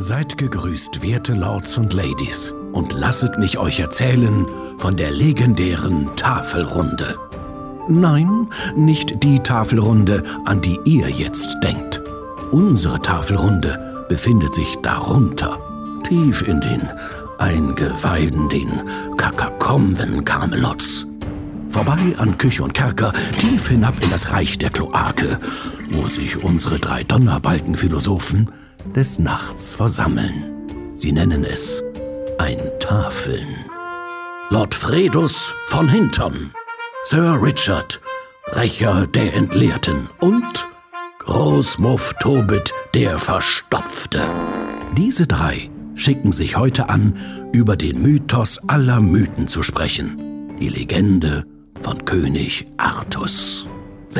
Seid gegrüßt, werte Lords und Ladies, und lasset mich euch erzählen von der legendären Tafelrunde. Nein, nicht die Tafelrunde, an die ihr jetzt denkt. Unsere Tafelrunde befindet sich darunter, tief in den Eingeweiden, den Kakakomben Kamelots. Vorbei an Küche und Kerker, tief hinab in das Reich der Kloake, wo sich unsere drei Donnerbalkenphilosophen des Nachts versammeln. Sie nennen es ein Tafeln. Lord Fredus von Hintern, Sir Richard, Rächer der Entleerten und Großmuff Tobit der Verstopfte. Diese drei schicken sich heute an, über den Mythos aller Mythen zu sprechen. Die Legende von König Artus.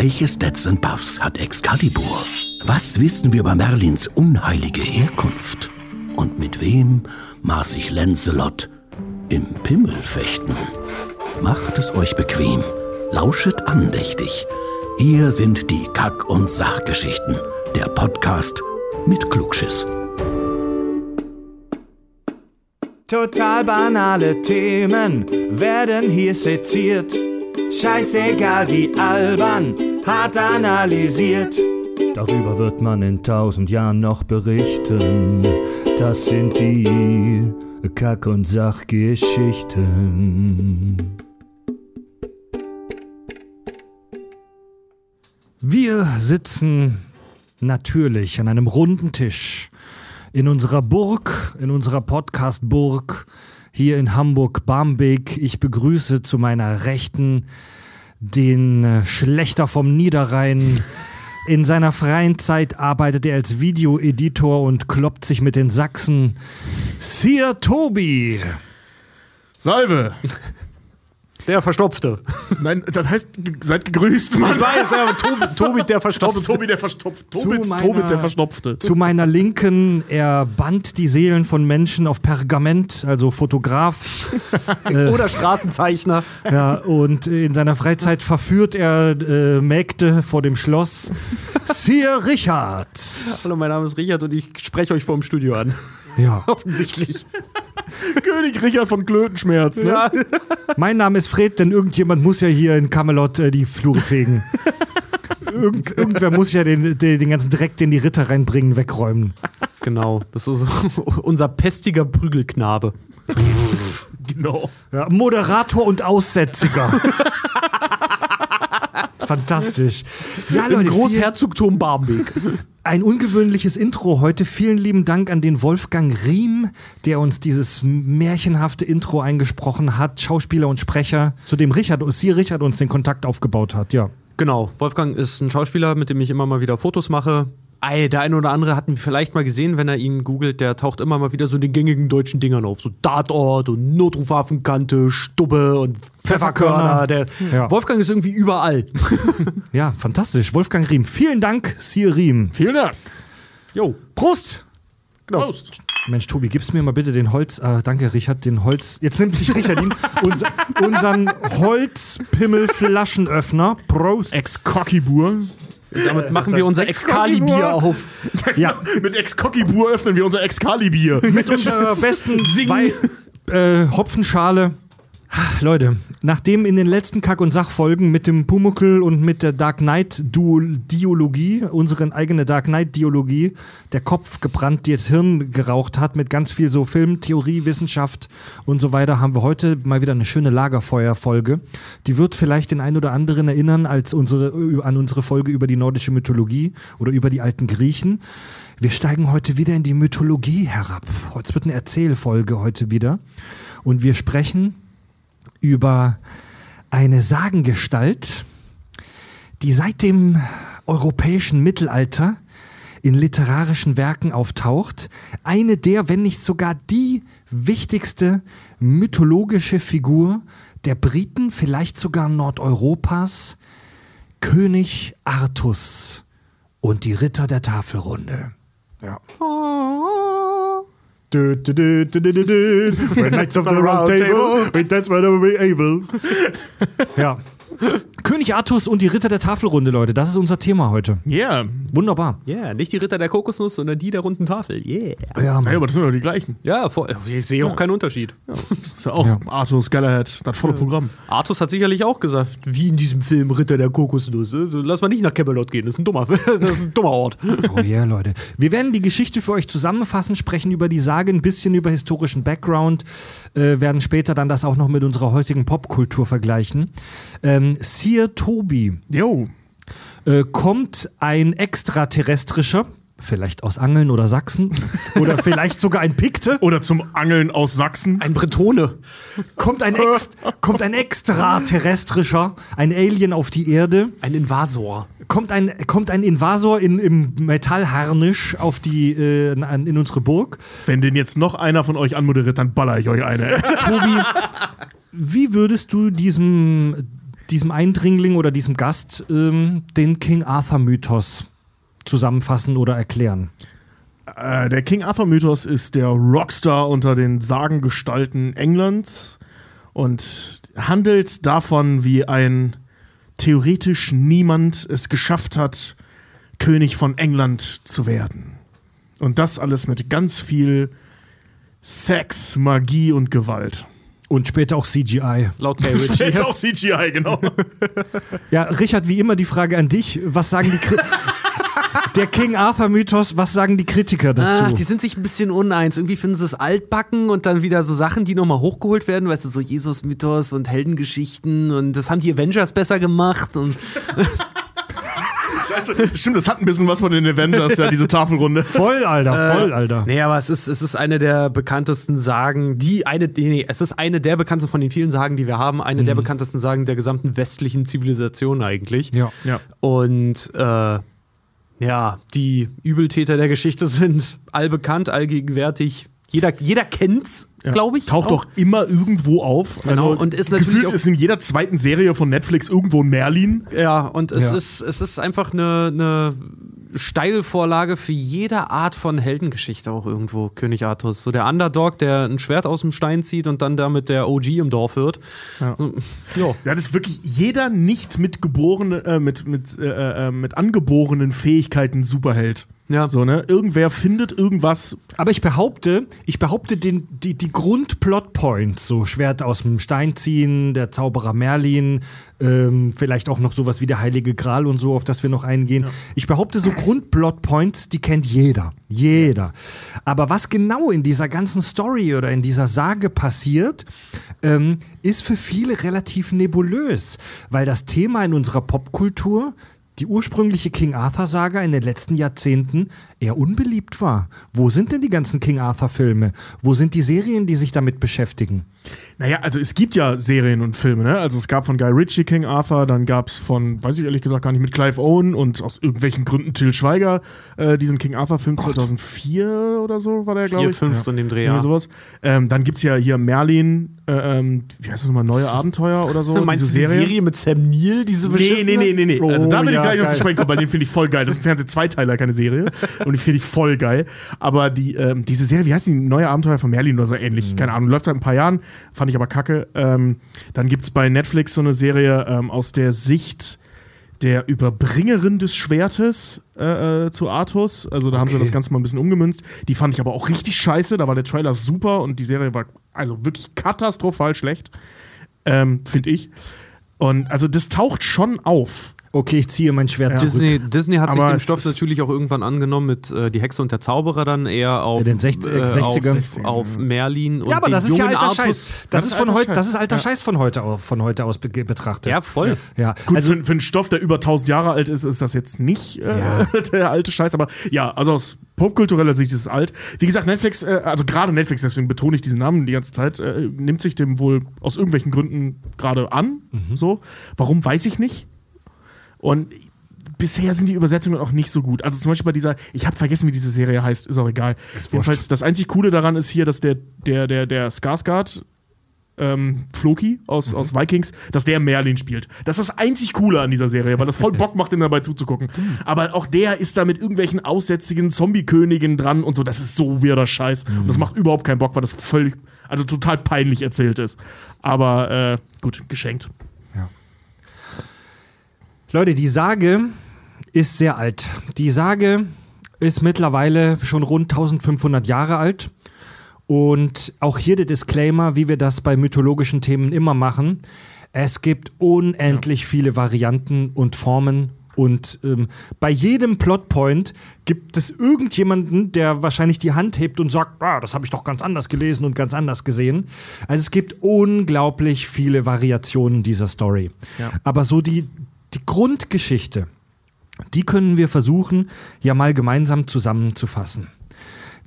Welche Stats und Buffs hat Excalibur? Was wissen wir über Merlins unheilige Herkunft? Und mit wem maß sich Lancelot im Pimmelfechten? Macht es euch bequem, lauschet andächtig. Hier sind die Kack- und Sachgeschichten, der Podcast mit Klugschiss. Total banale Themen werden hier seziert. Scheißegal wie albern, hart analysiert. Darüber wird man in tausend Jahren noch berichten. Das sind die Kack- und Sachgeschichten. Wir sitzen natürlich an einem runden Tisch in unserer Burg, in unserer Podcast-Burg hier in Hamburg-Barmbek. Ich begrüße zu meiner Rechten den äh, Schlechter vom Niederrhein. In seiner freien Zeit arbeitet er als Videoeditor und kloppt sich mit den Sachsen. Sir Tobi. Salve! Der Verstopfte. Nein, das heißt, seid gegrüßt, Mann. Ich weiß, ja, aber Tobi, Tobi der Verstopfte. Achso, Tobi der Verstopfte. Tobit, meiner- Tobit der Verstopfte. Zu meiner Linken, er band die Seelen von Menschen auf Pergament, also Fotograf. Oder Straßenzeichner. Ja, und in seiner Freizeit verführt er äh, Mägde vor dem Schloss. Sir Richard. Hallo, mein Name ist Richard und ich spreche euch vor dem Studio an. Ja. Offensichtlich. König Richard von Klötenschmerz, ne? Ja. Mein Name ist Fred, denn irgendjemand muss ja hier in Camelot äh, die Flure fegen. Irgend, irgendwer muss ja den, den, den ganzen Dreck, den die Ritter reinbringen, wegräumen. Genau, das ist unser pestiger Prügelknabe. Genau. Ja, Moderator und Aussätziger. Fantastisch. Ja, Im Leute, Großherzogtum Barmbek. Ein ungewöhnliches Intro heute. Vielen lieben Dank an den Wolfgang Riem, der uns dieses märchenhafte Intro eingesprochen hat. Schauspieler und Sprecher, zu dem Richard, Sir Richard uns den Kontakt aufgebaut hat. Ja. Genau, Wolfgang ist ein Schauspieler, mit dem ich immer mal wieder Fotos mache. Ei, der eine oder andere hat ihn vielleicht mal gesehen, wenn er ihn googelt. Der taucht immer mal wieder so in den gängigen deutschen Dingern auf. So Tatort und Notrufhafenkante, Stubbe und Pfefferkörner. Der Ja. Wolfgang ist irgendwie überall. Ja, fantastisch. Wolfgang Riem. Vielen Dank, Sir Riem. Vielen Dank. Jo, Prost! Prost. Mensch, Tobi, gibst mir mal bitte den Holz. Äh, danke, Richard, den Holz. Jetzt nimmt sich Richard ihn. Unser, unseren Holzpimmelflaschenöffner. Prost. Ex-Cockybur. damit machen wir unser Excalibur auf. Ja, Mit Ex-Cockybur öffnen wir unser Excalibur. mit unserer besten Wei äh, Hopfenschale. Leute, nachdem in den letzten Kack- und Sachfolgen mit dem Pumuckl und mit der Dark Knight-Diologie, unseren eigene Dark Knight-Diologie, der Kopf gebrannt, die das Hirn geraucht hat, mit ganz viel so Film, Theorie, Wissenschaft und so weiter, haben wir heute mal wieder eine schöne Lagerfeuer-Folge. Die wird vielleicht den einen oder anderen erinnern als unsere, an unsere Folge über die nordische Mythologie oder über die alten Griechen. Wir steigen heute wieder in die Mythologie herab. Es wird eine Erzählfolge heute wieder. Und wir sprechen über eine Sagengestalt, die seit dem europäischen Mittelalter in literarischen Werken auftaucht. Eine der, wenn nicht sogar die wichtigste mythologische Figur der Briten, vielleicht sogar Nordeuropas, König Artus und die Ritter der Tafelrunde. Ja. Du, du, du, du, du, du, du. When Knights of the Round Table, we dance when we able. Ja. König Artus und die Ritter der Tafelrunde, Leute. Das ist unser Thema heute. Yeah. Wunderbar. Ja, yeah, nicht die Ritter der Kokosnuss, sondern die der runden Tafel. Yeah. Ja, Naja, aber das sind doch die gleichen. Ja, voll, ich sehe auch keinen Unterschied. Das ist ja auch Ja. Arthur, Galahad, das volle Programm. Artus hat sicherlich auch gesagt, wie in diesem Film Ritter der Kokosnuss. Also, lass mal nicht nach Camelot gehen, das ist ein dummer, das ist ein dummer Ort. Oh yeah, Leute. Wir werden die Geschichte für euch zusammenfassen, sprechen über die Sage, ein bisschen über historischen Background, äh, werden später dann das auch noch mit unserer heutigen Popkultur vergleichen. Ähm, Sir Toby, Jo. äh, kommt ein extraterrestrischer, vielleicht aus Angeln oder Sachsen, oder vielleicht sogar ein Pikte, Oder zum Angeln aus Sachsen. Ein Bretone. kommt ein, Ex kommt ein extraterrestrischer, ein Alien auf die Erde, Ein Invasor. kommt ein, kommt ein Invasor in, im Metallharnisch auf die, äh, an- in unsere Burg. Wenn den jetzt noch einer von euch anmoderiert, dann baller ich euch eine. Tobi, wie würdest du diesem, diesem Eindringling oder diesem Gast ähm, den King Arthur-Mythos zusammenfassen oder erklären? Äh, der King Arthur Mythos ist der Rockstar unter den Sagengestalten Englands und handelt davon, wie ein theoretisch niemand es geschafft hat, König von England zu werden. Und das alles mit ganz viel Sex, Magie und Gewalt. Und später auch CGI. Laut Gay Ritchie. Jetzt auch CGI, genau. Ja, Richard, wie immer die Frage an dich. Was sagen die Kri Der King Arthur-Mythos, was sagen die Kritiker dazu? Ach, die sind sich ein bisschen uneins. Irgendwie finden sie es altbacken und dann wieder so Sachen, die nochmal hochgeholt werden, weißt du, so Jesus-Mythos und Heldengeschichten und das haben die Avengers besser gemacht und Scheiße. Stimmt, das hat ein bisschen was von den Avengers, ja, diese Tafelrunde. voll, Alter, voll, Alter. Nee, aber es ist, es ist eine der bekanntesten Sagen, die eine, nee, es ist eine der bekanntesten von den vielen Sagen, die wir haben, eine der bekanntesten Sagen der gesamten westlichen Zivilisation eigentlich. Ja. Ja. Und äh, ja, die Übeltäter der Geschichte sind allbekannt, allgegenwärtig. Jeder, jeder kennt's, Ja. glaube ich. Taucht auch. doch immer irgendwo auf. Genau, Also und ist natürlich gefühlt auch- ist in jeder zweiten Serie von Netflix irgendwo ein Merlin. Ja, und es, Ja. Ist, es ist einfach eine, eine Steilvorlage für jede Art von Heldengeschichte auch irgendwo, König Artus. So der Underdog, der ein Schwert aus dem Stein zieht und dann damit der OG im Dorf wird. Ja. Ja. Ja, das ist wirklich jeder nicht mit geborene, äh, mit, mit, äh, äh, mit angeborenen Fähigkeiten Superheld. Ja. So, ne? Irgendwer findet irgendwas. Aber ich behaupte, ich behaupte den, die, die Grund-Plot-Points, so Schwert aus dem Stein ziehen, der Zauberer Merlin, ähm, vielleicht auch noch sowas wie der Heilige Gral und so, auf das wir noch eingehen. Ich behaupte, so Grund-Plot-Points, die kennt jeder. Jeder. Aber was genau in dieser ganzen Story oder in dieser Sage passiert, ähm, ist für viele relativ nebulös, weil das Thema in unserer Popkultur die ursprüngliche King Arthur-Saga in den letzten Jahrzehnten eher unbeliebt war. Wo sind denn die ganzen King Arthur-Filme? Wo sind die Serien, die sich damit beschäftigen? Naja, also es gibt ja Serien und Filme, ne? Also es gab von Guy Ritchie King Arthur, dann gab es von, weiß ich ehrlich gesagt gar nicht, mit Clive Owen und aus irgendwelchen Gründen Till Schweiger, äh, diesen King Arthur-Film 2004 oder so war der, glaube ich. fünf so in dem Dreh, ja. sowas. Ähm, dann gibt's ja hier Merlin, äh, ähm, wie heißt das nochmal, Neue Abenteuer oder so, Meinst diese du die Serie. Serie mit Sam Neill, diese Nee, nee, nee, nee, nee. Also Oh, da will ich ja, gleich noch zu sprechen kommen, weil den finde ich voll geil. Das ist ein Fernseh-Zweiteiler, keine Serie. Und die finde ich voll geil. Aber die, ähm, diese Serie, wie heißt die? Neue Abenteuer von Merlin oder so ähnlich. Keine Ahnung, läuft seit ein paar Jahren. Fand ich aber kacke. Ähm, dann gibt's bei Netflix so eine Serie ähm, aus der Sicht der Überbringerin des Schwertes äh, äh, zu Artus. Also da haben sie Okay. das Ganze mal ein bisschen umgemünzt. Die fand ich aber auch richtig scheiße. Da war der Trailer super und die Serie war also wirklich katastrophal schlecht. Ähm, finde ich. Und also das taucht schon auf. Okay, ich ziehe mein Schwert Ja. zurück. Disney, Disney hat sich Aber dem es Stoff natürlich auch irgendwann angenommen mit äh, Die Hexe und der Zauberer dann eher auf, Ja, den 60 äh, 60er. auf, auf Merlin und Ja, aber den das ist ja alter Artus. Scheiß. Das, Das ist von alter heute, Scheiß. das ist alter Ja. Scheiß von heute, au- von heute aus be betrachtet. Ja, voll. Ja, Gut, also für, für einen Stoff, der über 1000 Jahre alt ist, ist das jetzt nicht äh, Ja. der alte Scheiß. Aber ja, also aus popkultureller Sicht ist es alt. Wie gesagt, Netflix, äh, also gerade Netflix, deswegen betone ich diesen Namen die ganze Zeit, äh, nimmt sich dem wohl aus irgendwelchen Gründen gerade an. So. Warum, weiß ich nicht. Und bisher sind die Übersetzungen auch nicht so gut. Also zum Beispiel bei dieser, ich habe vergessen, wie diese Serie heißt, ist auch egal. Ist wurscht. Jedenfalls, das einzig Coole daran ist hier, dass der, der, der, der Skarsgård, ähm, Floki aus, aus Vikings, dass der Merlin spielt. Das ist das einzig Coole an dieser Serie, weil das voll Bock macht, ihm dabei zuzugucken. Aber auch der ist da mit irgendwelchen aussätzigen Zombie-Königen dran und so. Das ist so weirder Scheiß. Und das macht überhaupt keinen Bock, weil das völlig, also total peinlich erzählt ist. Aber äh, gut, geschenkt. Leute, die Sage ist sehr alt. Die Sage ist mittlerweile schon rund 1500 Jahre alt. Und auch hier der Disclaimer, wie wir das bei mythologischen Themen immer machen. Es gibt unendlich viele Varianten und Formen. Und ähm, bei jedem Plotpoint gibt es irgendjemanden, der wahrscheinlich die Hand hebt und sagt, ah, das habe ich doch ganz anders gelesen und ganz anders gesehen. Also es gibt unglaublich viele Variationen dieser Story. Ja. Aber so die, die Grundgeschichte, die können wir versuchen, ja mal gemeinsam zusammenzufassen.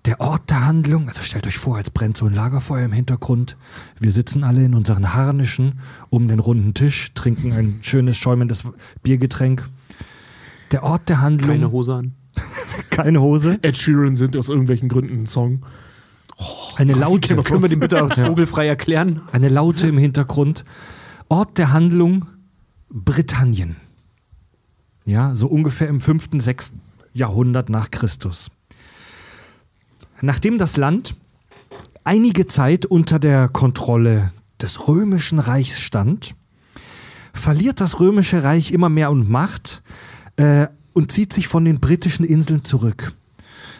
Der Ort der Handlung, also stellt euch vor, als brennt so ein Lagerfeuer im Hintergrund. Wir sitzen alle in unseren Harnischen um den runden Tisch, trinken ein schönes, schäumendes Biergetränk. Der Ort der Handlung. Keine Hose an. Keine Hose. Ed Sheeran sind aus irgendwelchen Gründen ein Song. Eine Laute. Können wir den bitte auch vogelfrei erklären? Eine Laute im Hintergrund. Ort der Handlung Britannien. Ja, so ungefähr im 5., 6. Jahrhundert nach Christus. Nachdem das Land einige Zeit unter der Kontrolle des römischen Reichs stand, verliert das römische Reich immer mehr und Macht äh, und zieht sich von den britischen Inseln zurück.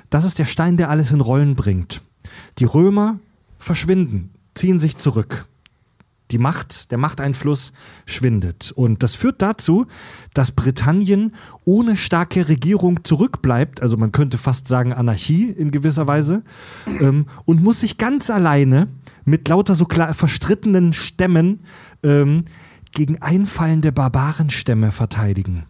Das ist der Stein, der alles in Rollen bringt. Die Römer verschwinden, ziehen sich zurück. Die Macht, der Machteinfluss schwindet. Und das führt dazu, dass Britannien ohne starke Regierung zurückbleibt, also man könnte fast sagen Anarchie in gewisser Weise, ähm, und muss sich ganz alleine mit lauter so verstrittenen Stämmen ähm, gegen einfallende Barbarenstämme verteidigen.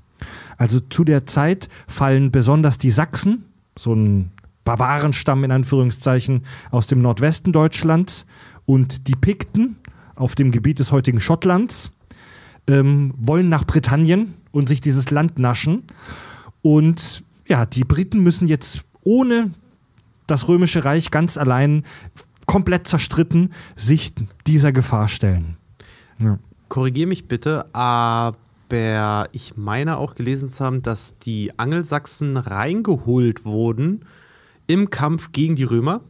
Also zu der Zeit fallen besonders die Sachsen, so ein Barbarenstamm in Anführungszeichen aus dem Nordwesten Deutschlands, und die Pikten auf dem Gebiet des heutigen Schottlands ähm, wollen nach Britannien und sich dieses Land naschen. Und ja, die Briten müssen jetzt ohne das römische Reich ganz allein komplett zerstritten sich dieser Gefahr stellen. Ja. Korrigiere mich bitte, aber ich meine auch gelesen zu haben, dass die Angelsachsen reingeholt wurden im Kampf gegen die Römer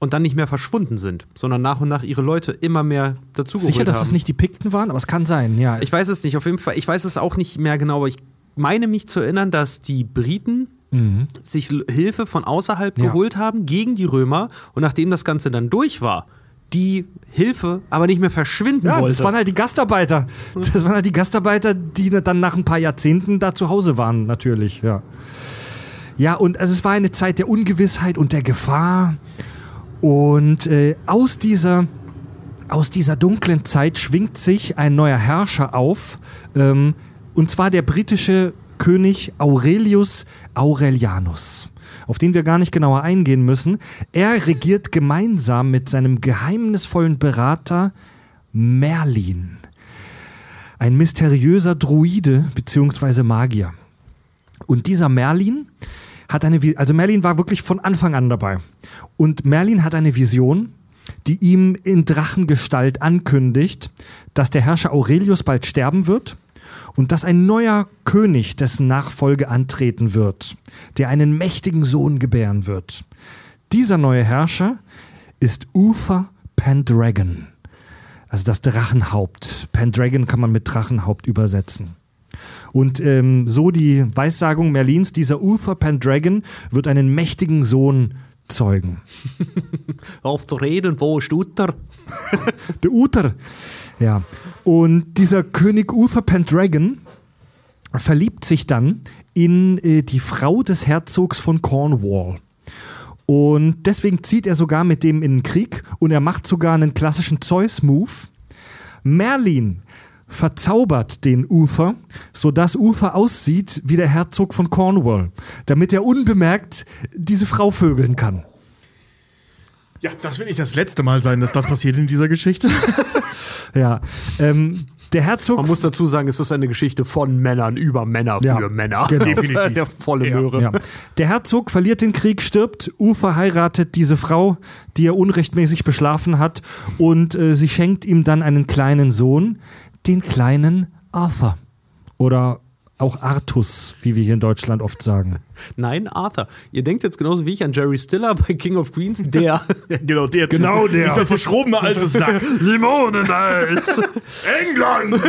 und dann nicht mehr verschwunden sind, sondern nach und nach ihre Leute immer mehr dazugeholt Sicher, dass haben. es nicht die Pikten waren, aber es kann sein, ja. Ich weiß es nicht, auf jeden Fall. Ich weiß es auch nicht mehr genau, aber ich meine mich zu erinnern, dass die Briten Mhm. sich Hilfe von außerhalb Ja. geholt haben gegen die Römer und nachdem das Ganze dann durch war, die Hilfe aber nicht mehr verschwinden Ja, wollte. das waren halt die Gastarbeiter. Das waren halt die Gastarbeiter, die dann nach ein paar Jahrzehnten da zu Hause waren, natürlich, ja. Ja, und also es war eine Zeit der Ungewissheit und der Gefahr. Und äh, aus, dieser, aus dieser dunklen Zeit schwingt sich ein neuer Herrscher auf. Ähm, und zwar der britische König Aurelius Aurelianus, auf den wir gar nicht genauer eingehen müssen. Er regiert gemeinsam mit seinem geheimnisvollen Berater Merlin. Ein mysteriöser Druide bzw. Magier. Und dieser Merlin hat eine, also Merlin war wirklich von Anfang an dabei. Und Merlin hat eine Vision, die ihm in Drachengestalt ankündigt, dass der Herrscher Aurelius bald sterben wird und dass ein neuer König dessen Nachfolge antreten wird, der einen mächtigen Sohn gebären wird. Dieser neue Herrscher ist Uther Pendragon. Also das Drachenhaupt. Pendragon kann man mit Drachenhaupt übersetzen. Und ähm, so die Weissagung Merlins, dieser Uther Pendragon wird einen mächtigen Sohn zeugen. Auf zu reden, wo ist Uther? Der Uther. Ja. Und dieser König Uther Pendragon verliebt sich dann in äh, die Frau des Herzogs von Cornwall. Und deswegen zieht er sogar mit dem in den Krieg und er macht sogar einen klassischen Zeus-Move. Merlin verzaubert den Uther, sodass Uther aussieht wie der Herzog von Cornwall, damit er unbemerkt diese Frau vögeln kann. Ja, das wird nicht das letzte Mal sein, dass das passiert in dieser Geschichte. Ja, ähm, der Herzog Man muss dazu sagen, es ist eine Geschichte von Männern über Männer Ja, für Männer. genau. Das ist der volle Ja. Möhre. Ja. Der Herzog verliert den Krieg, stirbt. Ufer heiratet diese Frau, die er unrechtmäßig beschlafen hat, und äh, sie schenkt ihm dann einen kleinen Sohn, den kleinen Arthur. Oder auch Artus, wie wir hier in Deutschland oft sagen. Nein, Arthur. Ihr denkt jetzt genauso wie ich an Jerry Stiller bei King of Queens, der. genau, der. Genau der. Dieser verschrobene alte Sack. Limoneneis! England!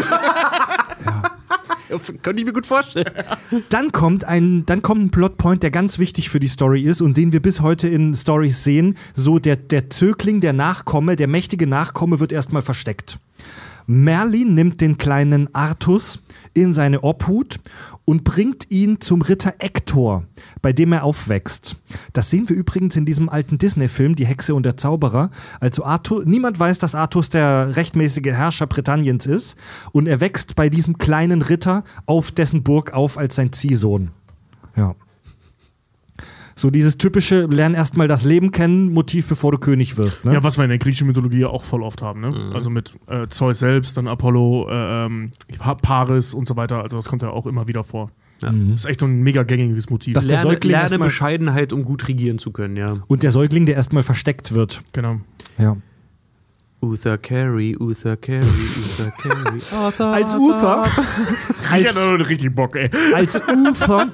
Könnte ich mir gut vorstellen. Dann kommt ein, dann kommt ein Plotpoint, der ganz wichtig für die Story ist und den wir bis heute in Stories sehen. So der, der Zögling, der Nachkomme, der mächtige Nachkomme wird erstmal versteckt. Merlin nimmt den kleinen Artus in seine Obhut und bringt ihn zum Ritter Ektor, bei dem er aufwächst. Das sehen wir übrigens in diesem alten Disney-Film, Die Hexe und der Zauberer. Also Arthur, niemand weiß, dass Artus der rechtmäßige Herrscher Britanniens ist und er wächst bei diesem kleinen Ritter auf dessen Burg auf als sein Ziehsohn. Ja. So dieses typische, lern erstmal das Leben kennen, Motiv, bevor du König wirst. Ne? Ja, was wir in der griechischen Mythologie auch voll oft haben, ne? Mhm. Also mit äh, Zeus selbst, dann Apollo, äh, ähm, Pa- Paris und so weiter. Also das kommt ja auch immer wieder vor. Ja. Das ist echt so ein mega gängiges Motiv. Das- der Lerne, Säugling lerne erstmal- Bescheidenheit, um gut regieren zu können, ja. Und der Säugling, der erstmal versteckt wird. genau. Ja. Uther Carey, Uther Carey, Uther Carey. Arthur, Als Uther, Ich als, hätte noch richtig Bock, ey. als Uther,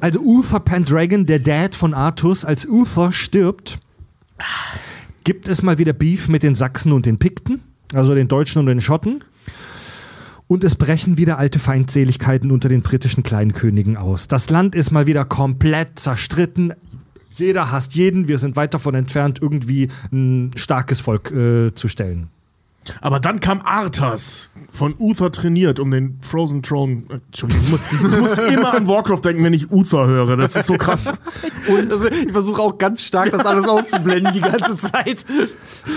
also Uther Pendragon, der Dad von Artus, als Uther stirbt, gibt es mal wieder Beef mit den Sachsen und den Pikten, also den Deutschen und den Schotten. Und es brechen wieder alte Feindseligkeiten unter den britischen Kleinkönigen aus. Das Land ist mal wieder komplett zerstritten. Jeder hasst jeden. Wir sind weit davon entfernt, irgendwie ein starkes Volk äh, zu stellen. Aber dann kam Arthas, von Uther trainiert, um den Frozen Throne. Äh, Entschuldigung, ich muss, ich muss immer an Warcraft denken, wenn ich Uther höre. Das ist so krass. Und also, ich versuche auch ganz stark, das alles auszublenden die ganze Zeit.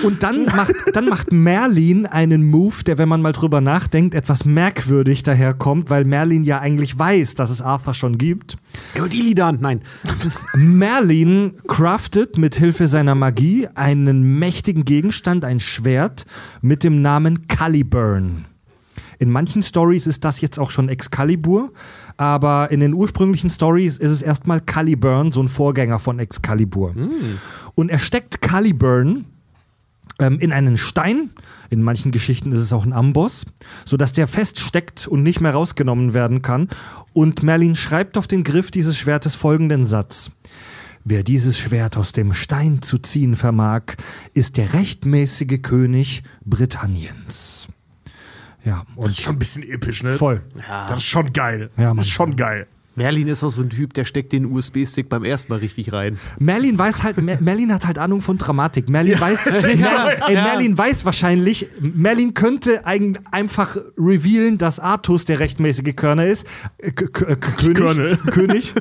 Und dann macht, dann macht Merlin einen Move, der, wenn man mal drüber nachdenkt, etwas merkwürdig daherkommt, weil Merlin ja eigentlich weiß, dass es Arthur schon gibt. Und Illidan, nein. Merlin craftet mit Hilfe seiner Magie einen mächtigen Gegenstand, ein Schwert, mit dem Namen Caliburn. In manchen Stories ist das jetzt auch schon Excalibur, aber in den ursprünglichen Stories ist es erstmal Caliburn, so ein Vorgänger von Excalibur. Und er steckt Caliburn ähm, in einen Stein, in manchen Geschichten ist es auch ein Amboss, sodass der feststeckt und nicht mehr rausgenommen werden kann. Und Merlin schreibt auf den Griff dieses Schwertes folgenden Satz. Wer dieses Schwert aus dem Stein zu ziehen vermag, ist der rechtmäßige König Britanniens. Ja, Das ist schon ein bisschen episch, ne? voll. Das ist schon geil. Ja, Mann. das ist schon geil. Merlin ist auch so ein Typ, der steckt den USB-Stick beim ersten Mal richtig rein. Merlin weiß halt, Mer Merlin hat halt Ahnung von Dramatik. Merlin weiß, Ja, ey, ja. Merlin weiß wahrscheinlich, Merlin könnte eigen, einfach revealen, dass Artus der rechtmäßige Körner ist, K K K König. König,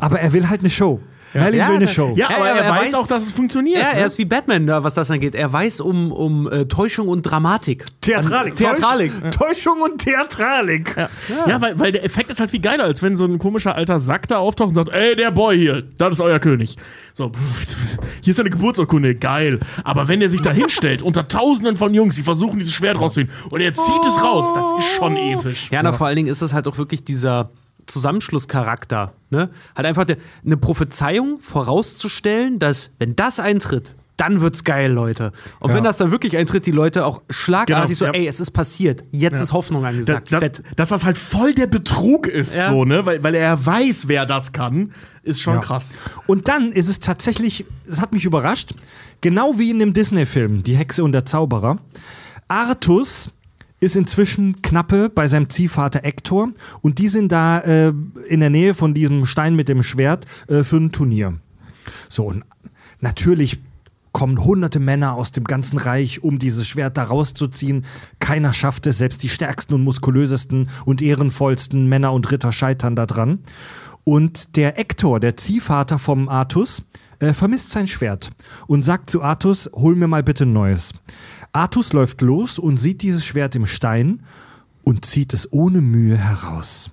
aber er will halt eine Show. Merlin Ja, will eine Show. Ja, Ja, aber ja, er, er weiß weiß- auch, dass es funktioniert. Ja, ne? er ist wie Batman, da, was das angeht. Er weiß um, um äh, Täuschung und Dramatik. Theatralik. Theatralik. Täusch- Täuschung und Theatralik. Ja, ja weil, weil der Effekt ist halt viel geiler, als wenn so ein komischer alter Sack da auftaucht und sagt, ey, der Boy hier, das ist euer König. So, hier ist eine Geburtsurkunde, geil. Aber wenn er sich da hinstellt, unter tausenden von Jungs, die versuchen, dieses Schwert rauszuholen, und er zieht es raus, das ist schon episch. Ja, na, vor allen Dingen ist es halt auch wirklich dieser Zusammenschlusscharakter. Ne? Halt einfach eine Prophezeiung vorauszustellen, dass, wenn das eintritt, dann wird's geil, Leute. Und Ja. wenn das dann wirklich eintritt, die Leute auch schlagartig Genau, so, ja. ey, es ist passiert. Jetzt ist Hoffnung Da, angesagt. da, Fett. dass das halt voll der Betrug ist, Ja. so, ne? Weil, weil er weiß, wer das kann, ist schon Ja. krass. Und dann ist es tatsächlich, es hat mich überrascht, genau wie in dem Disney-Film Die Hexe und der Zauberer. Artus ist inzwischen knappe bei seinem Ziehvater Ektor und die sind da äh, in der Nähe von diesem Stein mit dem Schwert äh, für ein Turnier. So, und natürlich kommen hunderte Männer aus dem ganzen Reich, um dieses Schwert da rauszuziehen. Keiner schafft es, selbst die stärksten und muskulösesten und ehrenvollsten Männer und Ritter scheitern da dran. Und der Ektor, der Ziehvater vom Artus, äh, vermisst sein Schwert und sagt zu Artus, hol mir mal bitte ein neues. Artus läuft los und sieht dieses Schwert im Stein und zieht es ohne Mühe heraus.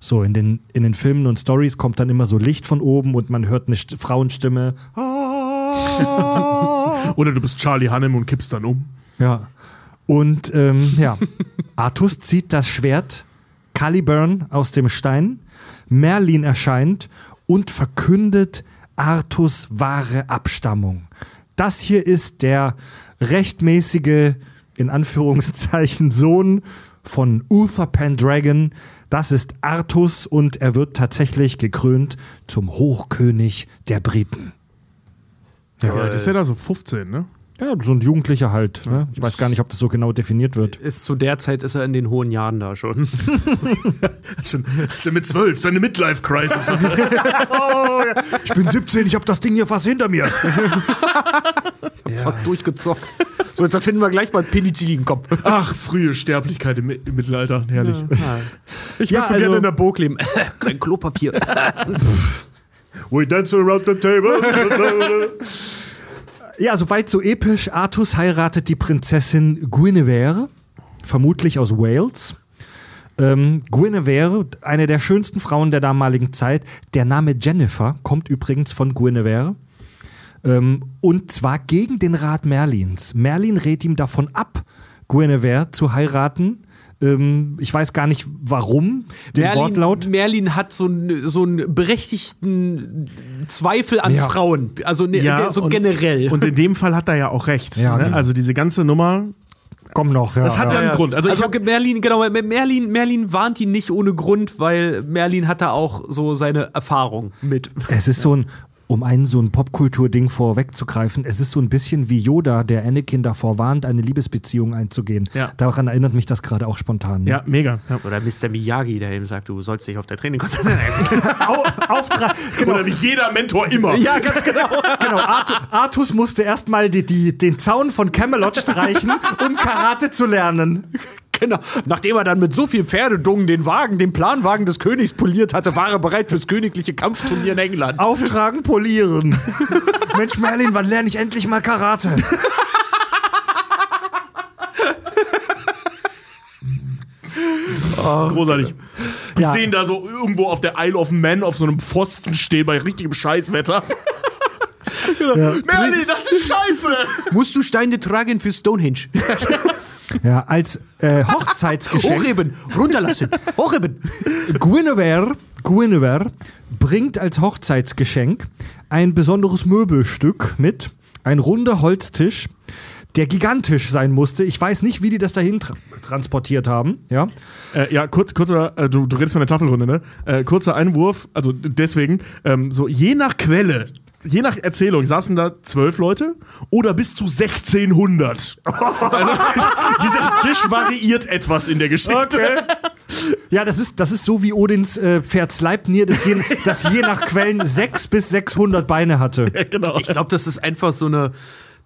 So, in den, in den Filmen und Stories kommt dann immer so Licht von oben und man hört eine St Frauenstimme. Oder du bist Charlie Hannem und kippst dann um. Ja. Und ähm, ja, Artus zieht das Schwert Caliburn aus dem Stein, Merlin erscheint und verkündet Artus wahre Abstammung. Das hier ist der rechtmäßige, in Anführungszeichen, Sohn von Uther Pendragon. Das ist Artus und er wird tatsächlich gekrönt zum Hochkönig der Briten. Ja, das ist ja da so 15, ne? Ja, so ein Jugendlicher halt. Ne? Ich weiß gar nicht, ob das so genau definiert wird. Ist zu der Zeit ist er in den hohen Jahren da schon. Schon, also mit zwölf, seine Midlife-Crisis. Ich bin 17, ich habe das Ding hier fast hinter mir. Fast durchgezockt. So, jetzt erfinden wir gleich mal Penicillin-Kopf. Ach, frühe Sterblichkeit im, im Mittelalter. Herrlich. Ich Ja, würde so also- gerne in der Burg leben. Kein Klopapier. We dance around the table. Ja, soweit so episch. Artus heiratet die Prinzessin Guinevere, vermutlich aus Wales. Ähm, Guinevere, eine der schönsten Frauen der damaligen Zeit. Der Name Jennifer kommt übrigens von Guinevere. Ähm, und zwar gegen den Rat Merlins. Merlin rät ihm davon ab, Guinevere zu heiraten. Ähm, ich weiß gar nicht warum, den Wortlaut. Merlin hat so einen so einen berechtigten Zweifel an Ja. Frauen. Also ne, der- so und, generell. Und in dem Fall hat er ja auch recht. Ja, ne? genau. Also diese ganze Nummer, Komm noch, ja. das hat ja, einen Grund. Also, Also, Merlin, genau, Merlin, Merlin warnt ihn nicht ohne Grund, weil Merlin hat da auch so seine Erfahrung mit. Es ist so ein, um ein so ein Popkultur-Ding vorwegzugreifen, es ist so ein bisschen wie Yoda, der Anakin davor warnt, eine Liebesbeziehung einzugehen. Ja. Daran erinnert mich das gerade auch spontan. ne? ja, mega. Ja. Oder Mr. Miyagi, der ihm sagt, du sollst dich auf der Training konzentrieren. Au, Auftrag, genau. Oder wie jeder Mentor immer. ja, ganz genau. genau. Artu, Artus musste erstmal die, die, den Zaun von Camelot streichen, um Karate zu lernen. Genau. Nachdem er dann mit so viel Pferdedungen den Wagen, den Planwagen des Königs poliert hatte, war er bereit fürs königliche Kampfturnier in England. Auftragen, polieren. Mensch, Merlin, wann lerne ich endlich mal Karate? Großartig. Ich Ja. sehe ihn da so irgendwo auf der Isle of Man auf so einem Pfosten stehen bei richtigem Scheißwetter. Merlin, das ist scheiße! Musst du Steine tragen für Stonehenge? Ja, als äh, Hochzeitsgeschenk. Hochheben, runterlassen, hochheben. Guinevere, Guinevere bringt als Hochzeitsgeschenk ein besonderes Möbelstück mit, ein runder Holztisch, der gigantisch sein musste. Ich weiß nicht, wie die das dahin tra transportiert haben. Ja, Äh, ja, kurz, kurzer, äh, du, du redest von der Tafelrunde, ne? Äh, kurzer Einwurf, also deswegen, ähm, so je nach Quelle, je nach Erzählung saßen da zwölf Leute oder bis zu 1600. Also dieser Tisch variiert etwas in der Geschichte. ja das, ist, das ist so wie Odins äh, Pferd Sleipnir, das je, das je nach Quellen 6 bis 600 Beine hatte. genau. Ich glaube, das ist einfach so eine.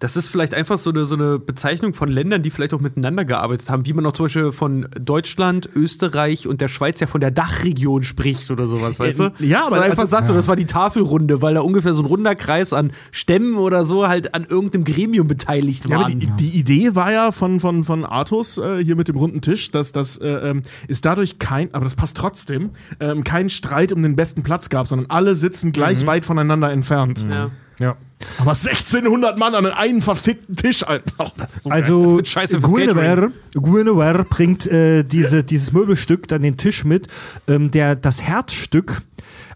Das ist vielleicht einfach so eine, so eine Bezeichnung von Ländern, die vielleicht auch miteinander gearbeitet haben, wie man auch zum Beispiel von Deutschland, Österreich und der Schweiz ja von der Dachregion spricht oder sowas, weißt du? ja, aber so einfach also- sagt, so, das war die Tafelrunde, weil da ungefähr so ein runder Kreis an Stämmen oder so halt an irgendeinem Gremium beteiligt Ja, aber waren. die, die Idee war ja von, von, von Artus äh, hier mit dem runden Tisch, dass das äh, ähm, ist dadurch kein, aber das passt trotzdem, ähm, kein Streit um den besten Platz gab, sondern alle sitzen gleich weit voneinander entfernt. ja. Ja. Aber 1600 Mann an einen verfickten Tisch, Alter. Oh, das ist so. Also Scheiße fürs Guinevere, Guinevere bringt äh, diese, dieses Möbelstück dann den Tisch mit, ähm, der das Herzstück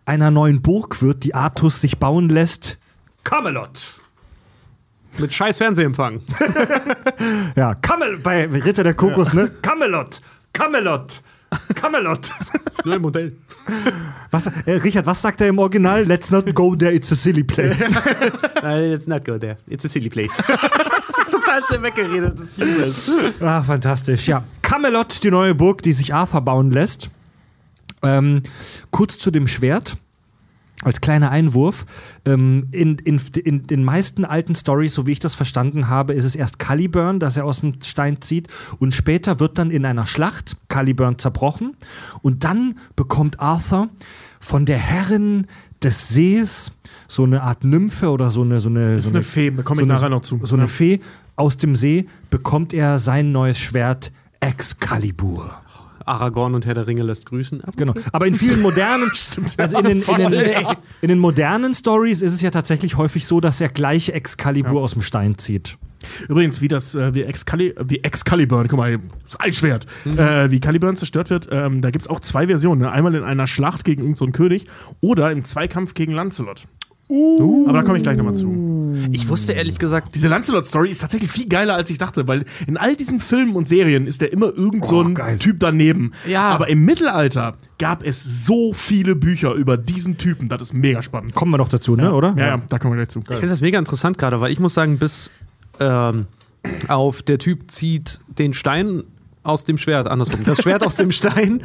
einer neuen Burg wird, die Artus sich bauen lässt. Camelot. Mit scheiß Fernsehempfang. Ja, Camel bei Ritter der Kokos, ne? Camelot. Camelot. Camelot. Das neue Modell. Was, äh, Richard, was sagt er im Original? Let's not go there, it's a silly place. It's not go there. It's a silly place. das ist total schnell weggeredet. Ah, fantastisch. Ja, Camelot, die neue Burg, die sich Arthur bauen lässt. Ähm, kurz zu dem Schwert. Als kleiner Einwurf, ähm, in, in, in den meisten alten Stories, so wie ich das verstanden habe, ist es erst Caliburn, das er aus dem Stein zieht und später wird dann in einer Schlacht Caliburn zerbrochen und dann bekommt Arthur von der Herrin des Sees so eine Art Nymphe oder so eine so eine ist so eine Fee, da komme so ich eine- nachher noch zu. So eine Ja. Fee aus dem See bekommt er sein neues Schwert Excalibur. Aragorn und Herr der Ringe lässt grüßen. Genau. Aber in vielen modernen, also in den, in, den, ey. in den modernen Stories ist es ja tatsächlich häufig so, dass er gleich Excalibur aus dem Stein zieht. Übrigens, wie das, äh, wie, Excali wie Excalibur, guck mal, das Eisschwert, äh, wie Caliburn zerstört wird, ähm, da gibt es auch zwei Versionen. Ne? Einmal in einer Schlacht gegen irgendeinen so König oder im Zweikampf gegen Lancelot. Aber da komme ich gleich nochmal zu. Ich wusste ehrlich gesagt, Diese Lancelot-Story ist tatsächlich viel geiler, als ich dachte, weil in all diesen Filmen und Serien ist der immer irgend so Oh, ein. Typ daneben. Ja. Aber im Mittelalter gab es so viele Bücher über diesen Typen. Das ist mega spannend. Kommen wir noch dazu, ne, oder? Ja, ja, da kommen wir gleich zu. ich finde das mega interessant gerade, weil ich muss sagen, bis ähm, auf, der Typ zieht den Stein aus dem Schwert, andersrum, das Schwert aus dem Stein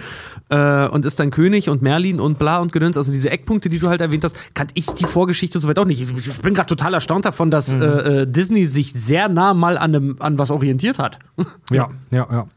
äh, und ist dann König und Merlin und bla und Gedöns. Also diese Eckpunkte, die du halt erwähnt hast, kannte ich die Vorgeschichte soweit auch nicht. Ich, bin gerade total erstaunt davon, dass mhm. äh, Disney sich sehr nah mal an, einem, an was orientiert hat. Ja, ja, ja.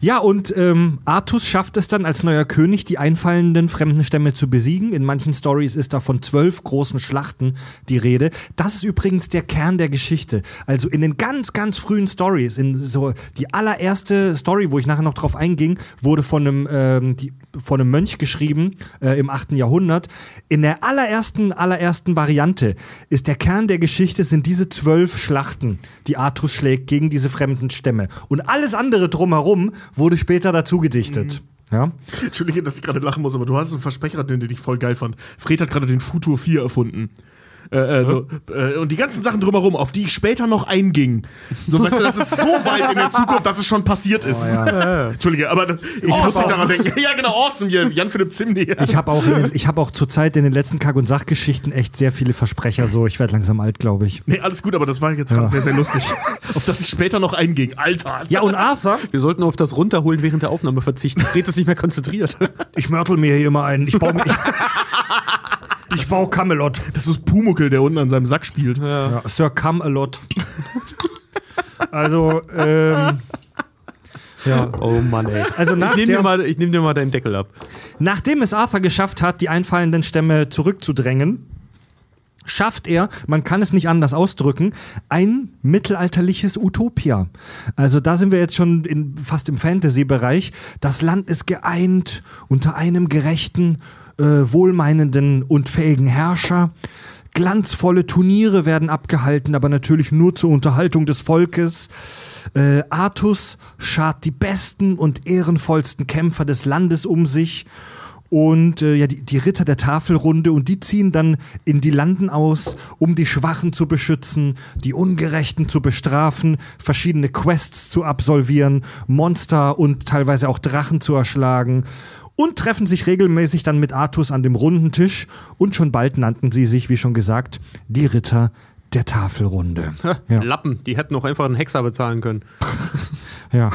Ja, und ähm, Artus schafft es dann als neuer König, die einfallenden fremden Stämme zu besiegen. In manchen Stories ist da von zwölf großen Schlachten die Rede. Das ist übrigens der Kern der Geschichte. Also in den ganz, ganz frühen Stories, in so die allererste Story, wo ich nachher noch drauf einging, wurde von einem, ähm, die, von einem Mönch geschrieben äh, im 8. Jahrhundert. In der allerersten, allerersten Variante ist der Kern der Geschichte sind diese zwölf Schlachten, die Artus schlägt gegen diese fremden Stämme. Und alles andere drumherum wurde später dazu gedichtet. Mhm. Ja? Entschuldige, dass ich gerade lachen muss, aber du hast einen Versprecher, den ich voll geil fand. Fred hat gerade den Futur 4 erfunden. Äh, also, äh, und die ganzen Sachen drumherum, auf die ich später noch einging. So, weißt du, das ist so weit in der Zukunft, dass es schon passiert ist. Oh, ja. Entschuldige, aber ich muss nicht daran denken. Ja, genau, awesome, hier, Jan-Philipp Zimni. Ich habe auch, hab auch zurzeit in den letzten Kack- und Sachgeschichten echt sehr viele Versprecher. So, ich werde langsam alt, glaube ich. Nee, alles gut, aber das war jetzt gerade ja. sehr, sehr lustig. auf das ich später noch einging. Alter. Ja, und Arthur? Wir sollten auf das Runterholen während der Aufnahme verzichten. Fred ist nicht mehr konzentriert. Ich mörtel mir hier immer ein. Ich baue mich. Ich baue Camelot. Das ist Pumuckel, der unten an seinem Sack spielt. Ja. ja Sir Camelot. also, ähm. Ja. Oh Mann, ey. Also nach ich nehme dir, nehm dir mal deinen Deckel ab. Nachdem es Arthur geschafft hat, die einfallenden Stämme zurückzudrängen, schafft er, man kann es nicht anders ausdrücken, ein mittelalterliches Utopia. Also da sind wir jetzt schon in, fast im Fantasy-Bereich. Das Land ist geeint unter einem gerechten äh, wohlmeinenden und fähigen Herrscher. Glanzvolle Turniere werden abgehalten, aber natürlich nur zur Unterhaltung des Volkes. Äh, Artus schart die besten und ehrenvollsten Kämpfer des Landes um sich und äh, ja, die, die, Ritter der Tafelrunde und die ziehen dann in die Landen aus, um die Schwachen zu beschützen, die Ungerechten zu bestrafen, verschiedene Quests zu absolvieren, Monster und teilweise auch Drachen zu erschlagen und treffen sich regelmäßig dann mit Artus an dem runden Tisch. Und schon bald nannten sie sich, wie schon gesagt, die Ritter der Tafelrunde. Ja. Lappen, die hätten auch einfach einen Hexer bezahlen können. ja.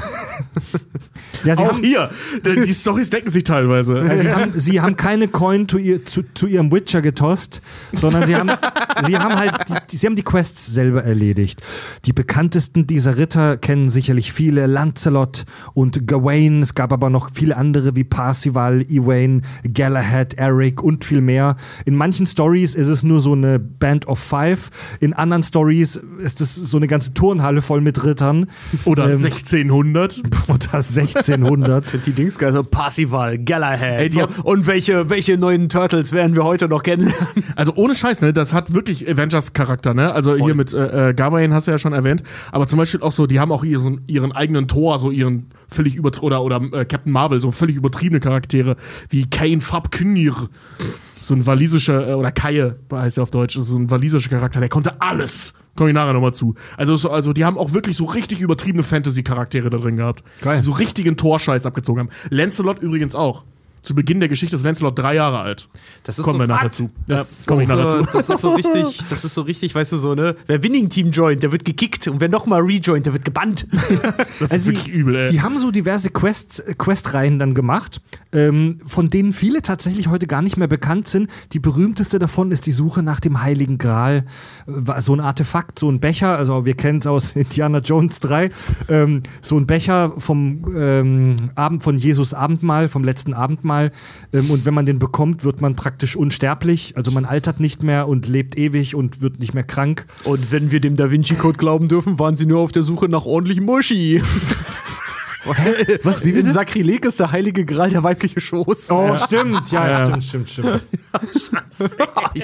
ja auch haben, hier, die Storys decken sich teilweise. Ja, sie, haben, sie, haben, keine Coin zu, ihr, zu, zu, ihrem Witcher getost, sondern sie haben, sie haben halt die, sie haben die Quests selber erledigt. Die bekanntesten dieser Ritter kennen sicherlich viele, Lancelot und Gawain. Es gab aber noch viele andere wie Parsival, Ewain, Galahad, Eric und viel mehr. In manchen Stories ist es nur so eine Band of Five in anderen Stories ist es so eine ganze Turnhalle voll mit Rittern. Oder ähm, 1600. Oder 1600. die Dings geil, so Parsival, Galahad. Ey, so. Und welche, welche neuen Turtles werden wir heute noch kennenlernen? Also ohne Scheiß, ne? Das hat wirklich Avengers-Charakter, ne? Also voll. hier mit äh, äh, Gawain hast du ja schon erwähnt. Aber zum Beispiel auch so, die haben auch ihren, ihren eigenen Tor, so ihren völlig über oder, oder äh, Captain Marvel, so völlig übertriebene Charaktere wie Kane Fabknir so ein walisischer, äh, oder Kaie heißt er auf Deutsch, so ein walisischer Charakter, der konnte alles. Komme ich nachher nochmal zu. Also, so, also, die haben auch wirklich so richtig übertriebene Fantasy-Charaktere da drin gehabt. Geil. Die so richtigen Torscheiß abgezogen haben. Lancelot übrigens auch zu Beginn der Geschichte ist Lancelot drei Jahre alt. Das ist Kommen so, wir nachher zu. Das, ja, komm ich nachher so, zu. das ist so richtig, das ist so richtig, weißt du, so, ne? Wer Winning Team joint, der wird gekickt und wer nochmal rejoint, der wird gebannt. das also ist wirklich die, übel, ey. Die haben so diverse Quests, Questreihen dann gemacht, ähm, von denen viele tatsächlich heute gar nicht mehr bekannt sind. Die berühmteste davon ist die Suche nach dem Heiligen Gral. So ein Artefakt, so ein Becher, also wir kennen es aus Indiana Jones 3, ähm, so ein Becher vom ähm, Abend von Jesus Abendmahl, vom letzten Abendmahl mal. Ähm, und wenn man den bekommt, wird man praktisch unsterblich. Also man altert nicht mehr und lebt ewig und wird nicht mehr krank. Und wenn wir dem Da Vinci Code glauben dürfen, waren sie nur auf der Suche nach ordentlichem Muschi. Hä? Was, wie bitte? Sakrileg ist der heilige Gral, der weibliche Schoß. Oh, ja. stimmt. Ja, ja, stimmt, stimmt, stimmt. Scheiße.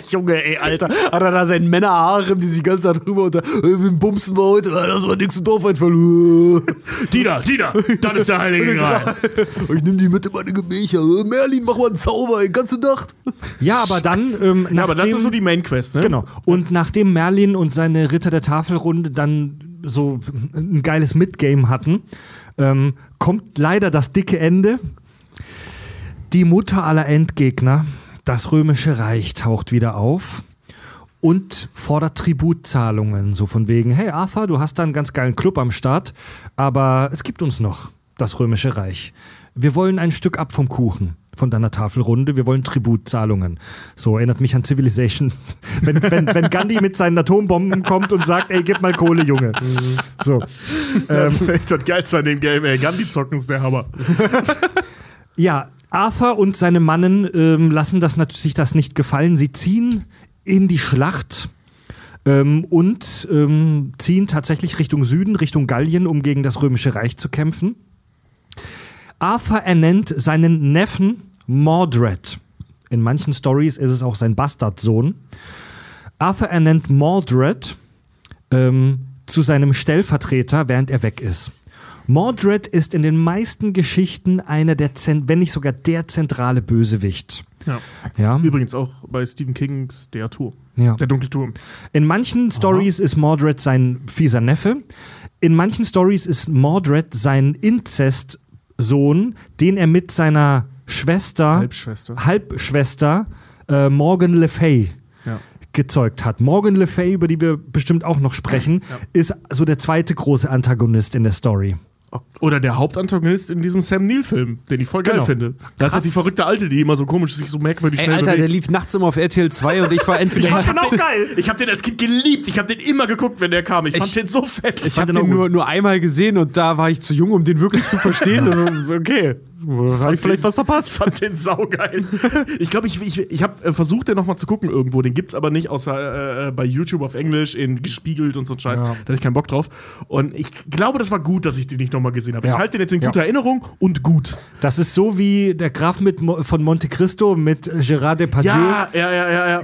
Junge, ey, Alter. Hat er da seinen Männerhaare, die sich die ganze Zeit rüber und da, äh, wir bumsen mal heute, das war nix im Dorfeinfall. Dina, Dina, das ist der heilige Gral. ich nehme die mit in meine Gemächer. Äh, Merlin, mach mal einen Zauber, die ganze Nacht. Ja, aber dann. Ähm, ja, aber das ist so die Main Quest, ne? Genau. Und nachdem Merlin und seine Ritter der Tafelrunde dann so ein geiles Midgame hatten, ähm, kommt leider das dicke Ende. Die Mutter aller Endgegner, das römische Reich, taucht wieder auf. und fordert Tributzahlungen. So von wegen, hey Arthur, du hast da einen ganz geilen Club am Start, aber es gibt uns noch, das Römische Reich. Wir wollen ein Stück ab vom Kuchen von deiner Tafelrunde. Wir wollen Tributzahlungen. So erinnert mich an Civilization. wenn, wenn, wenn Gandhi mit seinen Atombomben kommt und sagt, ey, gib mal Kohle, Junge. So. Das ist echt das Geilste an dem Game, ey. Gandhi zocken ist der Hammer. Ja, Arthur und seine Mannen ähm, lassen das sich das nicht gefallen. Sie ziehen in die Schlacht ähm, und ähm, ziehen tatsächlich Richtung Süden, Richtung Gallien, um gegen das Römische Reich zu kämpfen. Arthur ernennt seinen Neffen Mordred. In manchen Stories ist es auch sein Bastardsohn. Arthur ernennt Mordred ähm, zu seinem Stellvertreter, während er weg ist. Mordred ist in den meisten Geschichten einer der, Zen wenn nicht sogar der zentrale Bösewicht. Ja. Ja. Übrigens auch bei Stephen Kings Der Turm. Ja. Der dunkle Turm. In manchen Stories ist Mordred sein fieser Neffe. In manchen Stories ist Mordred sein Inzestsohn, den er mit seiner Schwester, Halbschwester. Halbschwester äh, Morgan Le Fay Ja. gezeugt hat. Morgan Le Fay, über die wir bestimmt auch noch sprechen, ist so der zweite große Antagonist in der Story. Oder der Hauptantagonist in diesem Sam Neill-Film, den ich voll geil Genau. finde. Da ist halt die verrückte Alte, die immer so komisch sich so merkwürdig Ey, schnell Alter, der bewegt. lief nachts immer auf RTL 2 und ich war entweder. Ich fand den auch geil. Ich habe den als Kind geliebt. Ich habe den immer geguckt, wenn der kam. Ich, fand Ich- den so fett. Ich habe den nur, nur einmal gesehen und da war ich zu jung, um den wirklich zu verstehen. Also, okay, habe ich vielleicht was verpasst. Fand den saugeil. Ich glaube, ich, ich, ich habe äh, versucht, den nochmal zu gucken irgendwo. Den gibt's aber nicht, außer äh, bei YouTube auf Englisch, in gespiegelt und so ein Scheiß. Da hatte ich keinen Bock drauf. Und ich glaube, das war gut, dass ich den nicht nochmal gesehen habe. Ja. Ich halte den jetzt in Ja. guter Erinnerung und gut. Das ist so wie der Graf mit, von Monte Cristo mit Gérard Depardieu. Ja, ja, ja, ja, ja.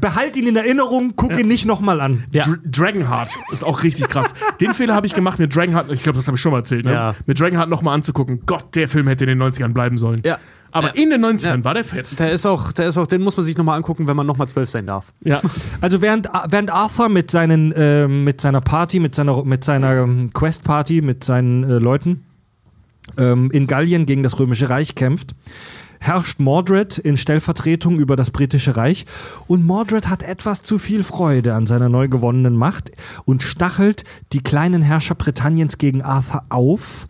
Behalt ihn in Erinnerung, guck ihn nicht nochmal an. Ja. Dr Dragonheart ist auch richtig krass. Den Fehler habe ich gemacht, mir Dragonheart, ich glaube, das habe ich schon mal erzählt, ne? Ja. mit Dragonheart nochmal anzugucken. Gott, der Film hätte in den 90ern bleiben sollen. Ja. Aber Ja. in den 90ern Ja. war der fett. Der ist auch, der ist auch, den muss man sich nochmal angucken, wenn man nochmal zwölf sein darf. Ja. Also während, während Arthur mit, seinen, ähm, mit seiner Party, mit seiner, mit seiner ähm, Quest-Party, mit seinen äh, Leuten ähm, in Gallien gegen das Römische Reich kämpft, herrscht Mordred in Stellvertretung über das britische Reich und Mordred hat etwas zu viel Freude an seiner neu gewonnenen Macht und stachelt die kleinen Herrscher Britanniens gegen Arthur auf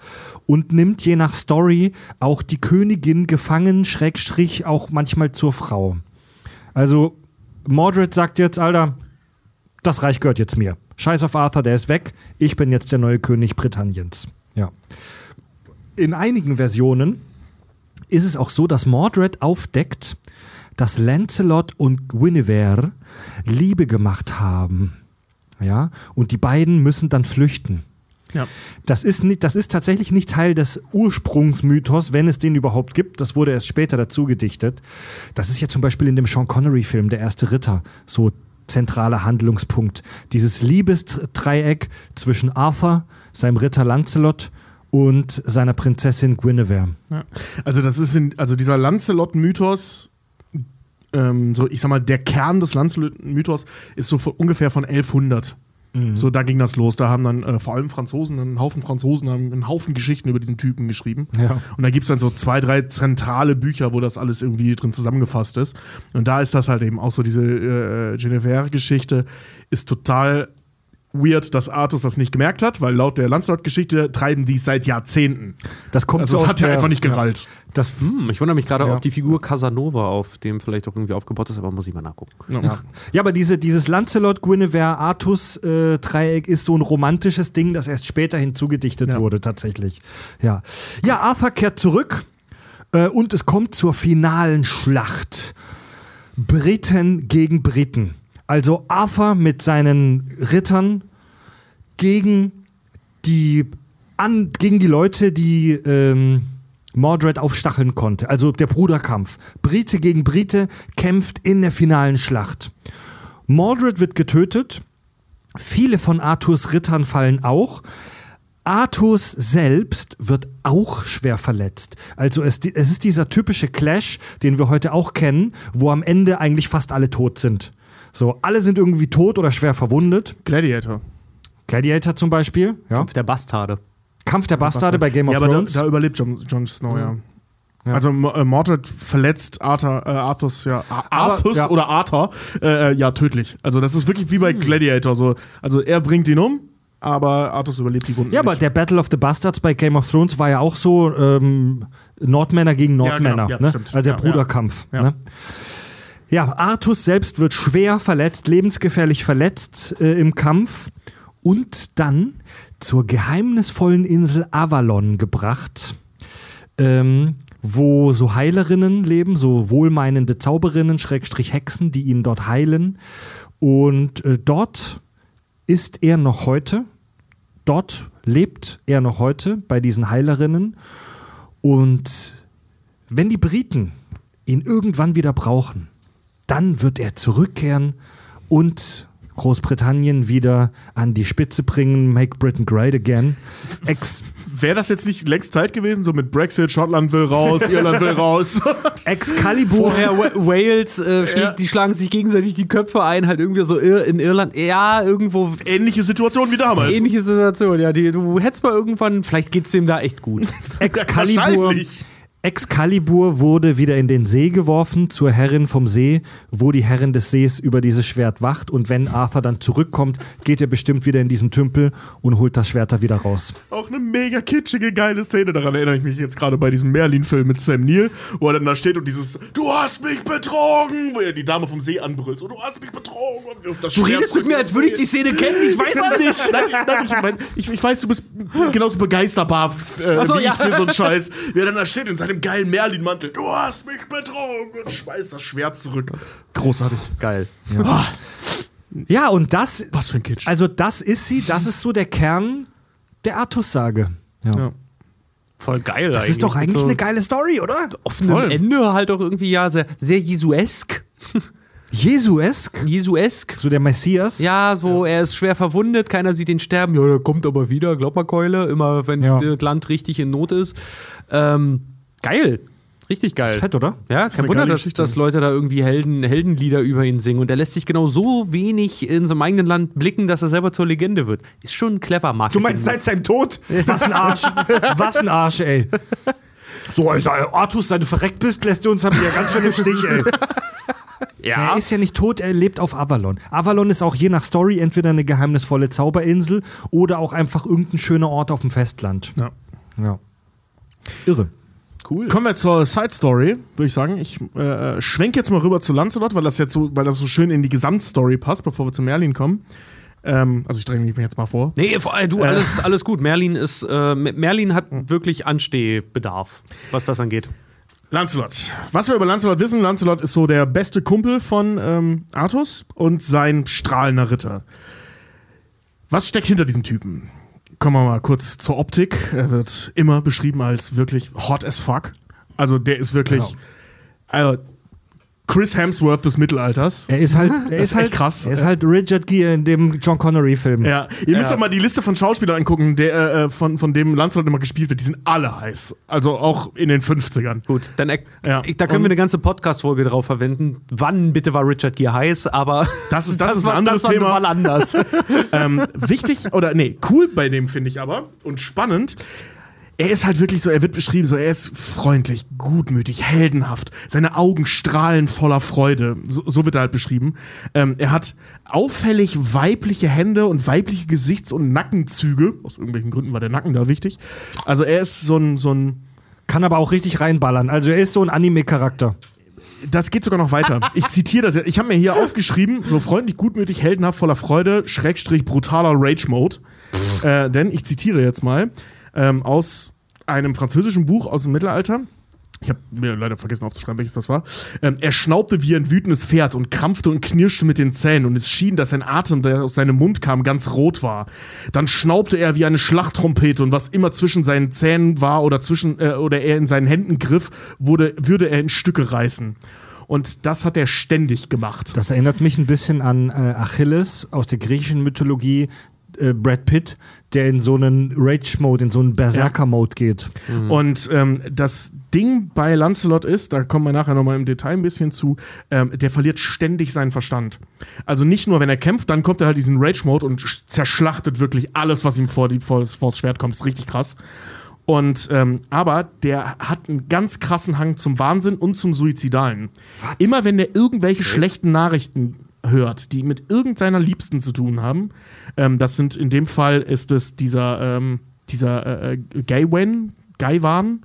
und nimmt je nach Story auch die Königin gefangen, Schrägstrich auch manchmal zur Frau. Also Mordred sagt jetzt, Alter, das Reich gehört jetzt mir. Scheiß auf Arthur, der ist weg. Ich bin jetzt der neue König Britanniens. Ja. In einigen Versionen ist es auch so, dass Mordred aufdeckt, dass Lancelot und Guinevere Liebe gemacht haben. Ja, und die beiden müssen dann flüchten. Ja. Das ist, nicht, das ist tatsächlich nicht Teil des Ursprungsmythos, wenn es den überhaupt gibt. Das wurde erst später dazu gedichtet. Das ist ja zum Beispiel in dem Sean Connery-Film Der erste Ritter so zentraler Handlungspunkt. Dieses Liebesdreieck zwischen Arthur, seinem Ritter Lancelot und seiner Prinzessin Guinevere. Also das ist in, also dieser Lancelot-Mythos, ähm, so ich sag mal, der Kern des Lancelot-Mythos ist so ungefähr von 1100. So, da ging das los. Da haben dann äh, vor allem Franzosen, ein Haufen Franzosen haben einen Haufen Geschichten über diesen Typen geschrieben. Ja. Und da gibt es dann so zwei, drei zentrale Bücher, wo das alles irgendwie drin zusammengefasst ist. Und da ist das halt eben auch so, diese äh, Genevieve-Geschichte ist total weird, dass Artus das nicht gemerkt hat, weil laut der Lancelot-Geschichte treiben die es seit Jahrzehnten. Das kommt Also so das hat er der- einfach nicht gerallt. Das, Hm, ich wundere mich gerade, Ja. ob die Figur Casanova auf dem vielleicht auch irgendwie aufgebaut ist, aber muss ich mal nachgucken. Ja. Ja, aber diese, dieses Lancelot-Guinevere-Artus-Dreieck ist so ein romantisches Ding, das erst später hinzugedichtet Ja. wurde, tatsächlich. Ja. ja, Arthur kehrt zurück äh, und es kommt zur finalen Schlacht. Briten gegen Briten. Also Arthur mit seinen Rittern gegen die, an, gegen die Leute, die ähm, Mordred aufstacheln konnte. Also der Bruderkampf. Brite gegen Brite kämpft in der finalen Schlacht. Mordred wird getötet. Viele von Arthurs Rittern fallen auch. Arthurs selbst wird auch schwer verletzt. Also es, es ist dieser typische Clash, den wir heute auch kennen, wo am Ende eigentlich fast alle tot sind. So, alle sind irgendwie tot oder schwer verwundet. Gladiator. Gladiator zum Beispiel, ja. Kampf der Bastarde. Kampf der Bastarde bei Game of ja, aber da, Thrones. da überlebt Jon, Jon Snow, ja. Also M- äh, Mordred verletzt Arthur, äh, Arthurs, ja, Ar Aber- Arthurs ja. oder Arthur, äh, äh, ja, tödlich. Also das ist wirklich wie bei Gladiator. So. Also er bringt ihn um, aber Arthurs überlebt die Wunden Ja, aber nicht. der Battle of the Bastards bei Game of Thrones war ja auch so ähm, Nordmänner gegen Ja, Nordmänner. genau. Ja, ne? stimmt. Also der Ja, Bruderkampf. ja. Ne? Ja, Artus selbst wird schwer verletzt, lebensgefährlich verletzt äh, im Kampf und dann zur geheimnisvollen Insel Avalon gebracht, ähm, wo so Heilerinnen leben, so wohlmeinende Zauberinnen, Schrägstrich Hexen, die ihn dort heilen. Und äh, dort ist er noch heute. Dort lebt er noch heute bei diesen Heilerinnen. Und wenn die Briten ihn irgendwann wieder brauchen, dann wird er zurückkehren und Großbritannien wieder an die Spitze bringen, make Britain great again. Ex Wäre das jetzt nicht längst Zeit gewesen, so mit Brexit, Schottland will raus, Irland will raus? Excalibur. Vorher Wa- Wales, äh, Ja. die schlagen sich gegenseitig die Köpfe ein, halt irgendwie so in Irland. Ja, irgendwo Ähnliche Situation wie damals. ähnliche Situation. Ja, die, du hättest mal irgendwann, vielleicht geht's dem da echt gut. Excalibur. Wahrscheinlich. Excalibur wurde wieder in den See geworfen zur Herrin vom See, wo die Herrin des Sees über dieses Schwert wacht. Und wenn Arthur dann zurückkommt, geht er bestimmt wieder in diesen Tümpel und holt das Schwert da wieder raus. Auch eine mega kitschige, geile Szene. Daran erinnere ich mich jetzt gerade bei diesem Merlin-Film mit Sam Neill, wo er dann da steht und dieses Du hast mich betrogen, wo er die Dame vom See anbrüllt. So, du hast mich betrogen. Und wirft das Du Schwert redest mit mir, als würde ich die Szene kennen. Ich weiß es nicht. Nein, nein, ich, mein, ich, ich weiß, du bist genauso begeisterbar äh, so, wie ja. ich für so einen Scheiß. Wie er dann da steht in seinem geilen Merlin-Mantel. Du hast mich betrogen und schmeißt das Schwert zurück. Großartig. Geil. Ah, Ja, und das, was für ein Kitsch. also das ist sie, das ist so der Kern der Artus-Sage. Ja. Ja. Voll geil Das ist doch eigentlich so eine geile Story, oder? offenem. Ende halt auch irgendwie ja sehr, sehr Jesuesk. Jesuesk, Jesuesk. so der Messias. Ja, so, er ist schwer verwundet, keiner sieht ihn sterben. Ja, der kommt aber wieder, glaub mal, Keule, immer wenn Ja. das Land richtig in Not ist. Ähm, geil. Richtig geil. Fett, oder? Ja, kein Wunder, dass, dass Leute da irgendwie Helden, Heldenlieder über ihn singen. Und er lässt sich genau so wenig in seinem eigenen Land blicken, dass er selber zur Legende wird. Ist schon clever, Marketing. Du meinst seit seinem Tod? Was ein Arsch. Was ein Arsch, ey. So, also Artus, seit du verreckt bist, lässt du uns haben wir ja ganz schön im Stich, ey. ja. Er ist ja nicht tot, er lebt auf Avalon. Avalon ist auch je nach Story entweder eine geheimnisvolle Zauberinsel oder auch einfach irgendein schöner Ort auf dem Festland. Ja. Ja. Irre. Cool. Kommen wir zur Side Story, würde ich sagen. Ich äh, schwenke jetzt mal rüber zu Lancelot, weil das jetzt so, weil das so schön in die Gesamtstory passt, bevor wir zu Merlin kommen. Ähm, also ich dränge mich jetzt mal vor. Nee, vor allem, du, alles, alles gut. Merlin ist, äh, Merlin hat wirklich Anstehbedarf, was das angeht. Lancelot. Was wir über Lancelot wissen, Lancelot ist so der beste Kumpel von ähm, Artus und sein strahlender Ritter. Was steckt hinter diesem Typen? Kommen wir mal kurz zur Optik. Er wird immer beschrieben als wirklich hot as fuck. Also der ist wirklich Genau. also Chris Hemsworth des Mittelalters. Er ist halt, er ist ist halt krass. Er ist halt Richard Gere in dem John Connery-Film. Ja, ihr müsst doch mal die Liste von Schauspielern angucken, der, äh, von, von dem Lancelot immer gespielt wird. Die sind alle heiß. Also auch in den 50ern. Gut, dann er, Ja. ich, da können wir Und- eine ganze Podcast-Folge drauf verwenden. Wann bitte war Richard Gere heiß? Aber Das ist, das ist ein war, anderes das Thema. mal anders. ähm, wichtig oder nee, cool bei dem finde ich aber und spannend. Er ist halt wirklich so, er wird beschrieben, so er ist freundlich, gutmütig, heldenhaft. Seine Augen strahlen voller Freude. So, so wird er halt beschrieben. Ähm, er hat auffällig weibliche Hände und weibliche Gesichts- und Nackenzüge. Aus irgendwelchen Gründen war der Nacken da wichtig. Also er ist so ein, so ein Kann aber auch richtig reinballern. Also er ist so ein Anime-Charakter. das geht sogar noch weiter. Ich zitiere das jetzt. Ich habe mir hier aufgeschrieben, so freundlich, gutmütig, heldenhaft, voller Freude, Schrägstrich, brutaler Rage-Mode. Äh, denn ich zitiere jetzt mal ähm, aus einem französischen Buch aus dem Mittelalter. Ich habe mir leider vergessen aufzuschreiben, welches das war. Ähm, er schnaubte wie ein wütendes Pferd und krampfte und knirschte mit den Zähnen und es schien, dass sein Atem, der aus seinem Mund kam, ganz rot war. Dann schnaubte er wie eine Schlachttrompete und was immer zwischen seinen Zähnen war oder zwischen äh, oder er in seinen Händen griff, wurde, würde er in Stücke reißen. Und das hat er ständig gemacht. Das erinnert mich ein bisschen an äh, Achilles aus der griechischen Mythologie, äh, Brad Pitt, der in so einen Rage-Mode, in so einen Berserker-Mode geht. Und ähm, das Ding bei Lancelot ist, da kommen wir nachher nochmal im Detail ein bisschen zu, ähm, der verliert ständig seinen Verstand. Also nicht nur, wenn er kämpft, dann kommt er halt diesen Rage-Mode und sch- zerschlachtet wirklich alles, was ihm vor die, vor, vors Schwert kommt. Das ist richtig krass. Und ähm, aber der hat einen ganz krassen Hang zum Wahnsinn und zum Suizidalen. Immer wenn der irgendwelche schlechten Nachrichten hört, die mit irgendeiner Liebsten zu tun haben, ähm, das sind in dem Fall ist es dieser ähm, dieser äh, Gaywen, Gaiwan,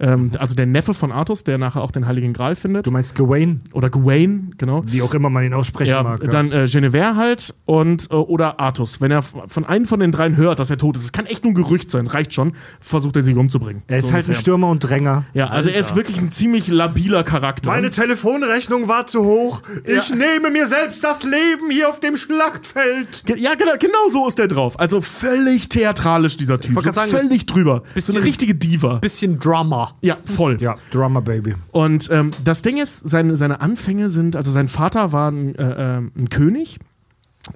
ähm, also der Neffe von Artus, der nachher auch den Heiligen Gral findet. Du meinst Gawain? Oder Gawain, genau. Wie auch immer man ihn aussprechen Ja, mag. ja. dann äh, Genevieve halt und äh, oder Artus. Wenn er von einem von den dreien hört, dass er tot ist, es kann echt nur ein Gerücht sein, reicht schon, versucht er sich umzubringen. er ist So halt ein. Stürmer und Dränger. Ja, also er ist wirklich ein ziemlich labiler Charakter. Telefonrechnung war zu hoch. Ich nehme mir selbst das Leben hier auf dem Schlachtfeld. Ja, genau, genau so ist der drauf. Also völlig theatralisch, dieser Typ. wollte So sagen, völlig drüber. so bisschen- eine richtige Diva. Bisschen Drummer. Ja, voll. Ja, Drummer Baby. Und ähm, das Ding ist, seine, seine Anfänge sind, also sein Vater war ein, äh, ähm, ein König.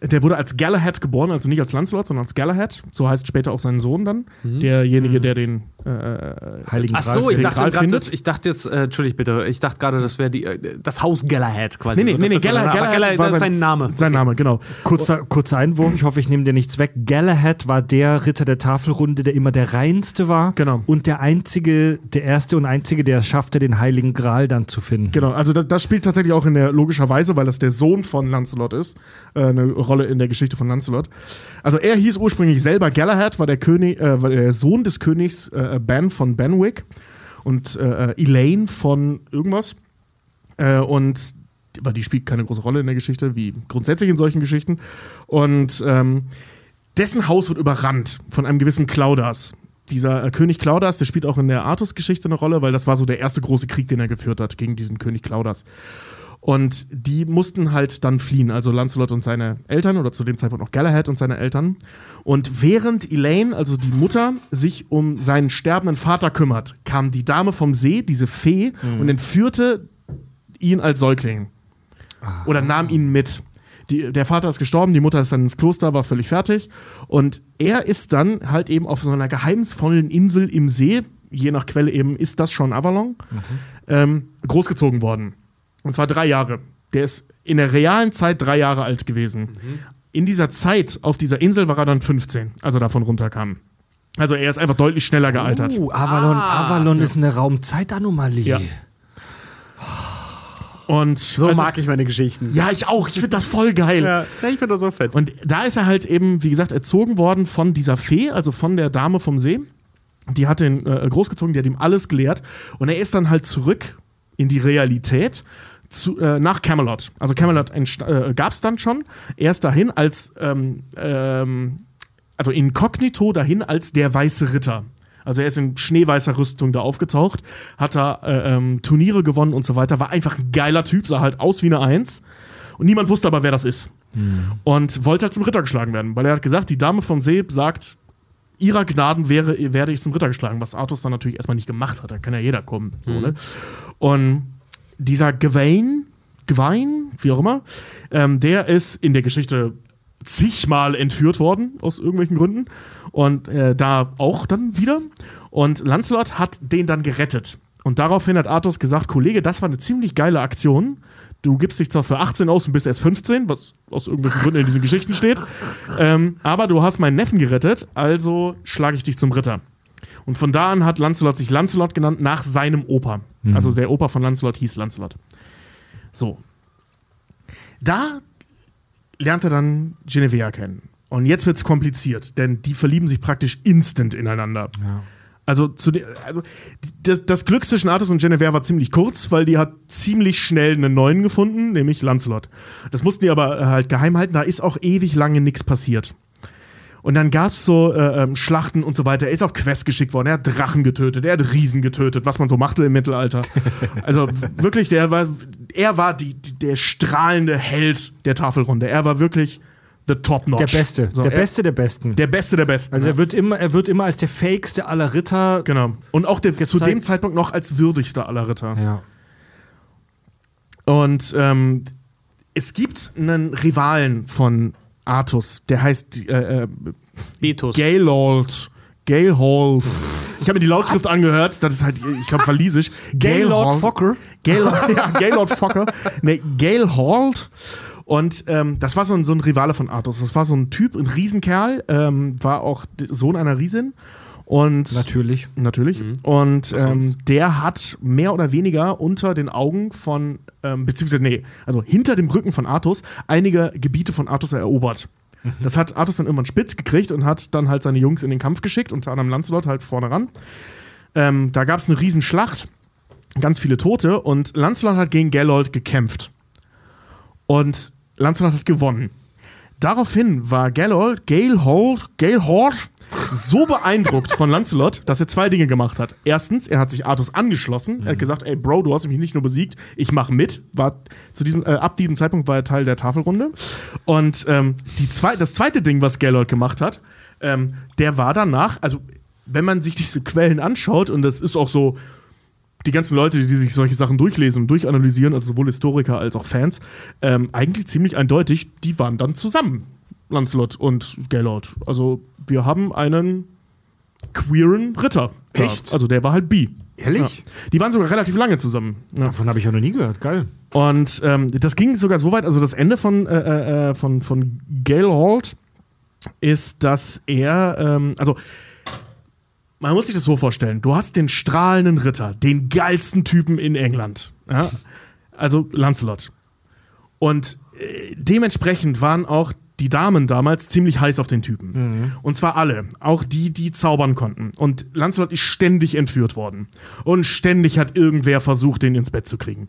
Der wurde als Galahad geboren, also nicht als Lancelot, sondern als Galahad. So heißt später auch sein Sohn dann. Derjenige, der den. Äh, Heiligen Ach so, ich dachte das- ich dachte jetzt, äh, entschuldigt bitte, ich dachte gerade, das wäre die, äh, das Haus Galahad quasi. nee, nee, So, nee, nee, Galahad, Galahad Galahad, war das ist sein Name. Sein Name, genau. Kurzer, kurzer Einwurf, ich hoffe, ich nehme dir nichts weg. Galahad war der Ritter der Tafelrunde, der immer der reinste war. Genau. Und der einzige, der erste und einzige, der es schaffte, den Heiligen Gral dann zu finden. Genau, also das, das spielt tatsächlich auch in der logischerweise, weil das der Sohn von Lancelot ist, äh, eine Rolle in der Geschichte von Lancelot. Also er hieß ursprünglich selber Galahad, war der König, äh, war der Sohn des Königs äh, Ben von Benwick und äh, Elaine von irgendwas. Äh, und aber die spielt keine große Rolle in der Geschichte, wie grundsätzlich in solchen Geschichten. Und ähm, dessen Haus wird überrannt von einem gewissen Claudas. Dieser äh, König Claudas, der spielt auch in der Artus-Geschichte eine Rolle, weil das war so der erste große Krieg, den er geführt hat gegen diesen König Claudas. Und die mussten halt dann fliehen, also Lancelot und seine Eltern oder zu dem Zeitpunkt noch Galahad und seine Eltern. Und während Elaine, also die Mutter, sich um seinen sterbenden Vater kümmert, kam die Dame vom See, diese Fee, und entführte ihn als Säugling. Oder nahm ihn mit. Die, der Vater ist gestorben, die Mutter ist dann ins Kloster, war völlig fertig. Und er ist dann halt eben auf so einer geheimnisvollen Insel im See, je nach Quelle eben ist das schon Avalon, ähm, großgezogen worden. Und zwar drei Jahre. Der ist in der realen Zeit drei Jahre alt gewesen. In dieser Zeit auf dieser Insel war er dann 15, als er davon runterkam. Also er ist einfach deutlich schneller gealtert. Uh, Avalon, Avalon ist eine Raumzeitanomalie. Ja. Und So also- mag ich meine Geschichten. Ja, ich auch. Ich finde das voll geil. Ja, ich finde das so fett. Und da ist er halt eben, wie gesagt, erzogen worden von dieser Fee, also von der Dame vom See. Die hat ihn äh, großgezogen, die hat ihm alles gelehrt. Und er ist dann halt zurück in die Realität zu, äh, nach Camelot. Also Camelot äh, gab es dann schon. Er ist dahin als, ähm, ähm, also inkognito dahin als der weiße Ritter. Also er ist in schneeweißer Rüstung da aufgetaucht, hat da äh, ähm, Turniere gewonnen und so weiter, war einfach ein geiler Typ, sah halt aus wie eine Eins. Und niemand wusste aber, wer das ist. Und wollte halt zum Ritter geschlagen werden, weil er hat gesagt, die Dame vom See sagt, ihrer Gnaden wäre, werde ich zum Ritter geschlagen, was Artus dann natürlich erstmal nicht gemacht hat. Da kann ja jeder kommen. So, ne? Und dieser Gawain, Gawain, wie auch immer, ähm, der ist in der Geschichte zigmal entführt worden, aus irgendwelchen Gründen. Und äh, da auch dann wieder. Und Lancelot hat den dann gerettet. Und daraufhin hat Artus gesagt, Kollege, das war eine ziemlich geile Aktion. Du gibst dich zwar für 18 aus und bist erst 15, was aus irgendwelchen Gründen in diesen Geschichten steht. Ähm, aber du hast meinen Neffen gerettet, also schlage ich dich zum Ritter. Und von da an hat Lancelot sich Lancelot genannt nach seinem Opa. Also der Opa von Lancelot hieß Lancelot. So. Da lernt er dann Genevieve kennen. Und jetzt wird's kompliziert, denn die verlieben sich praktisch instant ineinander. Also, zu de, also das, das Glück zwischen Artus und Genevieve war ziemlich kurz, weil die hat ziemlich schnell einen neuen gefunden, nämlich Lancelot. Das mussten die aber äh, halt geheim halten, da ist auch ewig lange nichts passiert. Und dann gab's so äh, ähm, Schlachten und so weiter. Er ist auf Quest geschickt worden, er hat Drachen getötet, er hat Riesen getötet, was man so machte im Mittelalter. Also wirklich, der war, er war die, die, der strahlende Held der Tafelrunde. Er war wirklich the top notch. Der Beste. So, der er, Beste der Besten. Der Beste der Besten. also ja. er wird, immer, er wird immer als der fähigste aller Ritter. Genau. Und auch der, zu dem Zeitpunkt noch als würdigster aller Ritter. Ja. Und ähm, es gibt einen Rivalen von Artus, der heißt äh, äh, Betus. Gaylord. Gaylhold. Ich habe mir die Lautschrift angehört, das ist halt, ich glaube, walisisch. Gaylord Fokker? Gaylord, ja, Gaylord Fokker. Nee, Gaylhold. Und ähm, das war so ein, so ein Rivale von Artus. Das war so ein Typ, ein Riesenkerl, ähm, war auch Sohn einer Riesin. Und Natürlich. Natürlich. Und ähm, der hat mehr oder weniger unter den Augen von, ähm, beziehungsweise, nee, also hinter dem Rücken von Artus einige Gebiete von Artus erobert. Das hat Artus dann irgendwann spitz gekriegt und hat dann halt seine Jungs in den Kampf geschickt, unter anderem Lancelot halt vorne ran. Ähm, da gab es eine Riesenschlacht, ganz viele Tote und Lancelot hat gegen Geralt gekämpft. Und Lancelot hat gewonnen. Daraufhin war Geralt, Geralt, Geralt so beeindruckt von Lancelot, dass er zwei Dinge gemacht hat. Erstens, er hat sich Artus angeschlossen. Er hat gesagt, ey Bro, du hast mich nicht nur besiegt, ich mache mit. War zu diesem, äh, ab diesem Zeitpunkt war er Teil der Tafelrunde. Und ähm, die zwei, das zweite Ding, was Geralt gemacht hat, ähm, der war danach, also wenn man sich diese Quellen anschaut, und das ist auch so, die ganzen Leute, die sich solche Sachen durchlesen und durchanalysieren, also sowohl Historiker als auch Fans, ähm, eigentlich ziemlich eindeutig, die waren dann zusammen, Lancelot und Geralt. Also wir haben einen queeren Ritter. da. Echt? Also der war halt bi. Ehrlich? Ja. Die waren sogar relativ lange zusammen. Ja. Davon habe ich ja noch nie gehört. Geil. Und ähm, das ging sogar so weit, also das Ende von, äh, äh, von, von Geralt ist, dass er, ähm, also man muss sich das so vorstellen, du hast den strahlenden Ritter, den geilsten Typen in England, ja? also Lancelot. Und äh, dementsprechend waren auch die Damen damals ziemlich heiß auf den Typen. Und zwar alle, auch die, die zaubern konnten. Und Lancelot ist ständig entführt worden. Und ständig hat irgendwer versucht, den ins Bett zu kriegen.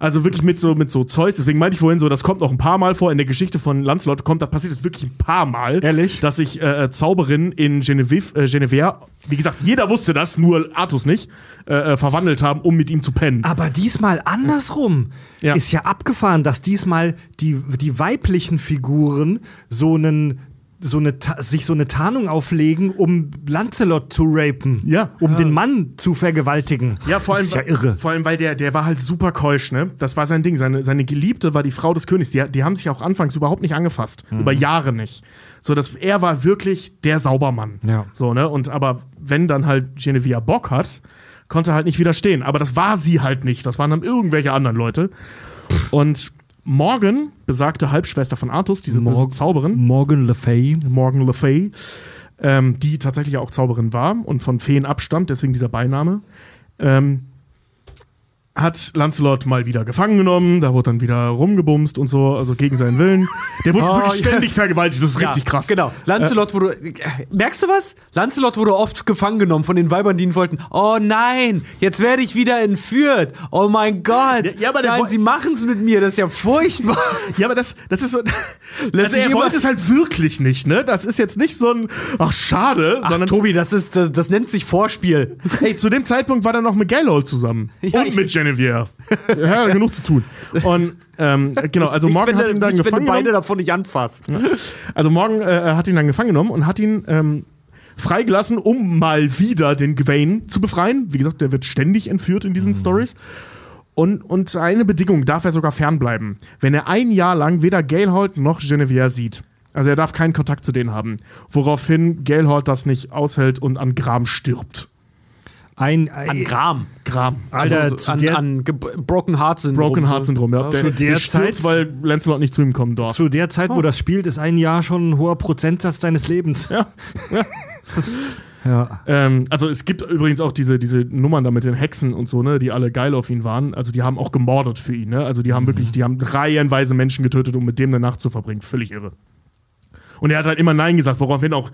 Also wirklich mit so, mit so Zeus. Deswegen meinte ich vorhin so, das kommt auch ein paar Mal vor in der Geschichte von Lancelot. Kommt, das passiert es wirklich ein paar Mal. Ehrlich? Dass sich äh, Zauberinnen in Genevieve, äh, Genevieve, wie gesagt, jeder wusste das, nur Artus nicht, äh, äh, verwandelt haben, um mit ihm zu pennen. Aber diesmal andersrum. Ja. Ist ja abgefahren, dass diesmal die, die weiblichen Figuren so einen so eine, sich so eine Tarnung auflegen, um Lancelot zu rapen. Ja. Um den Mann zu vergewaltigen. Ja, vor allem, ist ja irre. vor allem weil der, der war halt super keusch, ne? Das war sein Ding. Seine, seine Geliebte war die Frau des Königs. Die, die haben sich auch anfangs überhaupt nicht angefasst. Mhm. Über Jahre nicht. So, dass er war wirklich der Saubermann. Ja. So, ne? Und aber wenn dann halt Genevieve Bock hat, konnte er halt nicht widerstehen. Aber das war sie halt nicht. Das waren dann irgendwelche anderen Leute. Und Morgan, besagte Halbschwester von Artus, diese Morg- Zauberin, Morgan Le Fay. Morgan Le Fay, ähm, die tatsächlich auch Zauberin war und von Feen abstammt, deswegen dieser Beiname, ähm, hat Lancelot mal wieder gefangen genommen, da wurde dann wieder rumgebumst und so, also gegen seinen Willen. Der wurde Oh, wirklich ja. ständig vergewaltigt, das ist richtig ja, krass. Genau. Lancelot wurde. Äh, merkst du was? Lancelot wurde oft gefangen genommen von den Weibern, die ihn wollten. Oh nein, jetzt werde ich wieder entführt. Oh mein Gott. Ja, ja, nein, sie machen es mit mir. Das ist ja furchtbar. Ja, aber das, das ist so. Also er wollte es halt wirklich nicht, ne? Das ist jetzt nicht so ein, ach schade, Ach, sondern Tobi, das ist das, das nennt sich Vorspiel. Ey, zu dem Zeitpunkt war er noch mit Geralt zusammen. Ja, und mit Genevieve. Ja, genug zu tun. Und ähm, genau, also Morgan hat ihn dann wenn gefangen du beide genommen. davon nicht anfasst. Also Morgan äh, hat ihn dann gefangen genommen und hat ihn ähm, freigelassen, um mal wieder den Gawain zu befreien. Wie gesagt, der wird ständig entführt in diesen Stories. Und, und eine Bedingung darf er sogar fernbleiben. Wenn er ein Jahr lang weder Geralt noch Genevieve sieht. Also er darf keinen Kontakt zu denen haben. Woraufhin Geralt das nicht aushält und an Gram stirbt. Ein, An Gram. Gram. Alter, Also, zu an, an Broken Heart Syndrom. Broken Heart Syndrom, ja. Der, Zu der stirbt, Zeit- weil Lancelot nicht zu ihm kommen darf. Zu der Zeit, wo das spielt, ist ein Jahr schon ein hoher Prozentsatz deines Lebens. Ja. Ja. Ähm, also es gibt übrigens auch diese, diese Nummern da mit den Hexen und so, ne, die alle geil auf ihn waren. Also die haben auch gemordet für ihn, ne? Also die haben wirklich, die haben reihenweise Menschen getötet, um mit dem eine Nacht zu verbringen. Völlig irre. Und er hat halt immer Nein gesagt, woraufhin auch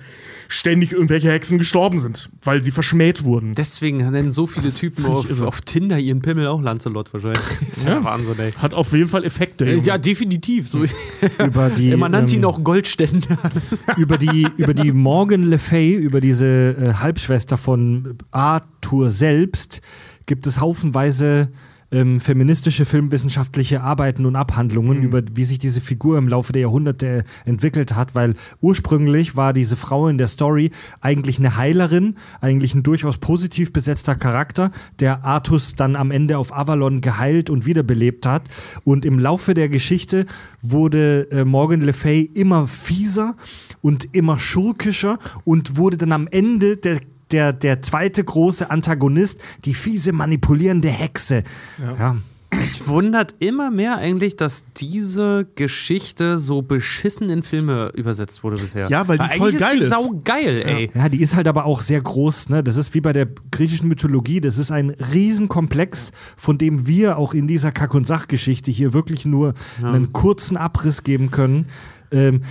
ständig irgendwelche Hexen gestorben sind, weil sie verschmäht wurden. Deswegen nennen so viele Typen auf, auf Tinder ihren Pimmel auch Lancelot wahrscheinlich. ist ja, Ja. Wahnsinn, ey. Hat auf jeden Fall Effekte. Äh, Junge. Ja, definitiv. So, Über die, man nannte ihn ähm, auch Goldständer. über die, über die Morgan Le Fay, über diese äh, Halbschwester von Arthur selbst, gibt es haufenweise ähm, feministische filmwissenschaftliche Arbeiten und Abhandlungen über wie sich diese Figur im Laufe der Jahrhunderte entwickelt hat, weil ursprünglich war diese Frau in der Story eigentlich eine Heilerin, eigentlich ein durchaus positiv besetzter Charakter, der Artus dann am Ende auf Avalon geheilt und wiederbelebt hat. Und im Laufe der Geschichte wurde äh, Morgan Le Fay immer fieser und immer schurkischer und wurde dann am Ende der der, der zweite große Antagonist, die fiese manipulierende Hexe. Ja. Mich wundert immer mehr eigentlich, dass diese Geschichte so beschissen in Filme übersetzt wurde bisher. Ja, weil die voll eigentlich geil ist. Die ist. sau geil, ey. Ja, die ist halt aber auch sehr groß. Ne? Das ist wie bei der griechischen Mythologie. Das ist ein Riesenkomplex, von dem wir auch in dieser Kack- und Sachgeschichte hier wirklich nur einen kurzen Abriss geben können. Ähm,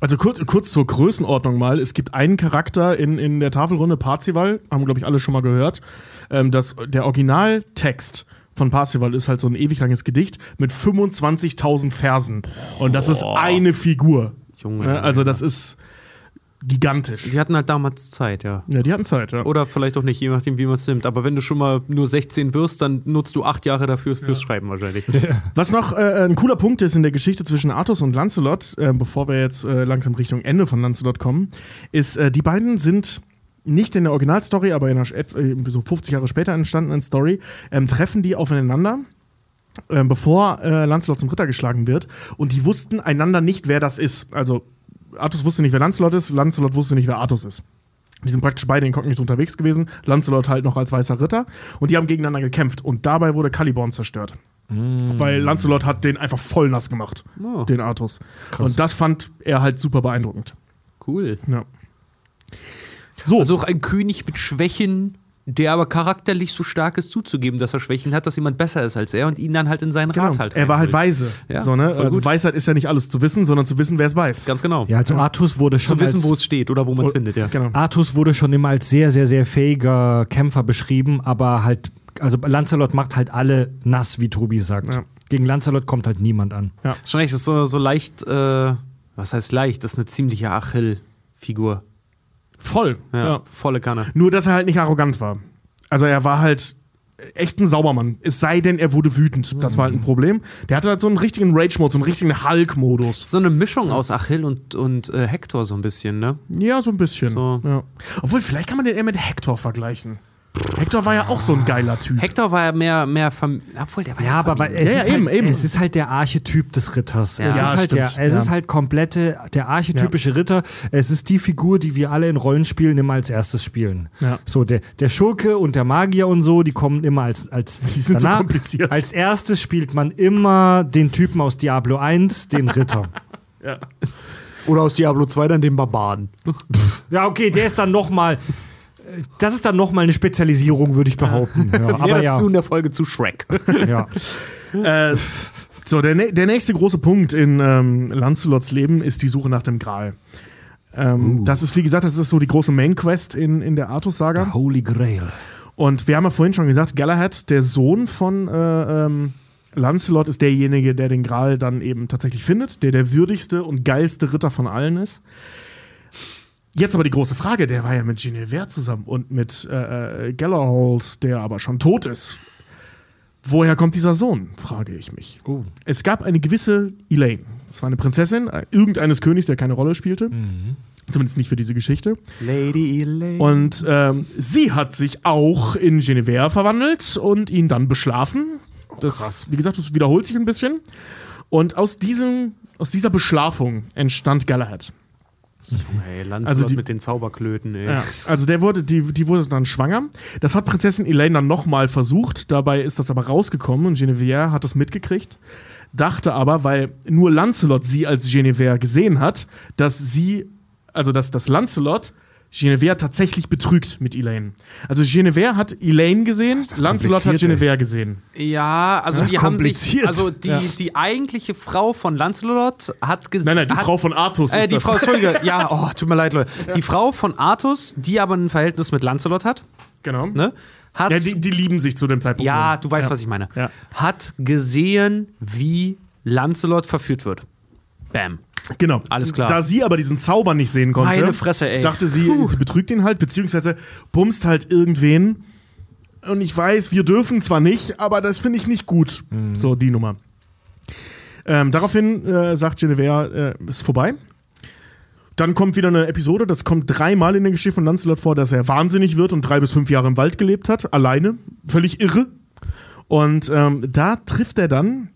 Also kurz, kurz zur Größenordnung mal. Es gibt einen Charakter in, in der Tafelrunde, Parzival, haben, glaube ich, alle schon mal gehört. Ähm, das, der Originaltext von Parzival ist halt so ein ewig langes Gedicht mit 25.000 Versen. Und das ist eine Figur. Junge, Ne? Junge, Also das ist gigantisch. Die hatten halt damals Zeit, ja. Ja, die hatten Zeit, ja. Oder vielleicht auch nicht, je nachdem, wie man es nimmt. Aber wenn du schon mal nur 16 wirst, dann nutzt du acht Jahre dafür fürs Schreiben wahrscheinlich. Was noch äh, ein cooler Punkt ist in der Geschichte zwischen Artus und Lancelot, äh, bevor wir jetzt äh, langsam Richtung Ende von Lancelot kommen, ist, äh, die beiden sind nicht in der Originalstory, aber in einer äh, so 50 Jahre später entstandenen Story, ähm, treffen die aufeinander. ähm, bevor äh, Lancelot zum Ritter geschlagen wird. Und die wussten einander nicht, wer das ist. Also, Artus wusste nicht, wer Lancelot ist, Lancelot wusste nicht, wer Artus ist. Die sind praktisch beide inkognito unterwegs gewesen. Lancelot halt noch als weißer Ritter. Und die haben gegeneinander gekämpft. Und dabei wurde Caliborn zerstört. Weil Lancelot hat den einfach voll nass gemacht, Oh, den Artus. Und das fand er halt super beeindruckend. cool. Ja. So, Also auch ein König mit Schwächen, der aber charakterlich so stark ist, zuzugeben, dass er Schwächen hat, dass jemand besser ist als er und ihn dann halt in seinen genau. Rat halt er war halt weise. Ja, so, ne? Also gut. Weisheit ist ja nicht alles zu wissen, sondern zu wissen, wer es weiß. Ganz genau. ja, also Artus wurde schon Zu wissen, wo es steht oder wo man es findet, ja. Genau. Artus wurde schon immer als sehr, sehr, sehr fähiger Kämpfer beschrieben, aber halt, also Lancelot macht halt alle nass, wie Tobi sagt. Ja. Gegen Lancelot kommt halt niemand an. Schon echt, das ist so, so leicht, äh, was heißt leicht? Das ist eine ziemliche Achill-Figur. Voll. Ja, Ja. volle Kanne. Nur, dass er halt nicht arrogant war. Also er war halt echt ein Saubermann. Es sei denn, er wurde wütend. Das war halt ein Problem. Der hatte halt so einen richtigen Rage-Modus, so einen richtigen Hulk-Modus. So eine Mischung aus Achill und, und äh, Hector so ein bisschen, ne? Ja, so ein bisschen. So. Ja. Obwohl, vielleicht kann man den eher mit Hector vergleichen. Hector war ja auch so ein geiler Typ. Hector war ja mehr, mehr Fam obwohl der war Ja, aber weil Familie. es, Ja, ist ja, eben, halt, eben. es ist halt der Archetyp des Ritters. Ja. es Ja, ist halt, der, stimmt. es Ja. ist halt komplette, der archetypische Ritter. Es ist die Figur, die wir alle in Rollenspielen immer als erstes spielen. Ja. So, der, der Schurke und der Magier und so, die kommen immer als, als Die sind so kompliziert. Als erstes spielt man immer den Typen aus Diablo 1, den Ritter. Ja. Oder aus Diablo 2 dann den Barbaren. ja, okay, der ist dann nochmal. Das ist dann nochmal eine Spezialisierung, würde ich behaupten. Ja, aber Mehr ja, dazu in der Folge zu Shrek. ja. Äh, so, der, der nächste große Punkt in ähm, Lancelots Leben ist die Suche nach dem Gral. Ähm, Das ist, wie gesagt, das ist so die große Main-Quest in, in der Artus-Saga. Holy Grail. Und wir haben ja vorhin schon gesagt, Galahad, der Sohn von äh, ähm, Lancelot, ist derjenige, der den Gral dann eben tatsächlich findet, der der würdigste und geilste Ritter von allen ist. Jetzt aber die große Frage, der war ja mit Guinevere zusammen und mit äh, äh, Galahalt, der aber schon tot ist. Woher kommt dieser Sohn, frage ich mich. Oh. Es gab eine gewisse Elaine. Das war eine Prinzessin äh, irgendeines Königs, der keine Rolle spielte. Zumindest nicht für diese Geschichte. Lady Elaine. Und ähm, sie hat sich auch in Genevieve verwandelt und ihn dann beschlafen. Das, Wie gesagt, das wiederholt sich ein bisschen. Und aus, diesem, aus dieser Beschlafung entstand Galahad. Lancelot Also die- mit den Zauberklöten, ey. Ja, also der wurde, die, die wurde dann schwanger. Das hat Prinzessin Elaine dann nochmal versucht. Dabei ist das aber rausgekommen und Genevieve hat das mitgekriegt. Dachte aber, weil nur Lancelot sie als Genevieve gesehen hat, dass sie, also dass, dass Lancelot Genevieve tatsächlich betrügt mit Elaine. Also Genevieve hat Elaine gesehen, Lancelot hat ey. Genevieve gesehen. Ja, also die haben sich, also die, Ja. die eigentliche Frau von Lancelot hat gesagt. Nein, nein, die Frau von Artus Äh, ist die das. Frau, Entschuldige, ja, oh, tut mir leid, Leute. Die Frau von Artus, die aber ein Verhältnis mit Lancelot hat, genau. ne? Hat, Ja, die, die lieben sich zu dem Zeitpunkt. ja, du weißt, ja. was ich meine. Ja. Hat gesehen, wie Lancelot verführt wird. Bam. Genau. Alles klar. Da sie aber diesen Zauber nicht sehen konnte, Meine Fresse, ey. dachte sie, Puh. sie betrügt ihn halt, beziehungsweise bumst halt irgendwen. Und ich weiß, wir dürfen zwar nicht, aber das finde ich nicht gut. Mhm. So, die Nummer. Ähm, daraufhin äh, sagt Genevieve, äh, ist vorbei. Dann kommt wieder eine Episode, das kommt dreimal in der Geschichte von Lancelot vor, dass er wahnsinnig wird und drei bis fünf Jahre im Wald gelebt hat, alleine, völlig irre. Und ähm, da trifft er dann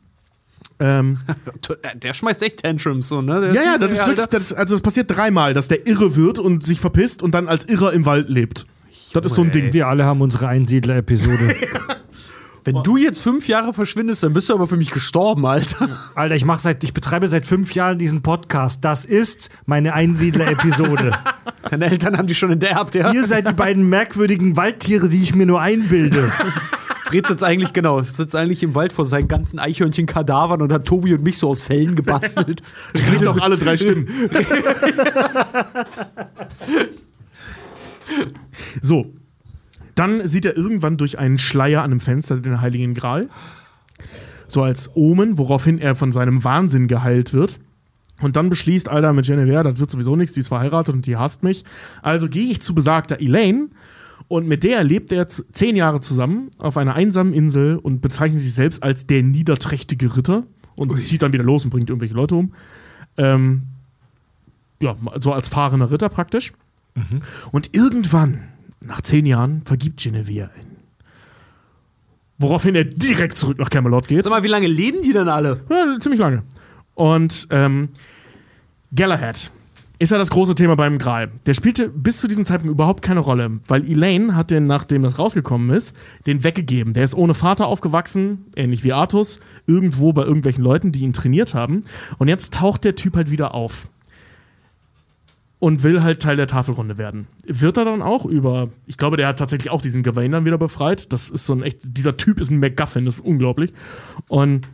ähm, Der schmeißt echt Tantrums, so, ne? Der ja, ja, das ey, ist wirklich, das, also das passiert dreimal, dass der irre wird und sich verpisst und dann als Irrer im Wald lebt. Das ist so ein Junge, Ding. Wir alle haben unsere Einsiedler-Episode. Wenn du jetzt fünf Jahre verschwindest, dann bist du aber für mich gestorben, Alter. Alter, ich, mach seit, ich betreibe seit fünf Jahren diesen Podcast. Das ist meine Einsiedler-Episode. Deine Eltern haben dich schon enterbt, ja? Ihr seid die beiden merkwürdigen Waldtiere, die ich mir nur einbilde. Fred sitzt eigentlich, genau, sitzt eigentlich im Wald vor seinen ganzen Eichhörnchen-Kadavern und hat Tobi und mich so aus Fellen gebastelt. Spricht auch alle drei Stimmen. so. Dann sieht er irgendwann durch einen Schleier an einem Fenster den Heiligen Gral. So als Omen, woraufhin er von seinem Wahnsinn geheilt wird. Und dann beschließt Alter mit Genevieve, das wird sowieso nichts, die ist verheiratet und die hasst mich. Also gehe ich zu besagter Elaine und mit der lebt er z- zehn Jahre zusammen auf einer einsamen Insel und bezeichnet sich selbst als der niederträchtige Ritter und zieht dann wieder los und bringt irgendwelche Leute um. Ähm, ja, so als fahrender Ritter praktisch. Und irgendwann, nach zehn Jahren, vergibt Genevieve ihn. Woraufhin er direkt zurück nach Camelot geht. Sag mal, wie lange leben die denn alle? Ja, ziemlich lange. Und ähm, Galahad ist ja das große Thema beim Gral. Der spielte bis zu diesem Zeitpunkt überhaupt keine Rolle, weil Elaine hat den, nachdem das rausgekommen ist, den weggegeben. Der ist ohne Vater aufgewachsen, ähnlich wie Artus, irgendwo bei irgendwelchen Leuten, die ihn trainiert haben. Und jetzt taucht der Typ halt wieder auf. Und will halt Teil der Tafelrunde werden. Wird er dann auch über, ich glaube, der hat tatsächlich auch diesen Gawain dann wieder befreit. Das ist so ein echt, dieser Typ ist ein MacGuffin, das ist unglaublich. Und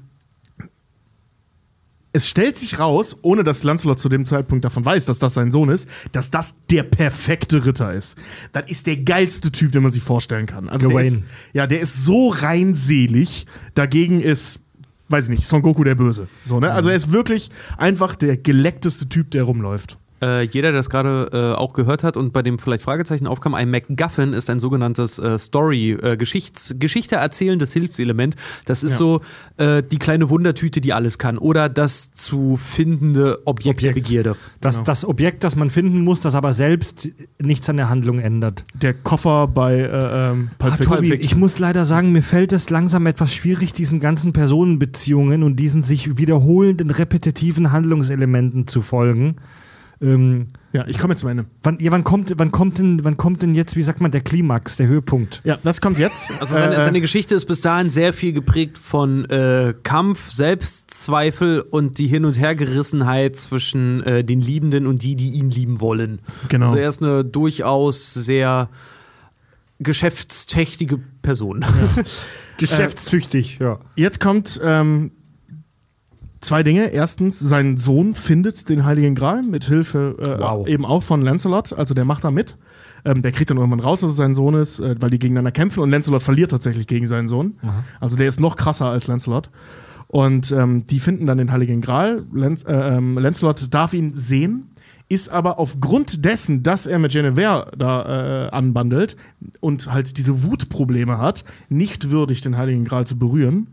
es stellt sich raus, ohne dass Lancelot zu dem Zeitpunkt davon weiß, dass das sein Sohn ist, dass das der perfekte Ritter ist. Das ist der geilste Typ, den man sich vorstellen kann. Also der Gawain. ist, ja, der ist so reinselig. Dagegen ist, weiß ich nicht, Son Goku der Böse. So, ne? Also er ist wirklich einfach der geleckteste Typ, der rumläuft. Äh, jeder, der es gerade äh, auch gehört hat und bei dem vielleicht Fragezeichen aufkam, ein MacGuffin ist ein sogenanntes äh, Story, äh, Geschichts Geschichte erzählendes Hilfselement. Das ist Ja. so äh, die kleine Wundertüte, die alles kann. Oder das zu findende Objekt, der Objekt. Begierde. Das, Genau. das Objekt, das man finden muss, das aber selbst nichts an der Handlung ändert. Der Koffer bei äh, ähm, Pulp Fiction. Tobi, ich muss leider sagen, mir fällt es langsam etwas schwierig, diesen ganzen Personenbeziehungen und diesen sich wiederholenden, repetitiven Handlungselementen zu folgen. Ähm, Ja, ich komme jetzt zum Ende. wann, ja, wann, kommt, wann, kommt denn, wann kommt denn jetzt, wie sagt man, der Klimax, der Höhepunkt? Ja, das kommt jetzt. Also seine, Äh, seine Geschichte ist bis dahin sehr viel geprägt von äh, Kampf, Selbstzweifel und die Hin- und Hergerissenheit zwischen äh, den Liebenden und die, die ihn lieben wollen. Genau. Also er ist eine durchaus sehr geschäftstüchtige Person. Geschäftstüchtig, ja. Jetzt kommt ähm, zwei Dinge. Erstens, sein Sohn findet den Heiligen Gral mit Hilfe äh, Wow. eben auch von Lancelot. Also der macht da mit. Ähm, der kriegt dann irgendwann raus, dass es sein Sohn ist, äh, weil die gegeneinander kämpfen und Lancelot verliert tatsächlich gegen seinen Sohn. Also der ist noch krasser als Lancelot. Und ähm, die finden dann den Heiligen Gral. Lan äh, ähm, Lancelot darf ihn sehen, ist aber aufgrund dessen, dass er mit Genevieve da äh, anbandelt und halt diese Wutprobleme hat, nicht würdig, den Heiligen Gral zu berühren.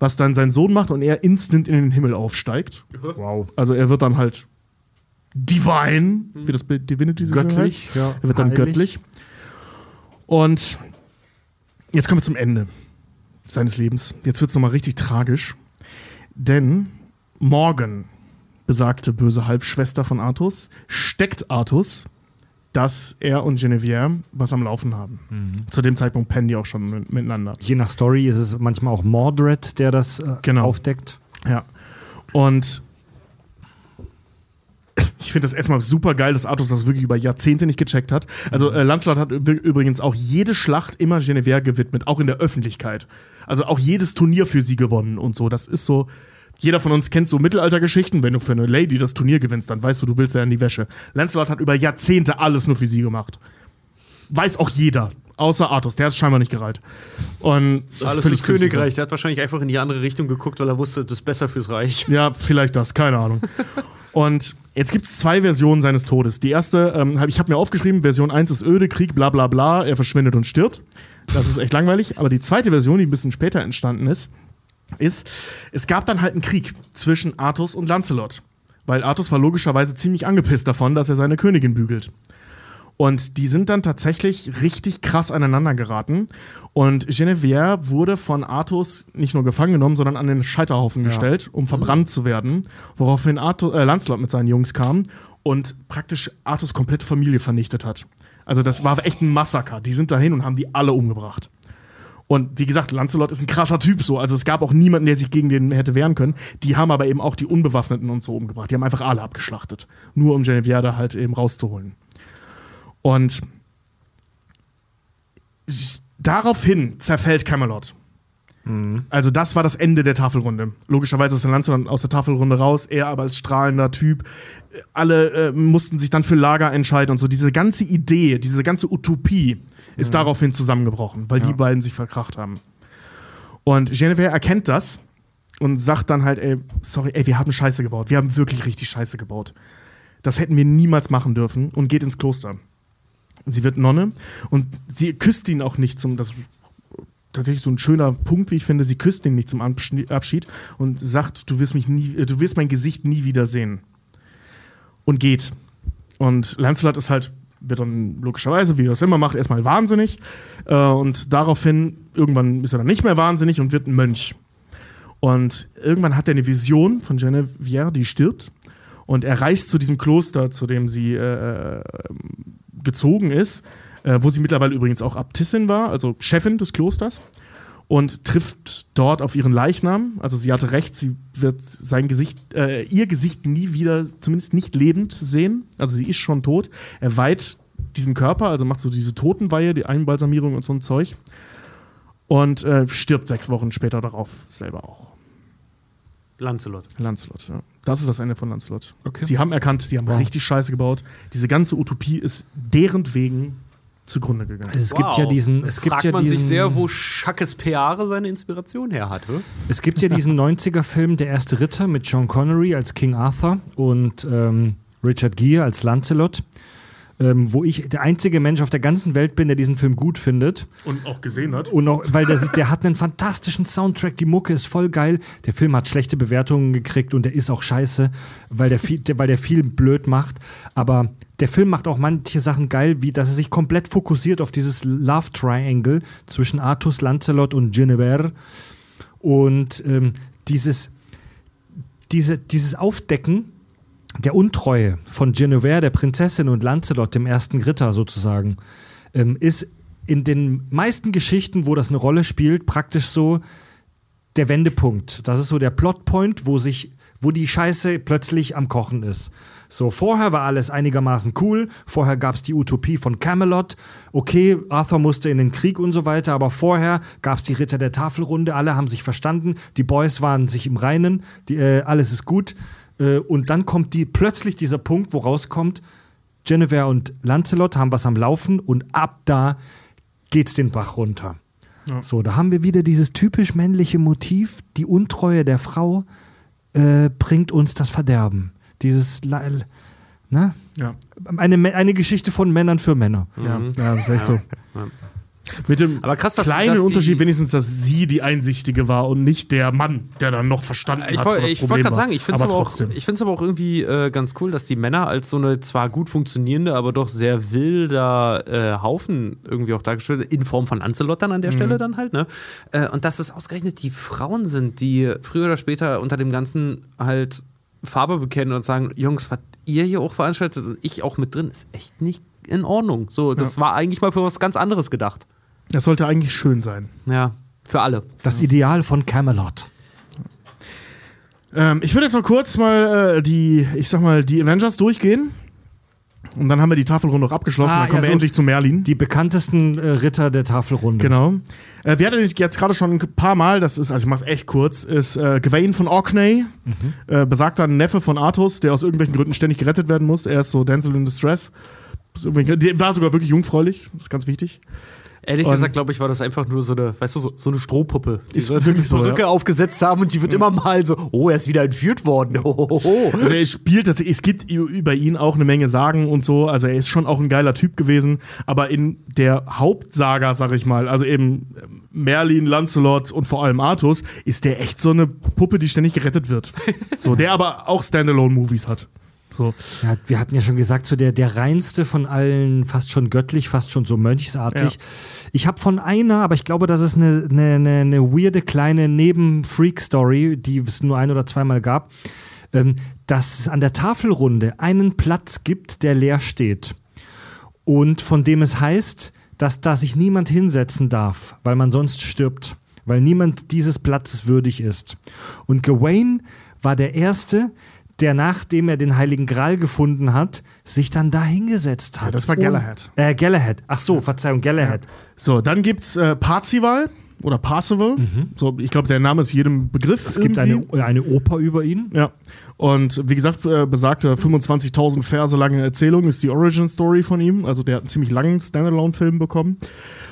Was dann sein Sohn macht und er instant in den Himmel aufsteigt. Wow. Also er wird dann halt divine, wie das bei Divinity so schön Göttlich, heißt. ja. Er wird dann Heilig. göttlich. Und jetzt kommen wir zum Ende seines Lebens. Jetzt wird es nochmal richtig tragisch. Denn Morgan, besagte böse Halbschwester von Artus, steckt Artus, dass er und Genevieve was am Laufen haben. Zu dem Zeitpunkt pennen die auch schon mit- miteinander. Je nach Story ist es manchmal auch Mordred, der das äh, Genau. aufdeckt. Ja. Und ich finde das erstmal super geil, dass Artus das wirklich über Jahrzehnte nicht gecheckt hat. Also äh, Lancelot hat üb- übrigens auch jede Schlacht immer Genevieve gewidmet, auch in der Öffentlichkeit. Also auch jedes Turnier für sie gewonnen und so. Das ist so. Jeder von uns kennt so Mittelaltergeschichten. Wenn du für eine Lady das Turnier gewinnst, dann weißt du, du willst ja in die Wäsche. Lancelot hat über Jahrzehnte alles nur für sie gemacht. Weiß auch jeder. Außer Artus, der ist scheinbar nicht gereiht. Und das Alles völlig fürs Königreich. Der hat wahrscheinlich einfach in die andere Richtung geguckt, weil er wusste, das ist besser fürs Reich. Ja, vielleicht das, keine Ahnung. Und jetzt gibt es zwei Versionen seines Todes. Die erste, ähm, ich habe mir aufgeschrieben, Version 1 ist öde, Krieg, bla bla bla, er verschwindet und stirbt. Das ist echt langweilig. Aber die zweite Version, die ein bisschen später entstanden ist, ist, es gab dann halt einen Krieg zwischen Artus und Lancelot. Weil Artus war logischerweise ziemlich angepisst davon, dass er seine Königin bügelt. Und die sind dann tatsächlich richtig krass aneinander geraten. Und Genevieve wurde von Artus nicht nur gefangen genommen, sondern an den Scheiterhaufen gestellt, um verbrannt zu werden. Woraufhin Arthur, äh, Lancelot mit seinen Jungs kam und praktisch Artus komplette Familie vernichtet hat. Also das war echt ein Massaker. Die sind dahin und haben die alle umgebracht. Und wie gesagt, Lancelot ist ein krasser Typ so. Also es gab auch niemanden, der sich gegen den hätte wehren können. Die haben aber eben auch die Unbewaffneten und so umgebracht. Die haben einfach alle abgeschlachtet. Nur um Genevieve halt eben rauszuholen. Und daraufhin zerfällt Camelot. Also das war das Ende der Tafelrunde. Logischerweise ist der Lancelot aus der Tafelrunde raus, er aber als strahlender Typ. Alle äh, mussten sich dann für Lager entscheiden und so. Diese ganze Idee, diese ganze Utopie ist daraufhin zusammengebrochen, weil die beiden sich verkracht haben. Und Genevieve erkennt das und sagt dann halt, ey, sorry, ey, wir haben Scheiße gebaut. Wir haben wirklich richtig Scheiße gebaut. Das hätten wir niemals machen dürfen und geht ins Kloster. Und sie wird Nonne und sie küsst ihn auch nicht zum, das ist tatsächlich so ein schöner Punkt, wie ich finde, sie küsst ihn nicht zum Abschied und sagt, du wirst mich nie, äh, du wirst mein Gesicht nie wieder sehen. Und geht. Und Lancelot ist halt, wird dann logischerweise, wie er das immer macht, erstmal wahnsinnig. Äh, und daraufhin, irgendwann ist er dann nicht mehr wahnsinnig und wird ein Mönch. Und irgendwann hat er eine Vision von Genevieve, die stirbt. Und er reist zu diesem Kloster, zu dem sie äh, gezogen ist, äh, wo sie mittlerweile übrigens auch Abtissin war, also Chefin des Klosters, und trifft dort auf ihren Leichnam. Also sie hatte recht, sie wird sein Gesicht, äh, ihr Gesicht nie wieder, zumindest nicht lebend sehen. Also sie ist schon tot. Er weiht diesen Körper, also macht so diese Totenweihe, die Einbalsamierung und so ein Zeug. Und äh, stirbt sechs Wochen später darauf selber auch. Lancelot. Lancelot, ja. Das ist das Ende von Lancelot. Okay. Sie haben erkannt, sie haben richtig Scheiße gebaut. Diese ganze Utopie ist deren wegen zugrunde gegangen. Also es gibt ja diesen, es gibt Fragt ja man diesen, sich sehr, wo Schakes Peare seine Inspiration her hatte. es gibt ja diesen 90er-Film Der erste Ritter mit Sean Connery als King Arthur und ähm, Richard Gere als Lancelot, ähm, wo ich der einzige Mensch auf der ganzen Welt bin, der diesen Film gut findet. Und auch gesehen hat. Und auch, weil der, der hat einen fantastischen Soundtrack, die Mucke ist voll geil. Der Film hat schlechte Bewertungen gekriegt und der ist auch scheiße, weil der viel, der, weil der viel blöd macht. Aber der Film macht auch manche Sachen geil, wie dass er sich komplett fokussiert auf dieses Love Triangle zwischen Artus, Lancelot und Genevieve. Und ähm, dieses, diese, dieses Aufdecken der Untreue von Genevieve, der Prinzessin und Lancelot, dem ersten Ritter sozusagen, ähm, ist in den meisten Geschichten, wo das eine Rolle spielt, praktisch so der Wendepunkt. Das ist so der Plotpoint, wo sich, wo die Scheiße plötzlich am Kochen ist. So, vorher war alles einigermaßen cool. Vorher gab es die Utopie von Camelot. Okay, Arthur musste in den Krieg und so weiter, aber vorher gab es die Ritter der Tafelrunde. Alle haben sich verstanden. Die Boys waren sich im Reinen. Die, äh, alles ist gut. Äh, und dann kommt die, plötzlich dieser Punkt, wo rauskommt, Genevieve und Lancelot haben was am Laufen und ab da geht's den Bach runter. So, da haben wir wieder dieses typisch männliche Motiv, die Untreue der Frau äh, bringt uns das Verderben. Dieses, ne? Ja. Eine, eine Geschichte von Männern für Männer. Ja, ja das ist echt so. Mit dem Aber krass, dass- kleinen dass die- Unterschied wenigstens, dass sie die Einsichtige war und nicht der Mann, der dann noch verstanden Ich hat, wollte wo das ich wollt Problem gerade sagen, ich finde es aber aber, auch, aber irgendwie äh, ganz cool, dass die Männer als so eine zwar gut funktionierende, aber doch sehr wilder äh, Haufen irgendwie auch dargestellt werden, in Form von Lancelot dann an Mhm. der Stelle dann halt, ne? Äh, und dass es ausgerechnet die Frauen sind, die früher oder später unter dem Ganzen halt Farbe bekennen und sagen, Jungs, was ihr hier auch veranstaltet und ich auch mit drin, ist echt nicht in Ordnung. So, das war eigentlich mal für was ganz anderes gedacht. Das sollte eigentlich schön sein. Ja, für alle. Das Ideal von Camelot. Ähm, ich würde jetzt mal kurz mal äh, die, ich sag mal, die Avengers durchgehen. Und dann haben wir die Tafelrunde noch abgeschlossen. Ah, dann kommen ja, wir so- endlich zu Merlin. Die bekanntesten äh, Ritter der Tafelrunde. Genau. Äh, wir hatten jetzt gerade schon ein paar Mal, das ist, also ich mach's echt kurz, ist äh, Gawain von Orkney, äh, besagter Neffe von Artus, der aus irgendwelchen Gründen ständig gerettet werden muss. Er ist so Denzel in Distress. Der war sogar wirklich jungfräulich, das ist ganz wichtig. Ehrlich Und- gesagt, glaube ich, war das einfach nur so eine, weißt du, so, so eine Strohpuppe, die so wirklich eine so, Perücke ja. aufgesetzt haben und die wird immer mal so, oh, er ist wieder entführt worden. Hohoho. Also er spielt, das, es gibt über ihn auch eine Menge Sagen und so. Also er ist schon auch ein geiler Typ gewesen. Aber in der Hauptsaga, sag ich mal, also eben Merlin, Lancelot und vor allem Artus, ist der echt so eine Puppe, die ständig gerettet wird. So, der aber auch Standalone-Movies hat. So. Ja, wir hatten ja schon gesagt, so der, der reinste von allen, fast schon göttlich, fast schon so mönchsartig. Ich habe von einer, aber ich glaube, das ist eine, eine, eine, eine weirde kleine Neben-Freak-Story, die es nur ein oder zweimal gab, ähm, dass es an der Tafelrunde einen Platz gibt, der leer steht. Und von dem es heißt, dass da sich niemand hinsetzen darf, weil man sonst stirbt, weil niemand dieses Platzes würdig ist. Und Gawain war der Erste, der nachdem er den Heiligen Gral gefunden hat, sich dann da hingesetzt hat. Ja, das war Und- Galahad. Äh, Galahad. Ach so, Verzeihung, Galahad. So, dann gibt's äh, Parzival oder Parzival. So, ich glaube, der Name ist jedem Begriff. Mhm. Es gibt eine, eine Oper über ihn. Ja. Und wie gesagt, äh, besagte 25.000 Verse lange Erzählung ist die Origin Story von ihm. Also der hat einen ziemlich langen Standalone-Film bekommen.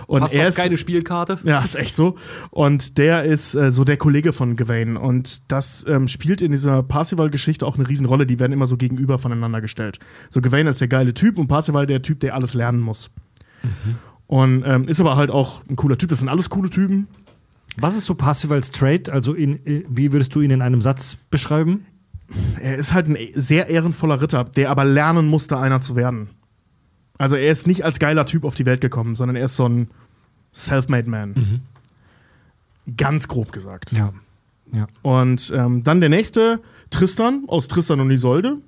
Und Passt er ist keine Spielkarte. Ja, ist echt so. Und der ist äh, so der Kollege von Gawain. Und das ähm, spielt in dieser Parzival-Geschichte auch eine Riesenrolle. Die werden immer so gegenüber voneinander gestellt. So Gawain als der geile Typ und Parzival der Typ, der alles lernen muss. Und ähm, ist aber halt auch ein cooler Typ. Das sind alles coole Typen. Was ist so Parcivals Trade? Also in, wie würdest du ihn in einem Satz beschreiben? Er ist halt ein sehr ehrenvoller Ritter, der aber lernen musste, einer zu werden. Also er ist nicht als geiler Typ auf die Welt gekommen, sondern er ist so ein Self-made Man. Ganz grob gesagt. Ja. Ja. Und ähm, dann der nächste, Tristan aus Tristan und Isolde.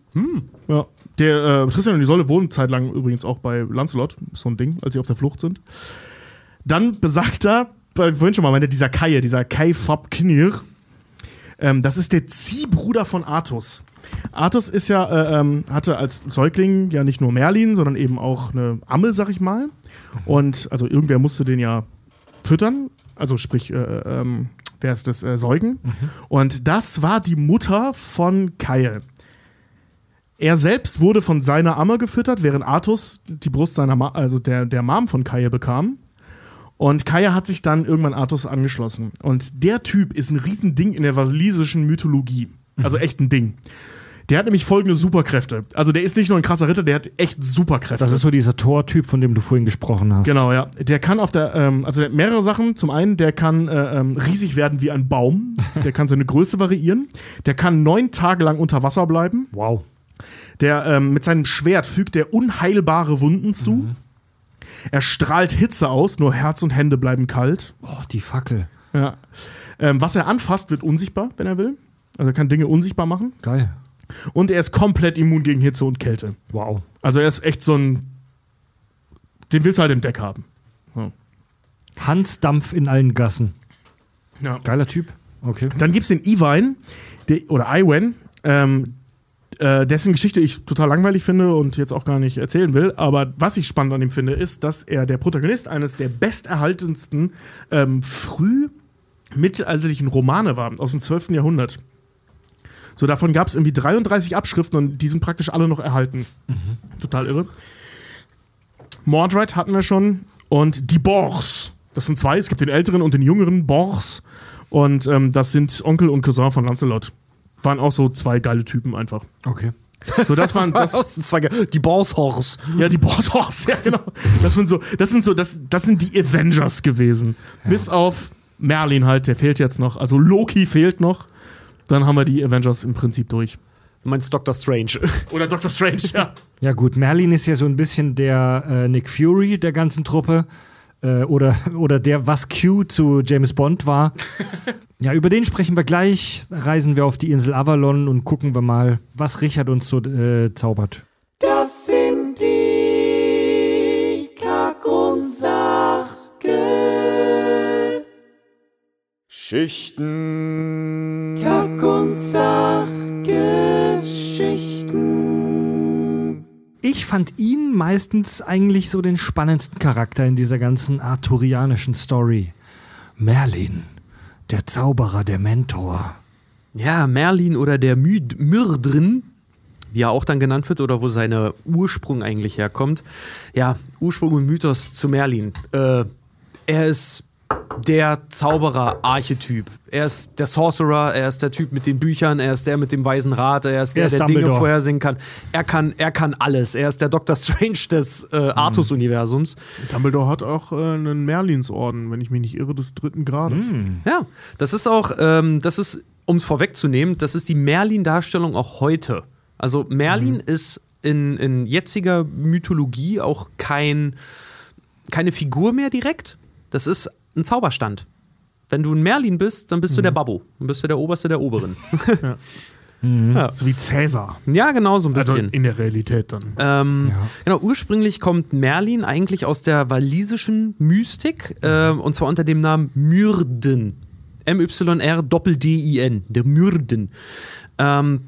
Ja. Der äh, Tristan und Isolde wohnen zeitlang übrigens auch bei Lancelot, so ein Ding, als sie auf der Flucht sind. Dann besagter, weil vorhin schon mal meinte, dieser Kai, dieser Kai Fab Knir. Ähm, das ist der Ziehbruder von Artus. Artus ist ja, äh, ähm, hatte als Säugling ja nicht nur Merlin, sondern eben auch eine Amme, sag ich mal. Und also irgendwer musste den ja füttern, also sprich, äh, ähm, wer ist das, äh, Säugen. Und das war die Mutter von Kai. Er selbst wurde von seiner Amme gefüttert, während Artus die Brust seiner Ma also der, der Mom von Kaia bekam. Und Kaia hat sich dann irgendwann Artus angeschlossen. Und der Typ ist ein Riesending in der walisischen Mythologie. Also echt ein Ding. Der hat nämlich folgende Superkräfte. Also der ist nicht nur ein krasser Ritter, der hat echt Superkräfte. Das ist so dieser Tor-Typ, von dem du vorhin gesprochen hast. Genau, ja. Der kann auf der, ähm, also der hat mehrere Sachen. Zum einen, der kann äh, ähm, riesig werden wie ein Baum. Der kann seine Größe variieren. Der kann neun Tage lang unter Wasser bleiben. Wow. Der ähm, mit seinem Schwert fügt er unheilbare Wunden zu. Er strahlt Hitze aus, nur Herz und Hände bleiben kalt. Oh, die Fackel. Ja. Ähm, was er anfasst, wird unsichtbar, wenn er will. Also er kann Dinge unsichtbar machen. Geil. Und er ist komplett immun gegen Hitze und Kälte. Wow. Also er ist echt so ein. Den willst du halt im Deck haben. Handdampf in allen Gassen. Ja. Geiler Typ. Okay. Dann gibt es den der, oder Iwen, ähm, äh, dessen Geschichte ich total langweilig finde und jetzt auch gar nicht erzählen will. Aber was ich spannend an ihm finde, ist, dass er der Protagonist eines der besterhaltensten ähm, früh mittelalterlichen Romane war, aus dem 12. Jahrhundert. So, davon gab es irgendwie 33 Abschriften und die sind praktisch alle noch erhalten. Total irre. Mordred hatten wir schon und die Bors. Das sind zwei, es gibt den älteren und den jüngeren Bors. Und ähm, das sind Onkel und Cousin von Lancelot. Waren auch so zwei geile Typen einfach. Okay. So, das waren das, Das sind zwei die Borshors. ja, die Bors, ja, genau. Das sind so, das sind so, das, das sind die Avengers gewesen. Bis auf Merlin halt, der fehlt jetzt noch. Also Loki fehlt noch. Dann haben wir die Avengers im Prinzip durch. Du meinst Doctor Strange. Oder Doctor Strange, ja. Ja, gut, Merlin ist ja so ein bisschen der äh, Nick Fury der ganzen Truppe. Äh, oder, oder der, was Q zu James Bond war. ja, über den sprechen wir gleich. Reisen wir auf die Insel Avalon und gucken wir mal, was Richard uns so äh, zaubert. Sachgeschichten. Kack- und Sachgeschichten. Ich fand ihn meistens eigentlich so den spannendsten Charakter in dieser ganzen arthurianischen Story. Merlin, der Zauberer, der Mentor. Ja, Merlin oder der Myrdrin, wie er auch dann genannt wird, oder wo seine Ursprung eigentlich herkommt. Ja, Ursprung und Mythos zu Merlin. Äh, er ist der Zauberer-Archetyp. Er ist der Sorcerer, er ist der Typ mit den Büchern, er ist der mit dem weisen Rat, er ist der, Er ist der Dinge vorhersehen kann. Er kann, er kann alles. Er ist der Dr. Strange des äh, Artus-Universums. Dumbledore hat auch äh, einen Merlinsorden, wenn ich mich nicht irre, des dritten Grades. Ja, das ist auch, ähm, das ist, um es vorwegzunehmen, das ist die Merlin-Darstellung auch heute. Also Merlin ist in, in jetziger Mythologie auch kein, keine Figur mehr direkt. Das ist ein Zauberstand. Wenn du ein Merlin bist, dann bist du der Babbo. Dann bist du der Oberste der Oberen. So wie Cäsar. Ja, genau, so ein Also bisschen. in der Realität dann. Ähm, Ja. Genau, ursprünglich kommt Merlin eigentlich aus der walisischen Mystik äh, und zwar unter dem Namen Myrden. M-Y-R-D-I-N, der Myrden. Ähm,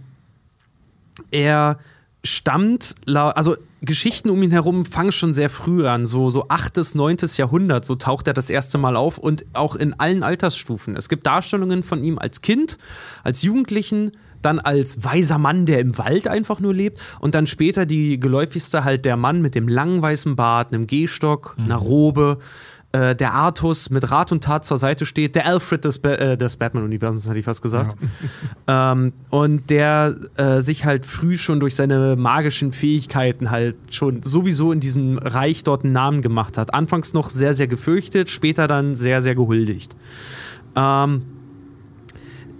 er stammt, also Geschichten um ihn herum fangen schon sehr früh an, so, so 8., 9. Jahrhundert, so taucht er das erste Mal auf und auch in allen Altersstufen. Es gibt Darstellungen von ihm als Kind, als Jugendlichen, dann als weiser Mann, der im Wald einfach nur lebt und dann später die geläufigste halt der Mann mit dem langen weißen Bart, einem Gehstock, einer Robe, äh, der Artus mit Rat und Tat zur Seite steht, der Alfred des, Ba- äh, des Batman-Universums, hätte ich fast gesagt. Ähm, und der äh, sich halt früh schon durch seine magischen Fähigkeiten halt schon sowieso in diesem Reich dort einen Namen gemacht hat. Anfangs noch sehr, sehr gefürchtet, später dann sehr, sehr gehuldigt. Ähm,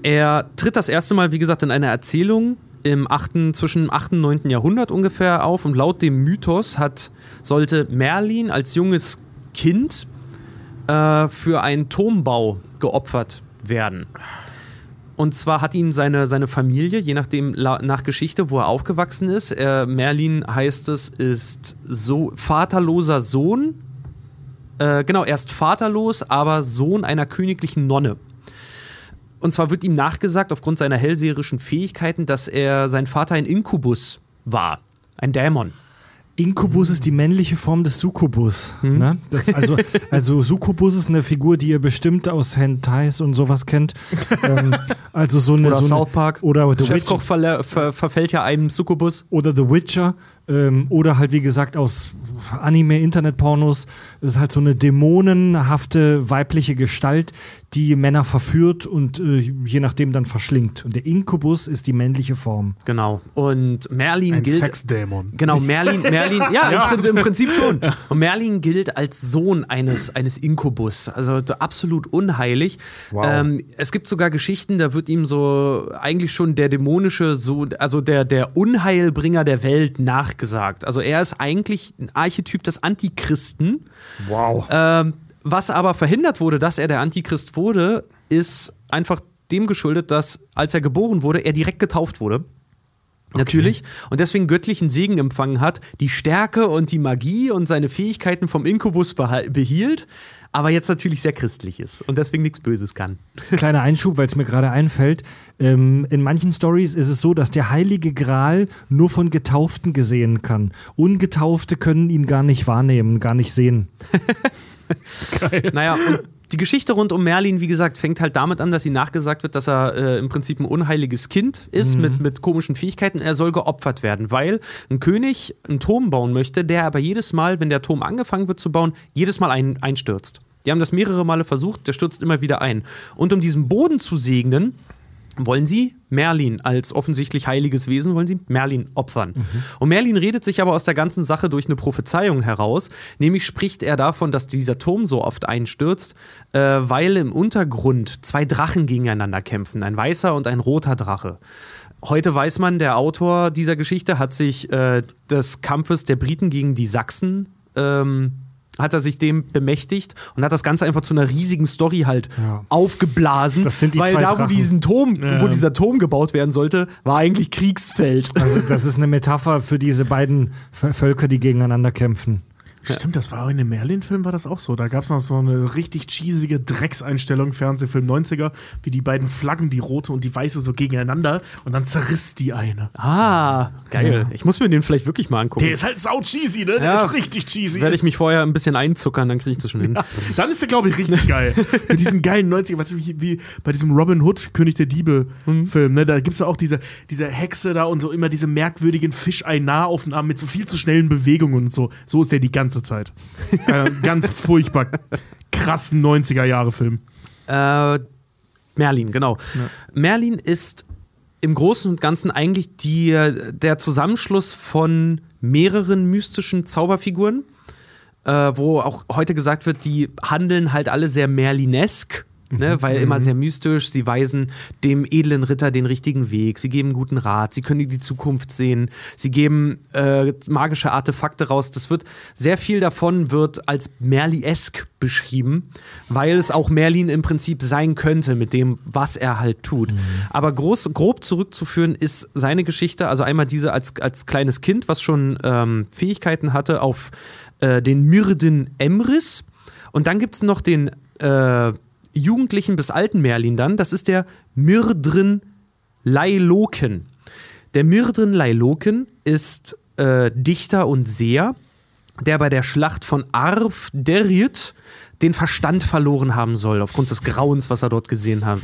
er tritt das erste Mal, wie gesagt, in einer Erzählung im 8., zwischen dem 8. und 9. Jahrhundert ungefähr auf und laut dem Mythos hat, sollte Merlin als junges Kind äh, für einen Turmbau geopfert werden. Und zwar hat ihn seine, seine Familie, je nachdem nach Geschichte, wo er aufgewachsen ist, äh, Merlin heißt es, ist so vaterloser Sohn. Äh, genau, er ist vaterlos, aber Sohn einer königlichen Nonne. Und zwar wird ihm nachgesagt, aufgrund seiner hellseherischen Fähigkeiten, dass er sein Vater ein Inkubus war. Ein Dämon. Inkubus ist die männliche Form des Succubus. Hm? Ne? Das, also, also Succubus ist eine Figur, die ihr bestimmt aus Hentais und sowas kennt. ähm, also so eine, Oder so eine, South Park. Oder The Chefkoch Witcher. verle- ver verfällt ja einem Succubus. Oder The Witcher. Ähm, oder halt, wie gesagt, aus Anime-Internet-Pornos. Das ist halt so eine dämonenhafte weibliche Gestalt, die Männer verführt und äh, je nachdem dann verschlingt. Und der Inkubus ist die männliche Form. Genau. Und Merlin Ein gilt. Sexdämon. Genau, Merlin, Merlin, ja, Ja. Im, Prinzip, im Prinzip schon. Und Merlin gilt als Sohn eines, eines Inkubus, also so absolut unheilig. Ähm, es gibt sogar Geschichten, da wird ihm so eigentlich schon der dämonische, so, also der, der Unheilbringer der Welt nachgesagt. Also er ist eigentlich ein Archetyp des Antichristen. Wow. Ähm, was aber verhindert wurde, dass er der Antichrist wurde, ist einfach dem geschuldet, dass als er geboren wurde, er direkt getauft wurde. Natürlich. Und deswegen göttlichen Segen empfangen hat, die Stärke und die Magie und seine Fähigkeiten vom Inkubus behielt, aber jetzt natürlich sehr christlich ist und deswegen nichts Böses kann. Kleiner Einschub, weil es mir gerade einfällt. Ähm, in manchen Stories ist es so, dass der heilige Gral nur von Getauften gesehen kann. Ungetaufte können ihn gar nicht wahrnehmen, gar nicht sehen. Naja, und die Geschichte rund um Merlin, wie gesagt, fängt halt damit an, dass ihm nachgesagt wird, dass er äh, im Prinzip ein unheiliges Kind ist mit, mit komischen Fähigkeiten. Er soll geopfert werden, weil ein König einen Turm bauen möchte, der aber jedes Mal, wenn der Turm angefangen wird zu bauen, jedes Mal ein, einstürzt. Die haben das mehrere Male versucht, der stürzt immer wieder ein. Und um diesen Boden zu segnen, wollen sie Merlin als offensichtlich heiliges Wesen, wollen sie Merlin opfern. Und Merlin redet sich aber aus der ganzen Sache durch eine Prophezeiung heraus. Nämlich spricht er davon, dass dieser Turm so oft einstürzt, äh, weil im Untergrund zwei Drachen gegeneinander kämpfen. Ein weißer und ein roter Drache. Heute weiß man, der Autor dieser Geschichte hat sich äh, des Kampfes der Briten gegen die Sachsen ähm, hat er sich dem bemächtigt und hat das Ganze einfach zu einer riesigen Story halt Ja. aufgeblasen. Das sind die weil zwei da, wo, diesen Turm, Ja. wo dieser Turm gebaut werden sollte, war eigentlich Kriegsfeld. Also das ist eine Metapher für diese beiden Völker, die gegeneinander kämpfen. Stimmt, das war auch in dem Merlin-Film war das auch so. Da gab es noch so eine richtig cheesige Dreckseinstellung, Fernsehfilm 90er, wie die beiden Flaggen, die rote und die weiße, so gegeneinander und dann zerriss die eine. Ah, geil. Ich muss mir den vielleicht wirklich mal angucken. Der ist halt sau cheesy, ne? Der Ja. ist richtig cheesy. Werde ich mich vorher ein bisschen einzuckern, dann kriege ich das schon hin. Dann ist der, glaube ich, richtig geil. Mit diesen geilen 90er, weißt du, wie, wie bei diesem Robin Hood, König der Diebe-Film, ne? Da gibt es ja auch diese, diese Hexe da und so immer diese merkwürdigen Fischei-Nahaufnahmen mit so viel zu schnellen Bewegungen und so. So ist der die ganze Zeit. äh, ganz furchtbar krassen 90er-Jahre-Film. Äh, Merlin, genau. Merlin ist im Großen und Ganzen eigentlich die, der Zusammenschluss von mehreren mystischen Zauberfiguren, äh, wo auch heute gesagt wird, die handeln halt alle sehr Merlinesk. Ne, weil immer sehr mystisch, sie weisen dem edlen Ritter den richtigen Weg, sie geben guten Rat, sie können die Zukunft sehen, sie geben äh, magische Artefakte raus. Das wird, sehr viel davon wird als Merli-esk beschrieben, weil es auch Merlin im Prinzip sein könnte mit dem, was er halt tut. Aber groß, grob zurückzuführen ist seine Geschichte, also einmal diese als, als kleines Kind, was schon ähm, Fähigkeiten hatte, auf äh, den Myrden Emrys. Und dann gibt es noch den äh, Jugendlichen bis alten Merlin dann, das ist der Myrdrin Lailoken. Der Myrdrin Lailoken ist äh, Dichter und Seher, der bei der Schlacht von Arv Derit den Verstand verloren haben soll, aufgrund des Grauens, was er dort gesehen hat.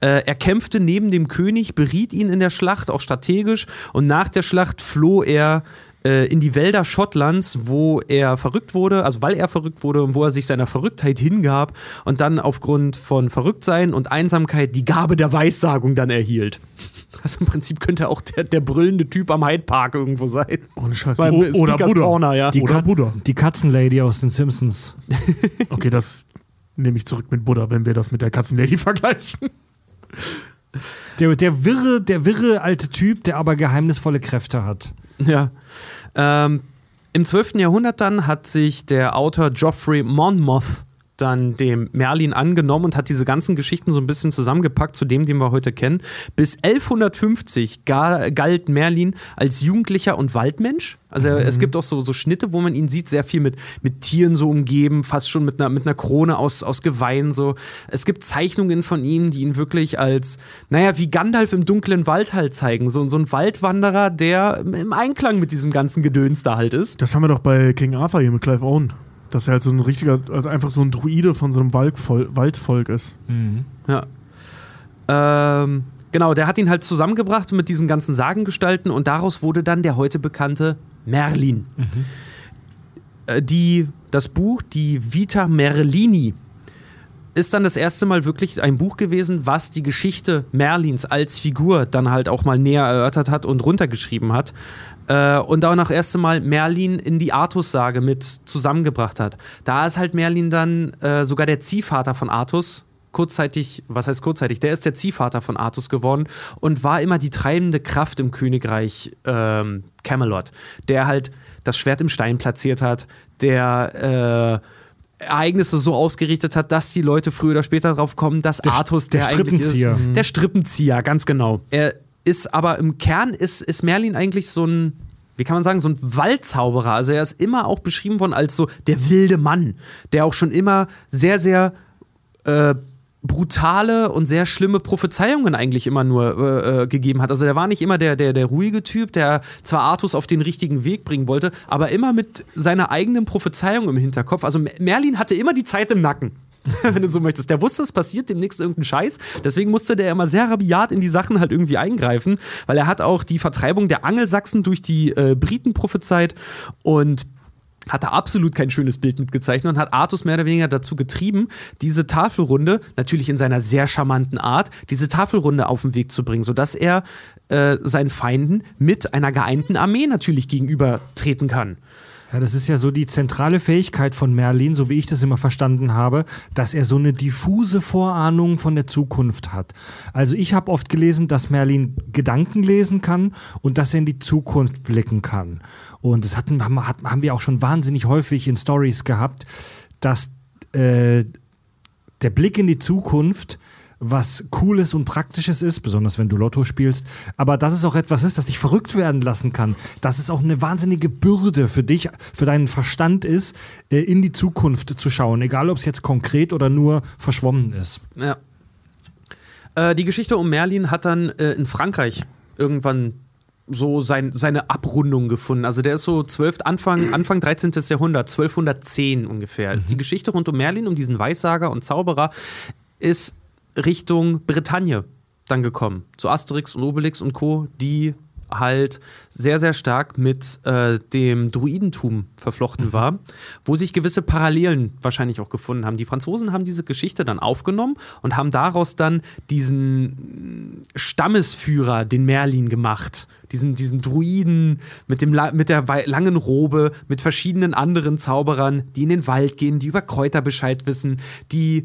Äh, er kämpfte neben dem König, beriet ihn in der Schlacht, auch strategisch, und nach der Schlacht floh er äh, in die Wälder Schottlands, wo er verrückt wurde, also weil er verrückt wurde und wo er sich seiner Verrücktheit hingab und dann aufgrund von Verrücktsein und Einsamkeit die Gabe der Weissagung dann erhielt. Also im Prinzip könnte er auch der, der brüllende Typ am Hyde Park irgendwo sein. Ohne Scheiß. Beim O- oder Buddha. Corner, ja. Die, Oder Buddha. die Katzenlady aus den Simpsons. Okay, das nehme ich zurück mit Buddha, wenn wir das mit der Katzenlady vergleichen. Der, der, wirre, der wirre alte Typ, der aber geheimnisvolle Kräfte hat. Ja. Ähm, Im 12. Jahrhundert dann hat sich der Autor Geoffrey Monmouth dann dem Merlin angenommen und hat diese ganzen Geschichten so ein bisschen zusammengepackt zu dem, den wir heute kennen. Bis 1150 ga- galt Merlin als Jugendlicher und Waldmensch. Also es gibt auch so, so Schnitte, wo man ihn sieht, sehr viel mit, mit Tieren so umgeben, fast schon mit einer, mit einer Krone aus, aus Geweihen so. Es gibt Zeichnungen von ihm, die ihn wirklich als, naja, wie Gandalf im dunklen Wald halt zeigen. So, so ein Waldwanderer, der im Einklang mit diesem ganzen Gedöns da halt ist. Das haben wir doch bei King Arthur hier mit Clive Owen. Dass er halt so ein richtiger, also einfach so ein Druide von so einem Waldvol Waldvolk ist. Ja. Ähm, genau, der hat ihn halt zusammengebracht mit diesen ganzen Sagengestalten und daraus wurde dann der heute bekannte Merlin. Äh, Die, das Buch, die Vita Merlini, ist dann das erste Mal wirklich ein Buch gewesen, was die Geschichte Merlins als Figur dann halt auch mal näher erörtert hat und runtergeschrieben hat. Äh, und auch noch erste Mal Merlin in die Artus-Sage mit zusammengebracht hat. Da ist halt Merlin dann äh, sogar der Ziehvater von Artus. Kurzzeitig, was heißt kurzzeitig? Der ist der Ziehvater von Artus geworden und war immer die treibende Kraft im Königreich ähm, Camelot, der halt das Schwert im Stein platziert hat, der äh, Ereignisse so ausgerichtet hat, dass die Leute früher oder später drauf kommen, dass Der Artus der der, eigentlich ist. Strippenzieher. Der Strippenzieher, ganz genau. Er ist aber im Kern ist, ist Merlin eigentlich so ein, wie kann man sagen, so ein Waldzauberer. Also er ist immer auch beschrieben worden als so der wilde Mann, der auch schon immer sehr, sehr äh, brutale und sehr schlimme Prophezeiungen eigentlich immer nur äh, äh, gegeben hat. Also der war nicht immer der, der, der ruhige Typ, der zwar Artus auf den richtigen Weg bringen wollte, aber immer mit seiner eigenen Prophezeiung im Hinterkopf. Also Merlin hatte immer die Zeit im Nacken. Wenn du so möchtest. Der wusste, es passiert demnächst irgendein Scheiß. Deswegen musste der immer sehr rabiat in die Sachen halt irgendwie eingreifen, weil er hat auch die Vertreibung der Angelsachsen durch die äh, Briten prophezeit und hat da absolut kein schönes Bild mitgezeichnet und hat Artus mehr oder weniger dazu getrieben, diese Tafelrunde, natürlich in seiner sehr charmanten Art, diese Tafelrunde auf den Weg zu bringen, sodass er äh, seinen Feinden mit einer geeinten Armee natürlich gegenübertreten kann. Ja, das ist ja so die zentrale Fähigkeit von Merlin, so wie ich das immer verstanden habe, dass er so eine diffuse Vorahnung von der Zukunft hat. Also ich habe oft gelesen, dass Merlin Gedanken lesen kann und dass er in die Zukunft blicken kann. Und das hatten, haben, haben wir auch schon wahnsinnig häufig in Stories gehabt, dass äh, der Blick in die Zukunft was Cooles und Praktisches ist, besonders wenn du Lotto spielst, aber dass es auch etwas ist, das dich verrückt werden lassen kann, dass es auch eine wahnsinnige Bürde für dich, für deinen Verstand ist, äh, in die Zukunft zu schauen, egal ob es jetzt konkret oder nur verschwommen ist. Ja. Äh, die Geschichte um Merlin hat dann äh, in Frankreich irgendwann so sein, seine Abrundung gefunden. Also der ist so 12, Anfang, Anfang 13. Jahrhundert, 1210 ungefähr. Ist die Geschichte rund um Merlin, um diesen Weissager und Zauberer, ist Richtung Bretagne dann gekommen. Zu Asterix und Obelix und Co., die halt sehr, sehr stark mit äh, dem Druidentum verflochten war, wo sich gewisse Parallelen wahrscheinlich auch gefunden haben. Die Franzosen haben diese Geschichte dann aufgenommen und haben daraus dann diesen Stammesführer, den Merlin, gemacht. Diesen, diesen Druiden mit, dem, mit der langen Robe, mit verschiedenen anderen Zauberern, die in den Wald gehen, die über Kräuter Bescheid wissen, die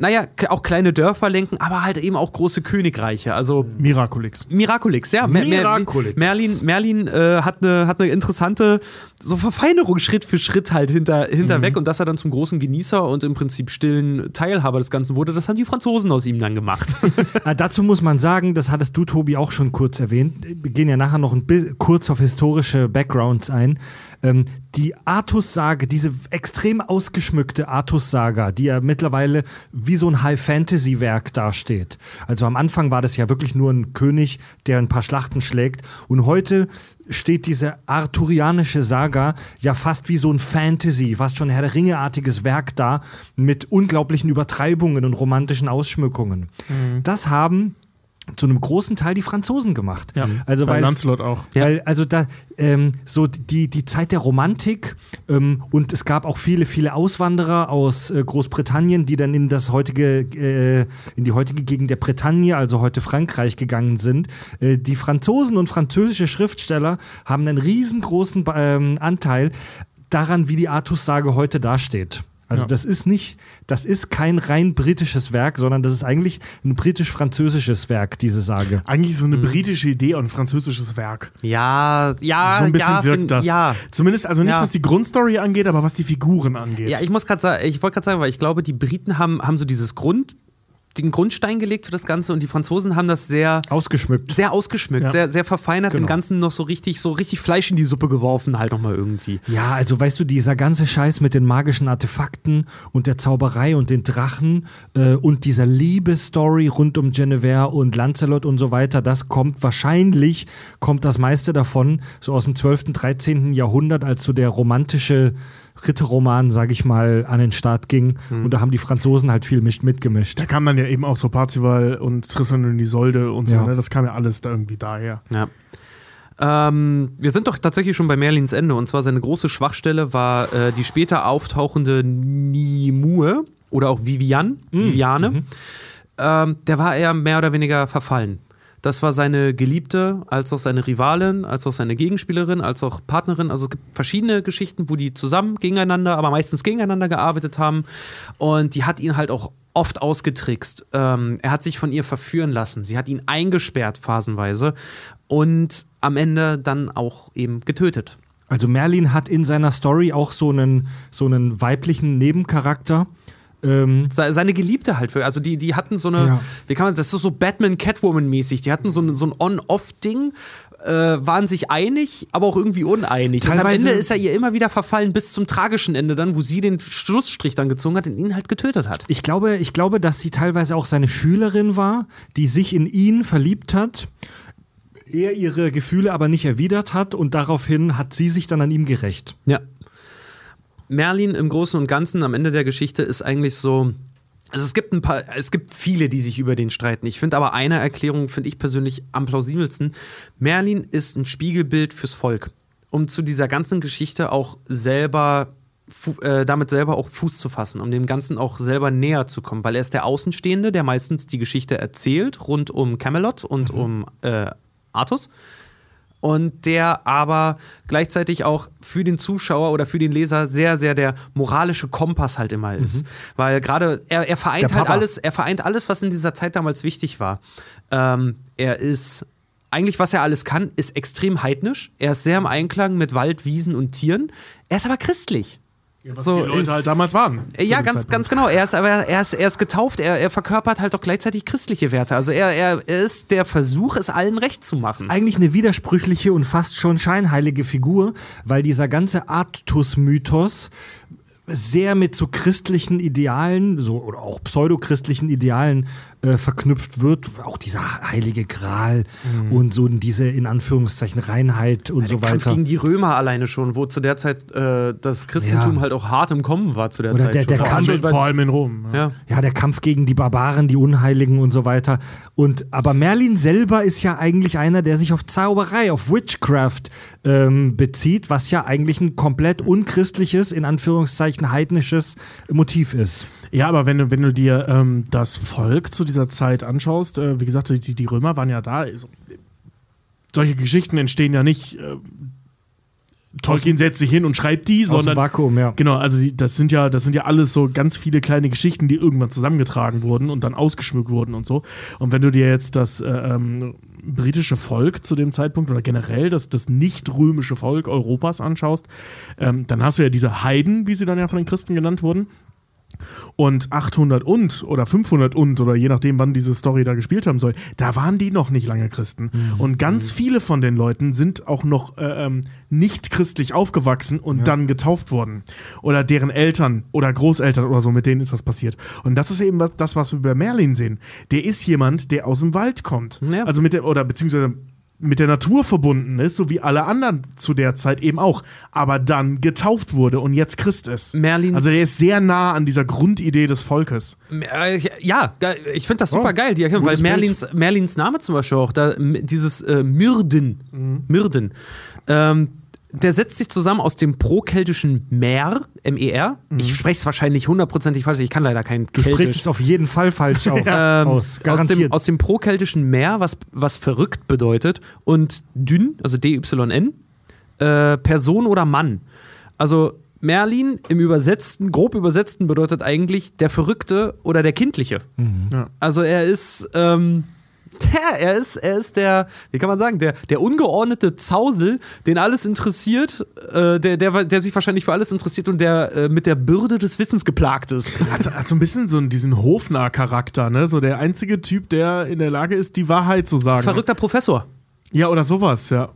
naja, auch kleine Dörfer lenken, aber halt eben auch große Königreiche. Also Miraculix. Miraculix, ja. Mer- Miraculix. Merlin, Merlin äh, hat eine hat eine interessante so Verfeinerung Schritt für Schritt halt hinter, hinterweg und dass er dann zum großen Genießer und im Prinzip stillen Teilhaber des Ganzen wurde, das haben die Franzosen aus ihm dann gemacht. Äh, dazu muss man sagen, das hattest du, Tobi, auch schon kurz erwähnt. Wir gehen ja nachher noch ein bisschen kurz auf historische Backgrounds ein. Ähm, die Artus-Sage, diese extrem ausgeschmückte Artus-Saga, die ja mittlerweile wie so ein High-Fantasy-Werk dasteht. Also am Anfang war das ja wirklich nur ein König, der ein paar Schlachten schlägt. Und heute steht diese arthurianische Saga ja fast wie so ein Fantasy, fast schon Herr der Ringe-artiges Werk da, mit unglaublichen Übertreibungen und romantischen Ausschmückungen. Das haben zu einem großen Teil die Franzosen gemacht. Ja, also bei weil Lancelot auch. Weil, also da, ähm, so die, die Zeit der Romantik ähm, und es gab auch viele, viele Auswanderer aus äh, Großbritannien, die dann in das heutige, äh, in die heutige Gegend der Bretagne, also heute Frankreich, gegangen sind. Äh, die Franzosen und französische Schriftsteller haben einen riesengroßen ähm, Anteil daran, wie die Artus-Sage heute dasteht. Also Ja. das ist nicht, das ist kein rein britisches Werk, sondern das ist eigentlich ein britisch-französisches Werk, diese Sage. Eigentlich so eine britische Idee und ein französisches Werk. ja, ja, so ein bisschen ja, wirkt find- das. Ja, Zumindest, also nicht Ja. was die Grundstory angeht, aber was die Figuren angeht. Ja, ich muss gerade sagen, ich wollte gerade sagen, weil ich glaube, die Briten haben, haben so dieses Grund, den Grundstein gelegt für das Ganze und die Franzosen haben das sehr, Ausgeschmückt. sehr ausgeschmückt, Ja. sehr, sehr verfeinert, Genau. dem Ganzen noch so richtig, so richtig Fleisch in die Suppe geworfen, halt nochmal irgendwie. Ja, also weißt du, dieser ganze Scheiß mit den magischen Artefakten und der Zauberei und den Drachen äh, und dieser Liebesstory rund um Genevieve und Lancelot und so weiter, das kommt wahrscheinlich, kommt das meiste davon so aus dem 12., 13. Jahrhundert, als so der romantische Ritterroman, sag ich mal, an den Start ging. Und da haben die Franzosen halt viel mit, mitgemischt. Da kam dann ja eben auch so Parzival und Tristan und Isolde und so, Ja. ne? Das kam ja alles da irgendwie daher. Ja. Ähm, wir sind doch tatsächlich schon bei Merlins Ende und zwar seine große Schwachstelle war äh, die später auftauchende Nimue oder auch Vivian, Viviane. Ähm, der war eher mehr oder weniger verfallen. Das war seine Geliebte, als auch seine Rivalin, als auch seine Gegenspielerin, als auch Partnerin. Also es gibt verschiedene Geschichten, wo die zusammen gegeneinander, aber meistens gegeneinander gearbeitet haben. Und die hat ihn halt auch oft ausgetrickst. Ähm, er hat sich von ihr verführen lassen. Sie hat ihn eingesperrt phasenweise und am Ende dann auch eben getötet. Also Merlin hat in seiner Story auch so einen, so einen weiblichen Nebencharakter. Ähm, Se- Seine Geliebte halt, also die, die hatten so eine, Ja. wie kann man, das ist so Batman-Catwoman-mäßig, die hatten so ein, so ein On-Off-Ding, äh, waren sich einig, aber auch irgendwie uneinig. und am Teilweise- Ende ist er ihr immer wieder verfallen bis zum tragischen Ende dann, wo sie den Schlussstrich dann gezogen hat und ihn halt getötet hat. Ich glaube, ich glaube, dass sie teilweise auch seine Schülerin war, die sich in ihn verliebt hat, er ihre Gefühle aber nicht erwidert hat und daraufhin hat sie sich dann an ihm gerecht. Ja. Merlin im Großen und Ganzen am Ende der Geschichte ist eigentlich so. Also es gibt ein paar, es gibt viele, die sich über den streiten. Ich finde aber eine Erklärung, finde ich persönlich am plausibelsten. Merlin ist ein Spiegelbild fürs Volk. Um zu dieser ganzen Geschichte auch selber, äh, damit selber auch Fuß zu fassen, um dem Ganzen auch selber näher zu kommen. Weil er ist der Außenstehende, der meistens die Geschichte erzählt, rund um Camelot und um äh, Artus und der aber gleichzeitig auch für den Zuschauer oder für den Leser sehr, sehr der moralische Kompass halt immer ist. Weil gerade er, er vereint halt alles, er vereint alles, was in dieser Zeit damals wichtig war. Ähm, er ist eigentlich, was er alles kann, ist extrem heidnisch. Er ist sehr im Einklang mit Wald, Wiesen und Tieren. Er ist aber christlich. Was So, die Leute halt damals waren. Äh, Ja, ganz, ganz genau. Er ist aber er ist, er ist getauft. Er, er verkörpert halt auch gleichzeitig christliche Werte. Also er, er, er ist der Versuch, es allen recht zu machen. Eigentlich eine widersprüchliche und fast schon scheinheilige Figur, weil dieser ganze Artus-Mythos sehr mit so christlichen Idealen, so oder auch pseudochristlichen Idealen äh, verknüpft wird. Auch dieser heilige Gral und so diese in Anführungszeichen Reinheit und so Mhm. Kampf weiter. gegen die Römer alleine schon, wo zu der Zeit äh, das Christentum Ja. halt auch hart im Kommen war zu der Oder Zeit. der- schon. der Vor Kampf allem, über- vor allem in Rom. Ja. ja. Ja, der Kampf gegen die Barbaren, die Unheiligen und so weiter. Und aber Merlin selber ist ja eigentlich einer, der sich auf Zauberei, auf Witchcraft ähm, bezieht, was ja eigentlich ein komplett unchristliches, in Anführungszeichen heidnisches Motiv ist. Ja, aber wenn du, wenn du dir ähm, das Volk zu dieser Zeit anschaust, äh, wie gesagt, die, die Römer waren ja da. Also, solche Geschichten entstehen ja nicht äh, Tolkien setzt sich hin und schreibt die, Aus dem sondern Vakuum, ja. Genau, also die, das sind ja, das sind ja alles so ganz viele kleine Geschichten, die irgendwann zusammengetragen wurden und dann ausgeschmückt wurden und so. Und wenn du dir jetzt das äh, ähm, britische Volk zu dem Zeitpunkt oder generell das, das nicht römische Volk Europas anschaust, ähm, dann hast du ja diese Heiden, wie sie dann ja von den Christen genannt wurden. Und 800 und oder 500 und oder je nachdem, wann diese Story da gespielt haben soll, da waren die noch nicht lange Christen. Und ganz viele von den Leuten sind auch noch äh, ähm, nicht christlich aufgewachsen und dann getauft worden. Oder deren Eltern oder Großeltern oder so, mit denen ist das passiert. Und das ist eben das, was wir bei Merlin sehen. Der ist jemand, der aus dem Wald kommt. Ja. Also mit der, oder beziehungsweise mit der Natur verbunden ist, so wie alle anderen zu der Zeit eben auch, aber dann getauft wurde und jetzt Christ ist. Merlins- also der ist sehr nah an dieser Grundidee des Volkes. Äh, Ja, ich finde das super geil, die Erklärung, weil Merlins, Merlins Name zum Beispiel auch, da, dieses äh, Myrden, Myrden, ähm, der setzt sich zusammen aus dem prokeltischen Mer, M-E-R. Ich spreche es wahrscheinlich hundertprozentig falsch, ich kann leider kein Du sprichst es auf jeden Fall falsch auf, ähm, aus. aus, dem, Garantiert. aus dem prokeltischen Meer, was, was verrückt bedeutet, und dünn, also D-Y-N, äh, Person oder Mann. Also Merlin im Übersetzten, grob Übersetzten bedeutet eigentlich der Verrückte oder der Kindliche. Ja. Also er ist, ähm, der, er ist, er ist der, wie kann man sagen, der, der ungeordnete Zausel, den alles interessiert, äh, der, der, der sich wahrscheinlich für alles interessiert und der äh, mit der Bürde des Wissens geplagt ist. Hat, so- hat so ein bisschen so einen- diesen Hofnarr-Charakter, ne? So der einzige Typ, der in der Lage ist, die Wahrheit zu sagen. Verrückter Professor. Ja, oder sowas, ja.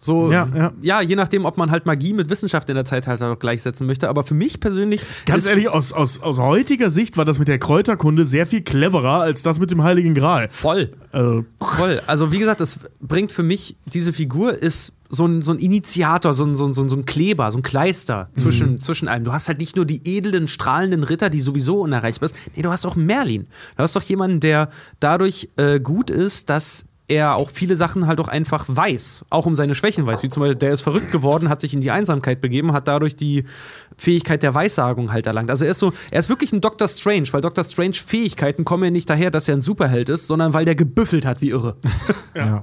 So, Ja, ja. je nachdem, ob man halt Magie mit Wissenschaft in der Zeit halt auch gleichsetzen möchte. Aber für mich persönlich. Ganz ehrlich, aus, aus, aus heutiger Sicht war das mit der Kräuterkunde sehr viel cleverer als das mit dem Heiligen Gral. Voll. Äh, Voll. Also, wie gesagt, es bringt für mich, diese Figur ist so ein, so ein Initiator, so ein, so, ein, so ein Kleber, so ein Kleister zwischen, zwischen allem. Du hast halt nicht nur die edlen, strahlenden Ritter, die sowieso unerreichbar sind. Nee, du hast auch Merlin. Du hast doch jemanden, der dadurch äh, gut ist, dass er auch viele Sachen halt auch einfach weiß, auch um seine Schwächen weiß. Wie zum Beispiel, der ist verrückt geworden, hat sich in die Einsamkeit begeben, hat dadurch die Fähigkeit der Weissagung halt erlangt. Also er ist so, er ist wirklich ein Dr. Strange, weil Dr. Strange Fähigkeiten kommen ja nicht daher, dass er ein Superheld ist, sondern weil der gebüffelt hat wie irre. ja.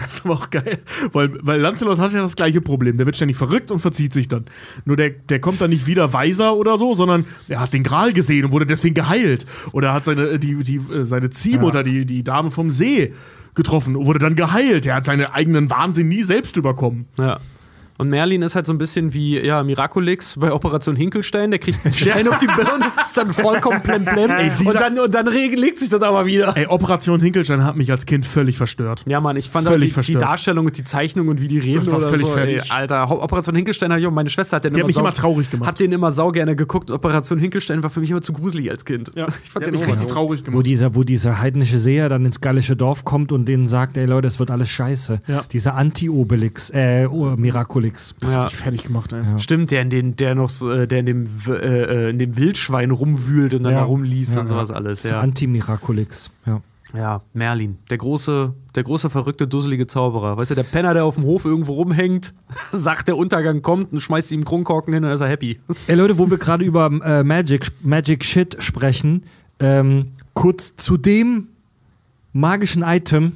das ist aber auch geil. Weil, weil Lancelot hat ja das gleiche Problem. Der wird ständig verrückt und verzieht sich dann. Nur der, der kommt dann nicht wieder weiser oder so, sondern er hat den Gral gesehen und wurde deswegen geheilt. Oder hat seine, die, die, äh, seine Ziehmutter, die, die Dame vom See, getroffen wurde dann geheilt. Er hat seinen eigenen Wahnsinn nie selbst überkommen. Ja. Und Merlin ist halt so ein bisschen wie ja, Miraculix bei Operation Hinkelstein. Der kriegt einen Stein auf die Birne, ist dann vollkommen plemplem. und dann, und dann legt sich das aber wieder. Ey, Operation Hinkelstein hat mich als Kind völlig verstört. Ja, Mann, ich fand Völlig auch die, die. Darstellung und die Zeichnung und wie die reden war oder völlig so. fertig. Ey, Alter, Operation Hinkelstein habe ich auch, meine Schwester hat den Die hat immer, mich sau, immer traurig gemacht. Hat den immer sau gerne geguckt. Operation Hinkelstein war für mich immer zu gruselig als Kind. Ja, ich fand der den hat auch mich immer richtig so. traurig Wo gemacht. dieser, wo dieser heidnische Seher dann ins gallische Dorf kommt und denen sagt, ey Leute, es wird alles scheiße. Ja. Dieser Anti-Obelix, äh, oh, Miraculix. Das Ja. hat mich fertig gemacht, ey. Ja. Stimmt, der in den, der noch so, äh, der in dem, äh, äh, in dem Wildschwein rumwühlt und dann Ja. da rumliest Ja, und sowas ja. alles. Das Ja. Anti-Miraculix. Ja. Ja, Merlin, der große, der große, verrückte, dusselige Zauberer. Weißt du, der Penner, der auf dem Hof irgendwo rumhängt, sagt, der Untergang kommt und schmeißt ihm Kronkorken hin und dann ist er happy. Ey Leute, wo wir gerade über äh, Magic, Magic Shit sprechen, ähm, kurz zu dem magischen Item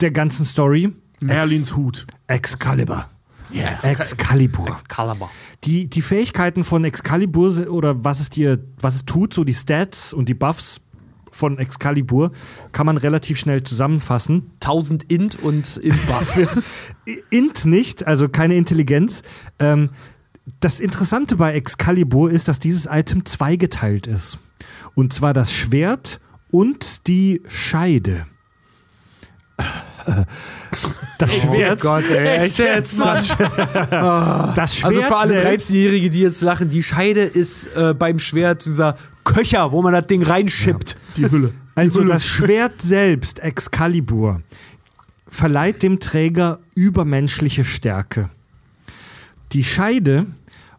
der ganzen Story. Merlins Hut. Excalibur. Ja, Excalibur. Excalibur. Die, die Fähigkeiten von Excalibur oder was es dir, was es tut, so die Stats und die Buffs von Excalibur, kann man relativ schnell zusammenfassen. 1000 Int und Int-Buff. Int nicht, also keine Intelligenz. Ähm, das Interessante bei Excalibur ist, dass dieses Item zweigeteilt ist. Und zwar das Schwert und die Scheide. Das Schwert, ey, echt jetzt, Mann. das Schwert Also für alle selbst, 13-Jährige, die jetzt lachen, die Scheide ist äh, beim Schwert dieser Köcher, wo man das Ding reinschippt. Die Hülle. Also das Schwert selbst, Excalibur, verleiht dem Träger übermenschliche Stärke. Die Scheide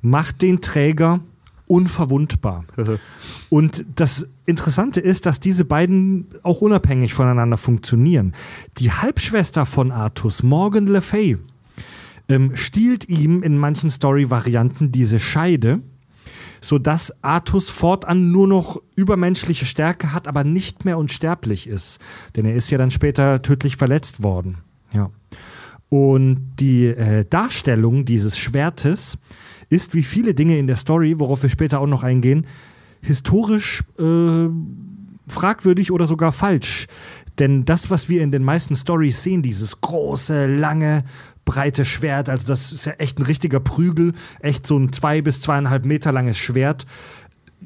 macht den Träger unverwundbar. Und das Interessante ist, dass diese beiden auch unabhängig voneinander funktionieren. Die Halbschwester von Artus, Morgan Le Fay, ähm, stiehlt ihm in manchen Story-Varianten diese Scheide, sodass Artus fortan nur noch übermenschliche Stärke hat, aber nicht mehr unsterblich ist. Denn er ist ja dann später tödlich verletzt worden. Ja. Und die äh, Darstellung dieses Schwertes ist wie viele Dinge in der Story, worauf wir später auch noch eingehen, historisch äh, fragwürdig oder sogar falsch. Denn das, was wir in den meisten Stories sehen, dieses große, lange, breite Schwert, also das ist ja echt ein richtiger Prügel, echt so ein zwei bis zweieinhalb Meter langes Schwert.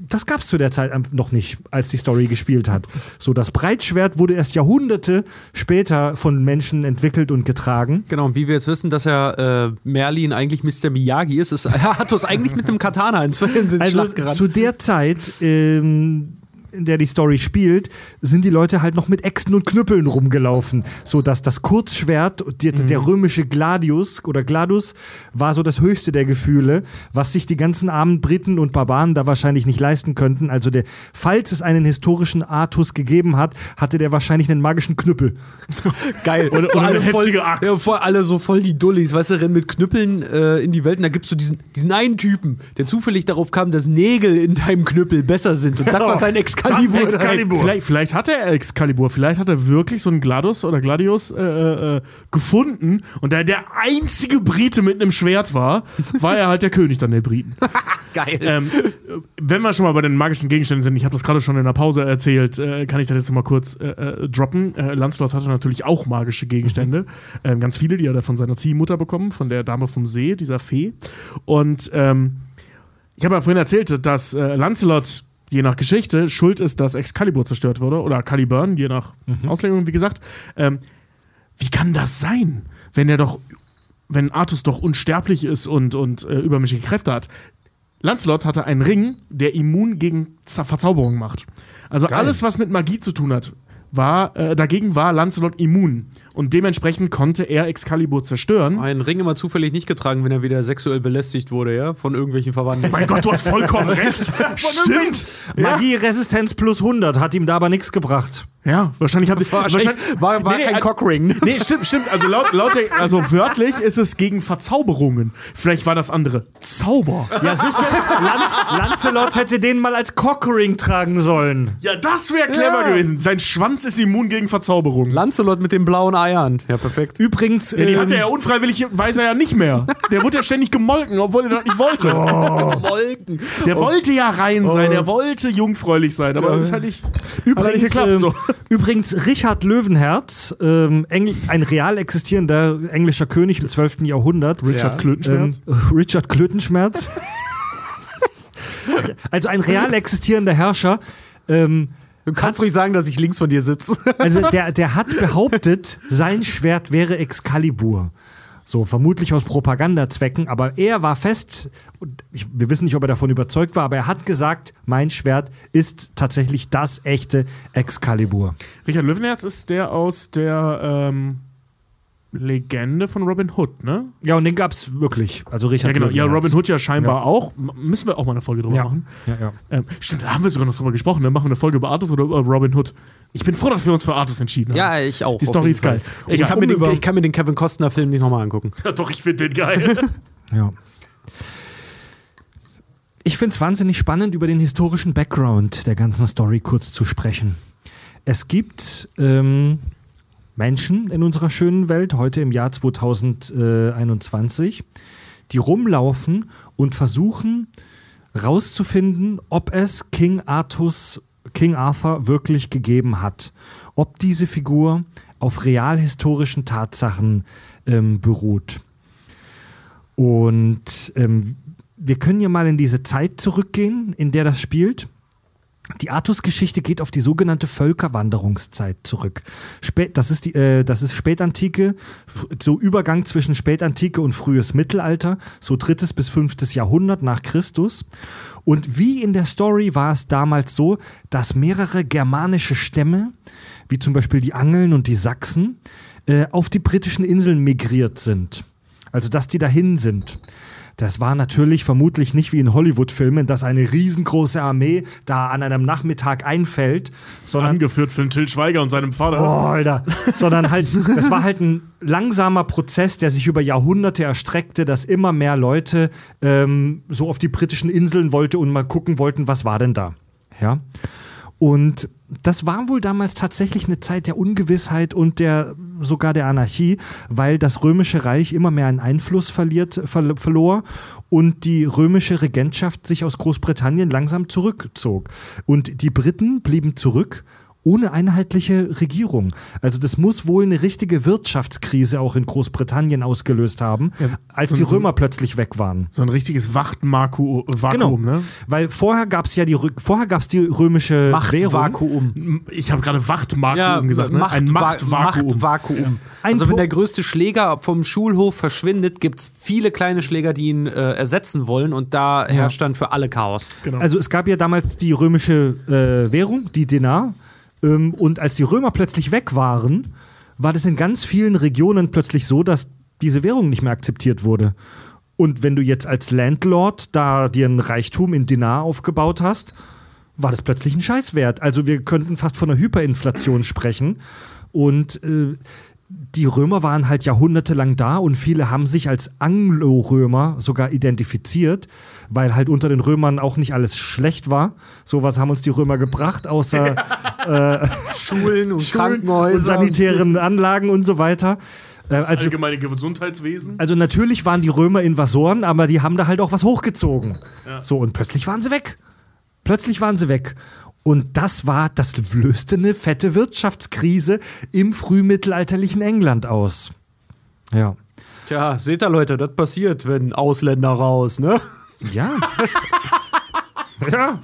Das gab es zu der Zeit noch nicht, als die Story gespielt hat. So, das Breitschwert wurde erst Jahrhunderte später von Menschen entwickelt und getragen. Genau, und wie wir jetzt wissen, dass ja äh, Merlin eigentlich Mr. Miyagi ist, ist Artus eigentlich mit einem Katana ins, ins Also Schlacht gerannt. zu der Zeit, ähm, in der die Story spielt, sind die Leute halt noch mit Äxten und Knüppeln rumgelaufen. So dass das Kurzschwert, die, der römische Gladius oder Gladus, war so das höchste der Gefühle, was sich die ganzen armen Briten und Barbaren da wahrscheinlich nicht leisten könnten. Also der, falls es einen historischen Artus gegeben hat, hatte der wahrscheinlich einen magischen Knüppel. Geil. Oder- so eine voll, heftige Axt. Ja, voll, alle so voll die Dullis, weißt du, rennen mit Knüppeln äh, in die Welt und da gibt's so diesen, diesen einen Typen, der zufällig darauf kam, dass Nägel in deinem Knüppel besser sind. Und das war sein Excalibur. Vielleicht, vielleicht hat er Excalibur, vielleicht hat er wirklich so einen Gladus oder Gladius äh, äh, gefunden und da er der einzige Brite mit einem Schwert war, war er halt der König dann der Briten. Geil. ähm, wenn wir schon mal bei den magischen Gegenständen sind, ich habe das gerade schon in der Pause erzählt, äh, kann ich das jetzt mal kurz äh, äh, droppen. Äh, Lancelot hatte natürlich auch magische Gegenstände, ähm, ganz viele, die er von seiner Ziehmutter bekommen, von der Dame vom See, dieser Fee. Und ähm, ich habe ja vorhin erzählt, dass äh, Lancelot je nach Geschichte schuld ist, dass Excalibur zerstört wurde oder Caliburn, je nach Auslegung, wie gesagt. Ähm, wie kann das sein, wenn er doch, wenn Artus doch unsterblich ist und, und äh, übermenschliche Kräfte hat? Lancelot hatte einen Ring, der immun gegen Z Verzauberung macht. Also alles, was mit Magie zu tun hat, war, äh, dagegen war Lancelot immun. Und dementsprechend konnte er Excalibur zerstören. Einen Ring immer zufällig nicht getragen, wenn er wieder sexuell belästigt wurde, ja, von irgendwelchen Verwandten. Mein Gott, du hast vollkommen recht. Stimmt. Ja. Magieresistenz plus 100 hat ihm da aber nichts gebracht. Ja, wahrscheinlich haben Wahrscheinlich war, war Nee, nee, kein äh, Cockring. Nee, stimmt, stimmt. Also laut, laut der, also wörtlich ist es gegen Verzauberungen. Vielleicht war das andere Zauber. Ja, siehst du, Lan Lancelot hätte den mal als Cockring tragen sollen. Ja, das wäre clever gewesen. Sein Schwanz ist immun gegen Verzauberungen. Lancelot mit den blauen Eiern. Ja, perfekt. Übrigens, Ja, die ähm, hat er ja unfreiwilligerweise ja nicht mehr. Der wurde ja ständig gemolken, obwohl er das nicht wollte. Molken. Der wollte ja rein sein, er wollte jungfräulich sein, aber das ist halt nicht, hat halt nicht Übrigens, geklappt. ähm, So. übrigens Richard Löwenherz, ähm, Engl ein real existierender englischer König im 12. Jahrhundert. Richard Klötenschmerz. Ähm, Richard Klötenschmerz. also ein real existierender Herrscher. Ähm, Du kannst ruhig sagen, dass ich links von dir sitze. also der, der hat behauptet, sein Schwert wäre Excalibur. So, vermutlich aus Propagandazwecken, aber er war fest, ich, wir wissen nicht, ob er davon überzeugt war, aber er hat gesagt, mein Schwert ist tatsächlich das echte Excalibur. Richard Löwenherz ist der aus der ähm, Legende von Robin Hood, ne? Ja, und den gab's wirklich. Also Richard Ja, genau. Ja. Robin Hood ja scheinbar Ja. auch. M- Müssen wir auch mal eine Folge drüber Ja. machen. Ja, ja. Ähm, stimmt, da haben wir sogar noch drüber gesprochen. Ne? Machen wir eine Folge über Artus oder über Robin Hood. Ich bin froh, dass wir uns für Artus entschieden haben. Ja, ich auch. Die Story ist geil. Ich kann, mir den, ich kann mir den Kevin Costner-Film nicht nochmal angucken. Ja, doch, ich finde den geil. Ja. Ich finde es wahnsinnig spannend, über den historischen Background der ganzen Story kurz zu sprechen. Es gibt ähm, Menschen in unserer schönen Welt, heute im Jahr 2021, die rumlaufen und versuchen rauszufinden, ob es King Artus, King Arthur wirklich gegeben hat. Ob diese Figur auf realhistorischen Tatsachen ähm, beruht. Und ähm, wir können ja mal in diese Zeit zurückgehen, in der das spielt. Die Artus-Geschichte geht auf die sogenannte Völkerwanderungszeit zurück. Spät, das, ist die, äh, das ist Spätantike, so Übergang zwischen Spätantike und frühes Mittelalter, so drittes bis fünftes Jahrhundert nach Christus. Und wie in der Story war es damals so, dass mehrere germanische Stämme, wie zum Beispiel die Angeln und die Sachsen, äh, auf die britischen Inseln migriert sind. Also, dass die dahin sind. Das war natürlich vermutlich nicht wie in Hollywood-Filmen, dass eine riesengroße Armee da an einem Nachmittag einfällt, sondern Angeführt von Till Schweiger und seinem Vater. Oh, Alter. Sondern halt, das war halt ein langsamer Prozess, der sich über Jahrhunderte erstreckte, dass immer mehr Leute ähm, so auf die britischen Inseln wollte und mal gucken wollten, was war denn da. Ja. Und das war wohl damals tatsächlich eine Zeit der Ungewissheit und der sogar der Anarchie, weil das römische Reich immer mehr an Einfluss verliert, ver verlor und die römische Regentschaft sich aus Großbritannien langsam zurückzog. Und die Briten blieben zurück ohne einheitliche Regierung. Also das muss wohl eine richtige Wirtschaftskrise auch in Großbritannien ausgelöst haben, Ja, als so- die so- Römer plötzlich weg waren. So ein richtiges Wachtvakuum, Genau, ne? weil vorher gab es ja die vorher gab es die römische Währung. Machtvakuum. Ich habe gerade Wachtvakuum gesagt, ne? Ein Machtvakuum. Machtvakuum. Ein Also wenn der größte Schläger vom Schulhof verschwindet, gibt es viele kleine Schläger, die ihn äh, ersetzen wollen und da herrscht dann für alle Chaos. Genau. Also es gab ja damals die römische äh, Währung, die Denar. Ähm, und als die Römer plötzlich weg waren, war das in ganz vielen Regionen plötzlich so, dass diese Währung nicht mehr akzeptiert wurde. Und wenn du jetzt als Landlord da dir ein Reichtum in Dinar aufgebaut hast, war das plötzlich ein Scheißwert. Also wir könnten fast von einer Hyperinflation sprechen. Und äh, die Römer waren halt jahrhundertelang da und viele haben sich als Anglo-Römer sogar identifiziert, weil halt unter den Römern auch nicht alles schlecht war. Sowas haben uns die Römer gebracht, außer Schulen und und Krankenhäuser. sanitären Anlagen und so weiter. Äh, also, allgemeine Gesundheitswesen. also natürlich waren die Römer Invasoren, aber die haben da halt auch was hochgezogen. So, und plötzlich waren sie weg. Plötzlich waren sie weg. Und das war, das löste eine fette Wirtschaftskrise im frühmittelalterlichen England aus. Ja. Tja, seht ihr Leute, das passiert, wenn Ausländer raus, ne? Ja. ja.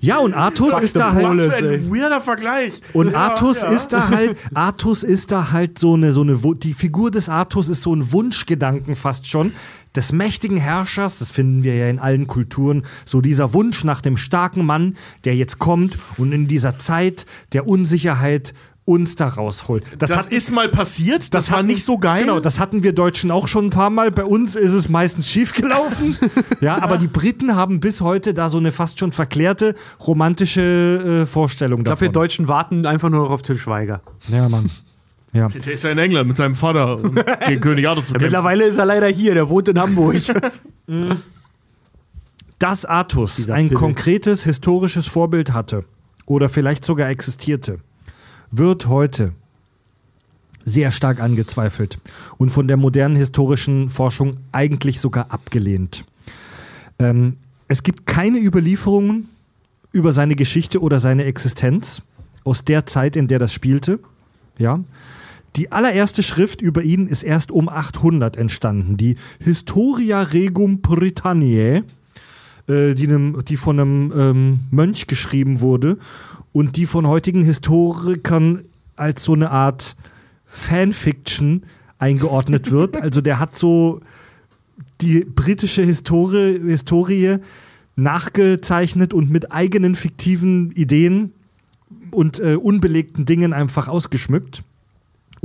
Ja, und Artus ist da halt. Was für ein weirder Vergleich. Und Ja, Artus ja. ist da halt, Artus ist da halt so eine, so eine, die Figur des Artus ist so ein Wunschgedanken fast schon des mächtigen Herrschers, das finden wir ja in allen Kulturen, so dieser Wunsch nach dem starken Mann, der jetzt kommt und in dieser Zeit der Unsicherheit uns da rausholt. Das, Das hat, ist mal passiert, das, war hatten- nicht so geil. Genau, das hatten wir Deutschen auch schon ein paar Mal. Bei uns ist es meistens schiefgelaufen. ja, aber die Briten haben bis heute da so eine fast schon verklärte romantische äh, Vorstellung Ich glaube, wir davon. Deutschen warten einfach nur noch auf Till Schweiger. ja, Mann. Ja. Der ist ja in England mit seinem Vater um gegen König Artus zu kämpfen. Mittlerweile ist er leider hier, der wohnt in Hamburg. Dass Artus ein konkretes historisches Vorbild hatte oder vielleicht sogar existierte, wird heute sehr stark angezweifelt und von der modernen historischen Forschung eigentlich sogar abgelehnt. Ähm, es gibt keine Überlieferungen über seine Geschichte oder seine Existenz aus der Zeit, in der das spielte. Ja. Die allererste Schrift über ihn ist erst um 800 entstanden, die Historia Regum Britanniae, äh, die, die von einem ähm, Mönch geschrieben wurde und die von heutigen Historikern als so eine Art Fanfiction eingeordnet wird. Also der hat so die britische Historie, Historie nachgezeichnet und mit eigenen fiktiven Ideen und äh, unbelegten Dingen einfach ausgeschmückt.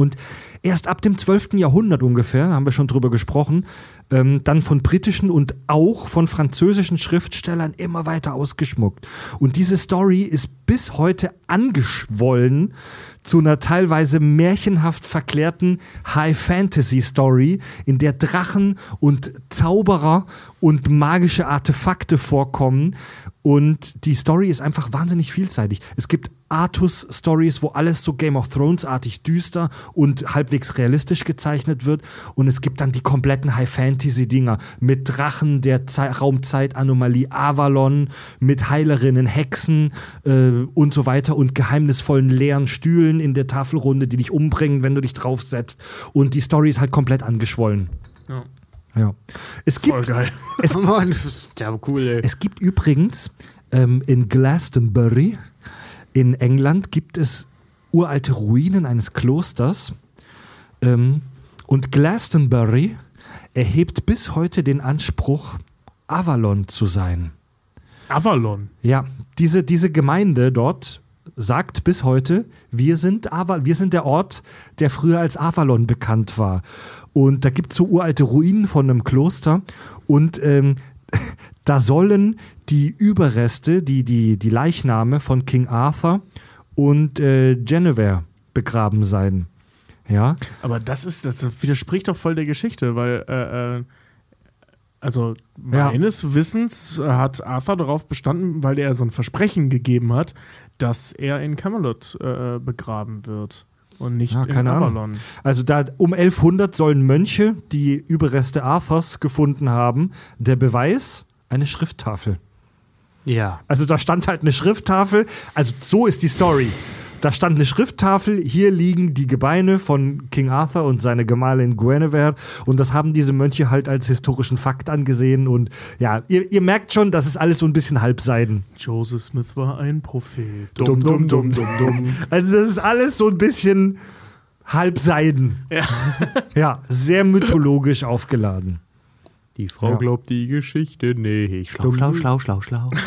Und erst ab dem 12. Jahrhundert ungefähr, haben wir schon drüber gesprochen, ähm, dann von britischen und auch von französischen Schriftstellern immer weiter ausgeschmuckt. Und diese Story ist bis heute angeschwollen zu einer teilweise märchenhaft verklärten High-Fantasy-Story, in der Drachen und Zauberer und magische Artefakte vorkommen. Und die Story ist einfach wahnsinnig vielseitig. Es gibt Artus-Stories, wo alles so Game of Thrones-artig düster und halbwegs realistisch gezeichnet wird. Und es gibt dann die kompletten High-Fantasy-Dinger mit Drachen, der Zei Raumzeit-Anomalie Avalon, mit Heilerinnen, Hexen äh, und so weiter und geheimnisvollen leeren Stühlen in der Tafelrunde, die dich umbringen, wenn du dich draufsetzt. Und die Story ist halt komplett angeschwollen. Ja. Ja. Es Voll gibt, geil. es, Mann, das ist ja cool, ey. es gibt übrigens ähm, in Glastonbury in England gibt es uralte Ruinen eines Klosters. Ähm, und Glastonbury erhebt bis heute den Anspruch, Avalon zu sein. Avalon. Ja, diese, diese Gemeinde dort sagt bis heute, wir sind, wir sind der Ort, der früher als Avalon bekannt war. Und da gibt es so uralte Ruinen von einem Kloster und ähm, da sollen die Überreste, die, die, die Leichname von King Arthur und äh, Genevieve begraben sein. Ja, Aber das ist, das widerspricht doch voll der Geschichte, weil äh, äh, Also Ja. meines Wissens hat Arthur darauf bestanden, weil er so ein Versprechen gegeben hat, dass er in Camelot äh, begraben wird und nicht Ja, in. Avalon. Also da um 1100 sollen Mönche die Überreste Arthurs gefunden haben. Der Beweis, eine Schrifttafel. Ja. Also da stand halt eine Schrifttafel. Also so ist die Story. Da stand eine Schrifttafel, hier liegen die Gebeine von King Arthur und seine Gemahlin Guinevere und das haben diese Mönche halt als historischen Fakt angesehen und ja, ihr, ihr merkt schon, das ist alles so ein bisschen Halbseiden. Joseph Smith war ein Prophet. Dumm, dumm, dumm, dumm, dumm. Also das ist alles so ein bisschen Halbseiden. Ja. Ja, sehr mythologisch aufgeladen. Die Frau Ja. glaubt die Geschichte nicht. Schlau, schlau, schlau, schlau, schlau.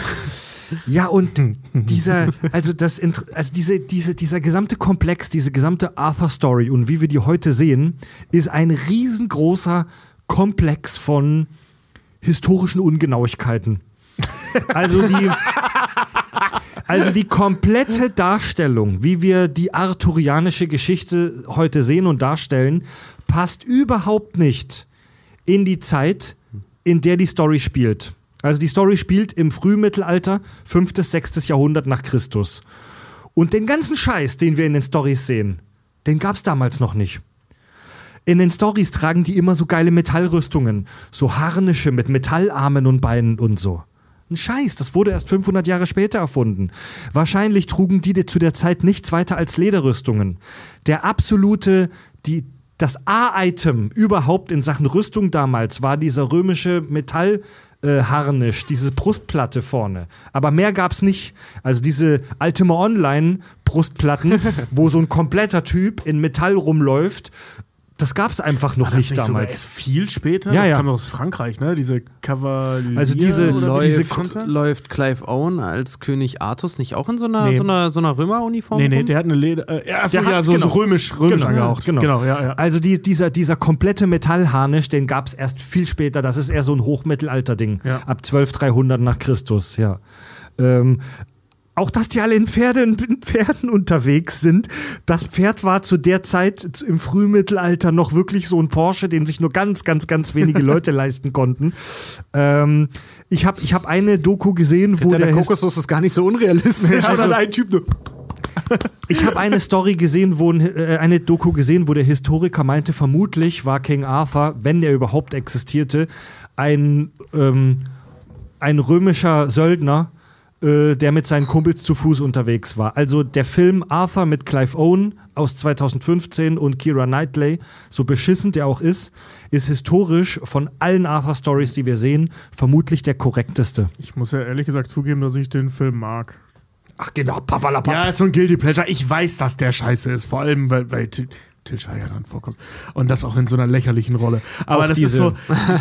Ja, und dieser, also das, also diese, diese, dieser gesamte Komplex, diese gesamte Arthur-Story und wie wir die heute sehen, ist ein riesengroßer Komplex von historischen Ungenauigkeiten. Also die, also die komplette Darstellung, wie wir die arthurianische Geschichte heute sehen und darstellen, passt überhaupt nicht in die Zeit, in der die Story spielt. Also die Story spielt im Frühmittelalter, 5. bis 6. Jahrhundert nach Christus. Und den ganzen Scheiß, den wir in den Stories sehen, den gab es damals noch nicht. In den Stories tragen die immer so geile Metallrüstungen, so Harnische mit Metallarmen und Beinen und so. Ein Scheiß, das wurde erst 500 Jahre später erfunden. Wahrscheinlich trugen die zu der Zeit nichts weiter als Lederrüstungen. Der absolute, die, das A-Item überhaupt in Sachen Rüstung damals war dieser römische Metall. Äh, diese Brustplatte vorne. Aber mehr gab's nicht. Also diese Ultima Online Brustplatten, wo so ein kompletter Typ in Metall rumläuft, das gab's einfach noch nicht, nicht sogar damals. erst viel später? Ja, das ja. kam aus Frankreich, ne? Diese Kavalier Also diese- oder wie diese die konnte? Läuft Clive Owen als König Artus nicht auch in so einer, Nee. so einer, so einer Römeruniform? Nee, nee, rum? der hat eine Leder. Äh, ja, achso, Der ja, hat- so, genau. so römisch, römisch Genau, angehaucht. genau. genau, ja, ja. Also die, dieser, dieser komplette Metallharnisch, den gab es erst viel später. Das ist eher so ein Hochmittelalter-Ding. Ja. Ab 12, 300 nach Christus, ja. Ähm, auch, dass die alle in Pferden, in Pferden unterwegs sind. Das Pferd war zu der Zeit im Frühmittelalter noch wirklich so ein Porsche, den sich nur ganz, ganz, ganz wenige Leute leisten konnten. Ähm, ich habe ich hab eine Doku gesehen, wo der, der, Kokosnuss ist gar nicht so unrealistisch. Ja, also- ein Typ nur. Ich habe eine Story gesehen, wo ein, äh, eine Doku gesehen, wo der Historiker meinte, vermutlich war King Arthur, wenn er überhaupt existierte, ein, ähm, ein römischer Söldner, äh, der mit seinen Kumpels zu Fuß unterwegs war. Also der Film Arthur mit Clive Owen aus 2015 und Kira Knightley, so beschissen der auch ist, ist historisch von allen Arthur-Stories, die wir sehen, vermutlich der korrekteste. Ich muss ja ehrlich gesagt zugeben, dass ich den Film mag. Ach genau, papalapap. Ja, ist so ein Guilty Pleasure. Ich weiß, dass der scheiße ist. Vor allem, weil, weil Til, Til Schweiger dann vorkommt. Und das auch in so einer lächerlichen Rolle. Aber Auch das ist so,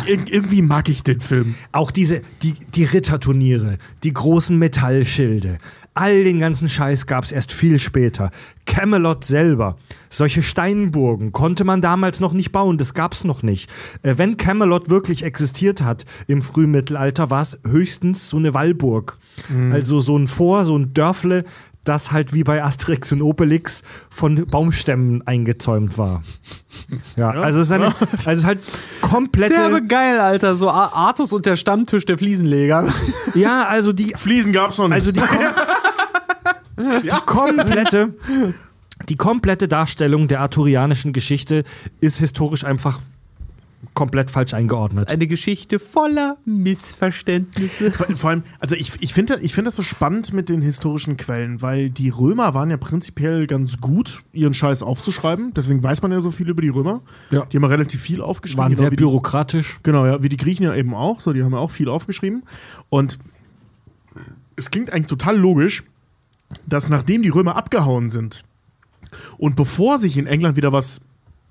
ich, irgendwie mag ich den Film. Auch diese, die, die Ritterturniere, die großen Metallschilde, all den ganzen Scheiß gab es erst viel später. Camelot selber, solche Steinburgen konnte man damals noch nicht bauen, das gab es noch nicht. Äh, wenn Camelot wirklich existiert hat im Frühmittelalter, war es höchstens so eine Wallburg. Also so ein Vor, so ein Dörfle, das halt wie bei Asterix und Obelix von Baumstämmen eingezäumt war. Ja, also es ist, eine, also es ist halt komplette. Der aber geil, Alter. So Ar- Artus und der Stammtisch der Fliesenleger. Ja, also die, Fliesen gab's noch nicht. also die, kom die komplette, die komplette Darstellung der arthurianischen Geschichte ist historisch einfach komplett falsch eingeordnet. Eine Geschichte voller Missverständnisse. Vor, vor allem, also ich, ich finde ich find das so spannend mit den historischen Quellen, weil die Römer waren ja prinzipiell ganz gut, ihren Scheiß aufzuschreiben. Deswegen weiß man ja so viel über die Römer. Ja. Die haben ja relativ viel aufgeschrieben. Waren genau sehr wie die, bürokratisch. Genau, ja, wie die Griechen ja eben auch. So, die haben ja auch viel aufgeschrieben. Und es klingt eigentlich total logisch, dass nachdem die Römer abgehauen sind und bevor sich in England wieder was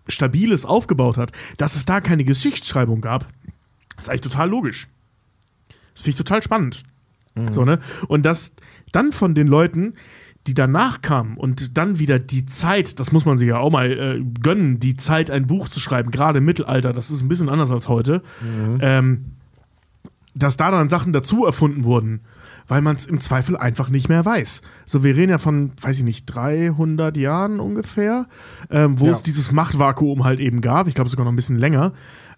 Stabiles aufgebaut hat, dass es da keine Geschichtsschreibung gab, ist eigentlich total logisch. Das finde ich total spannend. So, ne? Und das dann von den Leuten, die danach kamen und dann wieder die Zeit, das muss man sich ja auch mal äh, gönnen, die Zeit, ein Buch zu schreiben, gerade im Mittelalter, das ist ein bisschen anders als heute, ähm, dass da dann Sachen dazu erfunden wurden, weil man es im Zweifel einfach nicht mehr weiß. So, wir reden ja von, weiß ich nicht, 300 Jahren ungefähr, ähm, wo Ja. es dieses Machtvakuum halt eben gab, ich glaube sogar noch ein bisschen länger,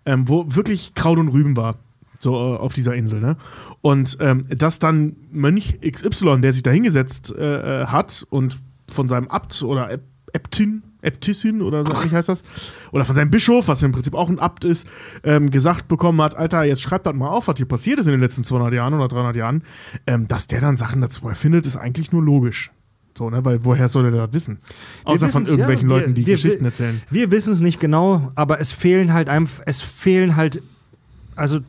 ähm, wo wirklich Kraut und Rüben war. So äh, auf dieser Insel, ne? Und ähm, dass dann Mönch XY, der sich da hingesetzt äh, äh, hat und von seinem Abt oder Äb- Äbtin, Äbtissin oder so ähnlich heißt das, oder von seinem Bischof, was im Prinzip auch ein Abt ist, ähm, gesagt bekommen hat, Alter, jetzt schreibt das mal auf, was hier passiert ist in den letzten 200 Jahren oder 300 Jahren, ähm, dass der dann Sachen dazu erfindet, ist eigentlich nur logisch. So, ne? Weil woher soll er das wissen? Außer von irgendwelchen ja, Leuten, die wir- wir- Geschichten erzählen. Wir wissen es nicht genau, aber es fehlen halt einfach, es fehlen halt, also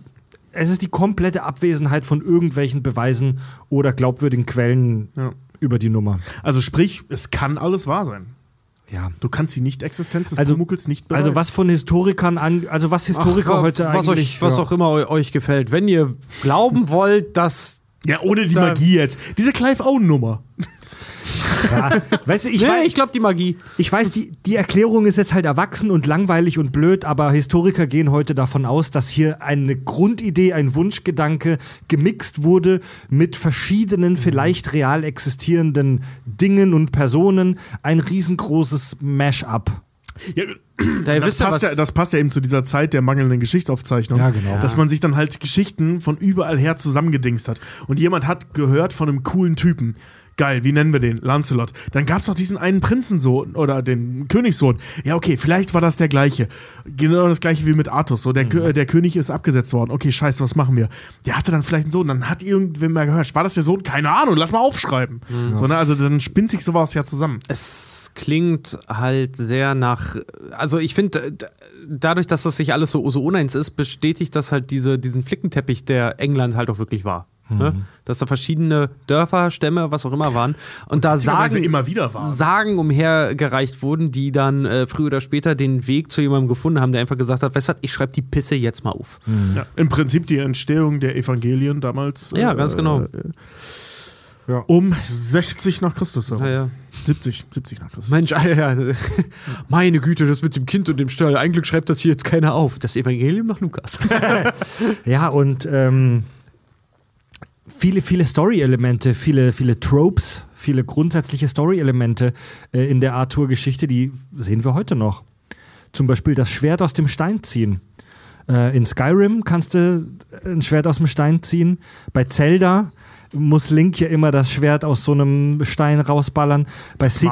es ist die komplette Abwesenheit von irgendwelchen Beweisen oder glaubwürdigen Quellen Ja. über die Nummer. Also sprich, es kann alles wahr sein. Ja. Du kannst die Nicht-Existenz des Also- Pumuckls nicht beweisen. Also was von Historikern an, also was Historiker Ach, heute was eigentlich. euch, was ja. auch immer eu- euch gefällt. Wenn ihr glauben wollt, dass Ja, ohne die Magie jetzt. Diese Clive Owen-Nummer. Ja. Weißt du, ich, nee, weiß, ich glaube die Magie. ich weiß, die, die Erklärung ist jetzt halt erwachsen und langweilig und blöd, aber Historiker gehen heute davon aus, dass hier eine Grundidee, ein Wunschgedanke gemixt wurde mit verschiedenen, vielleicht real existierenden Dingen und Personen. Ein riesengroßes Mash-up. Ja, das, passt ja, das passt ja eben zu dieser Zeit der mangelnden Geschichtsaufzeichnung. Ja, genau. Dass man sich dann halt Geschichten von überall her zusammengedingst hat. Und jemand hat gehört von einem coolen Typen. Geil, wie nennen wir den? Lancelot. Dann gab es doch diesen einen Prinzensohn oder den Königssohn. Ja, okay, vielleicht war das der gleiche. Genau das gleiche wie mit Artus. So, der, Mhm. Der König ist abgesetzt worden. Okay, scheiße, was machen wir? Der hatte dann vielleicht einen Sohn. Dann hat irgendwer mal gehört. War das der Sohn? Keine Ahnung, lass mal aufschreiben. Mhm. So, ne? Also dann spinnt sich sowas ja zusammen. es klingt halt sehr nach. Also ich finde, dadurch, dass das sich alles so, so uneins ist, bestätigt das halt diese, diesen Flickenteppich, der England halt auch wirklich war. Ne? Dass da verschiedene Dörfer, Stämme, was auch immer waren. Und da Beziehungsweise sagen, immer wieder waren. Sagen umhergereicht wurden, die dann äh, früher oder später den Weg zu jemandem gefunden haben, der einfach gesagt hat, weißt du was, ich schreibe die Pisse jetzt mal auf. Ja, Im Prinzip die Entstehung der Evangelien damals. Ja, ganz genau. Äh, Ja. um 60 nach Christus. Ja, ja. 70, 70 nach Christus. Mensch, ja, meine Güte, das mit dem Kind und dem Stall. Ein Glück schreibt das hier jetzt keiner auf. Das Evangelium nach Lukas. Ja, und ähm, viele, viele Story-Elemente, viele, viele Tropes, viele grundsätzliche Story-Elemente äh, in der Arthur-Geschichte, die sehen wir heute noch. Zum Beispiel das Schwert aus dem Stein ziehen. Äh, in Skyrim kannst du ein Schwert aus dem Stein ziehen. Bei Zelda muss Link ja immer das Schwert aus so einem Stein rausballern. Bei, Se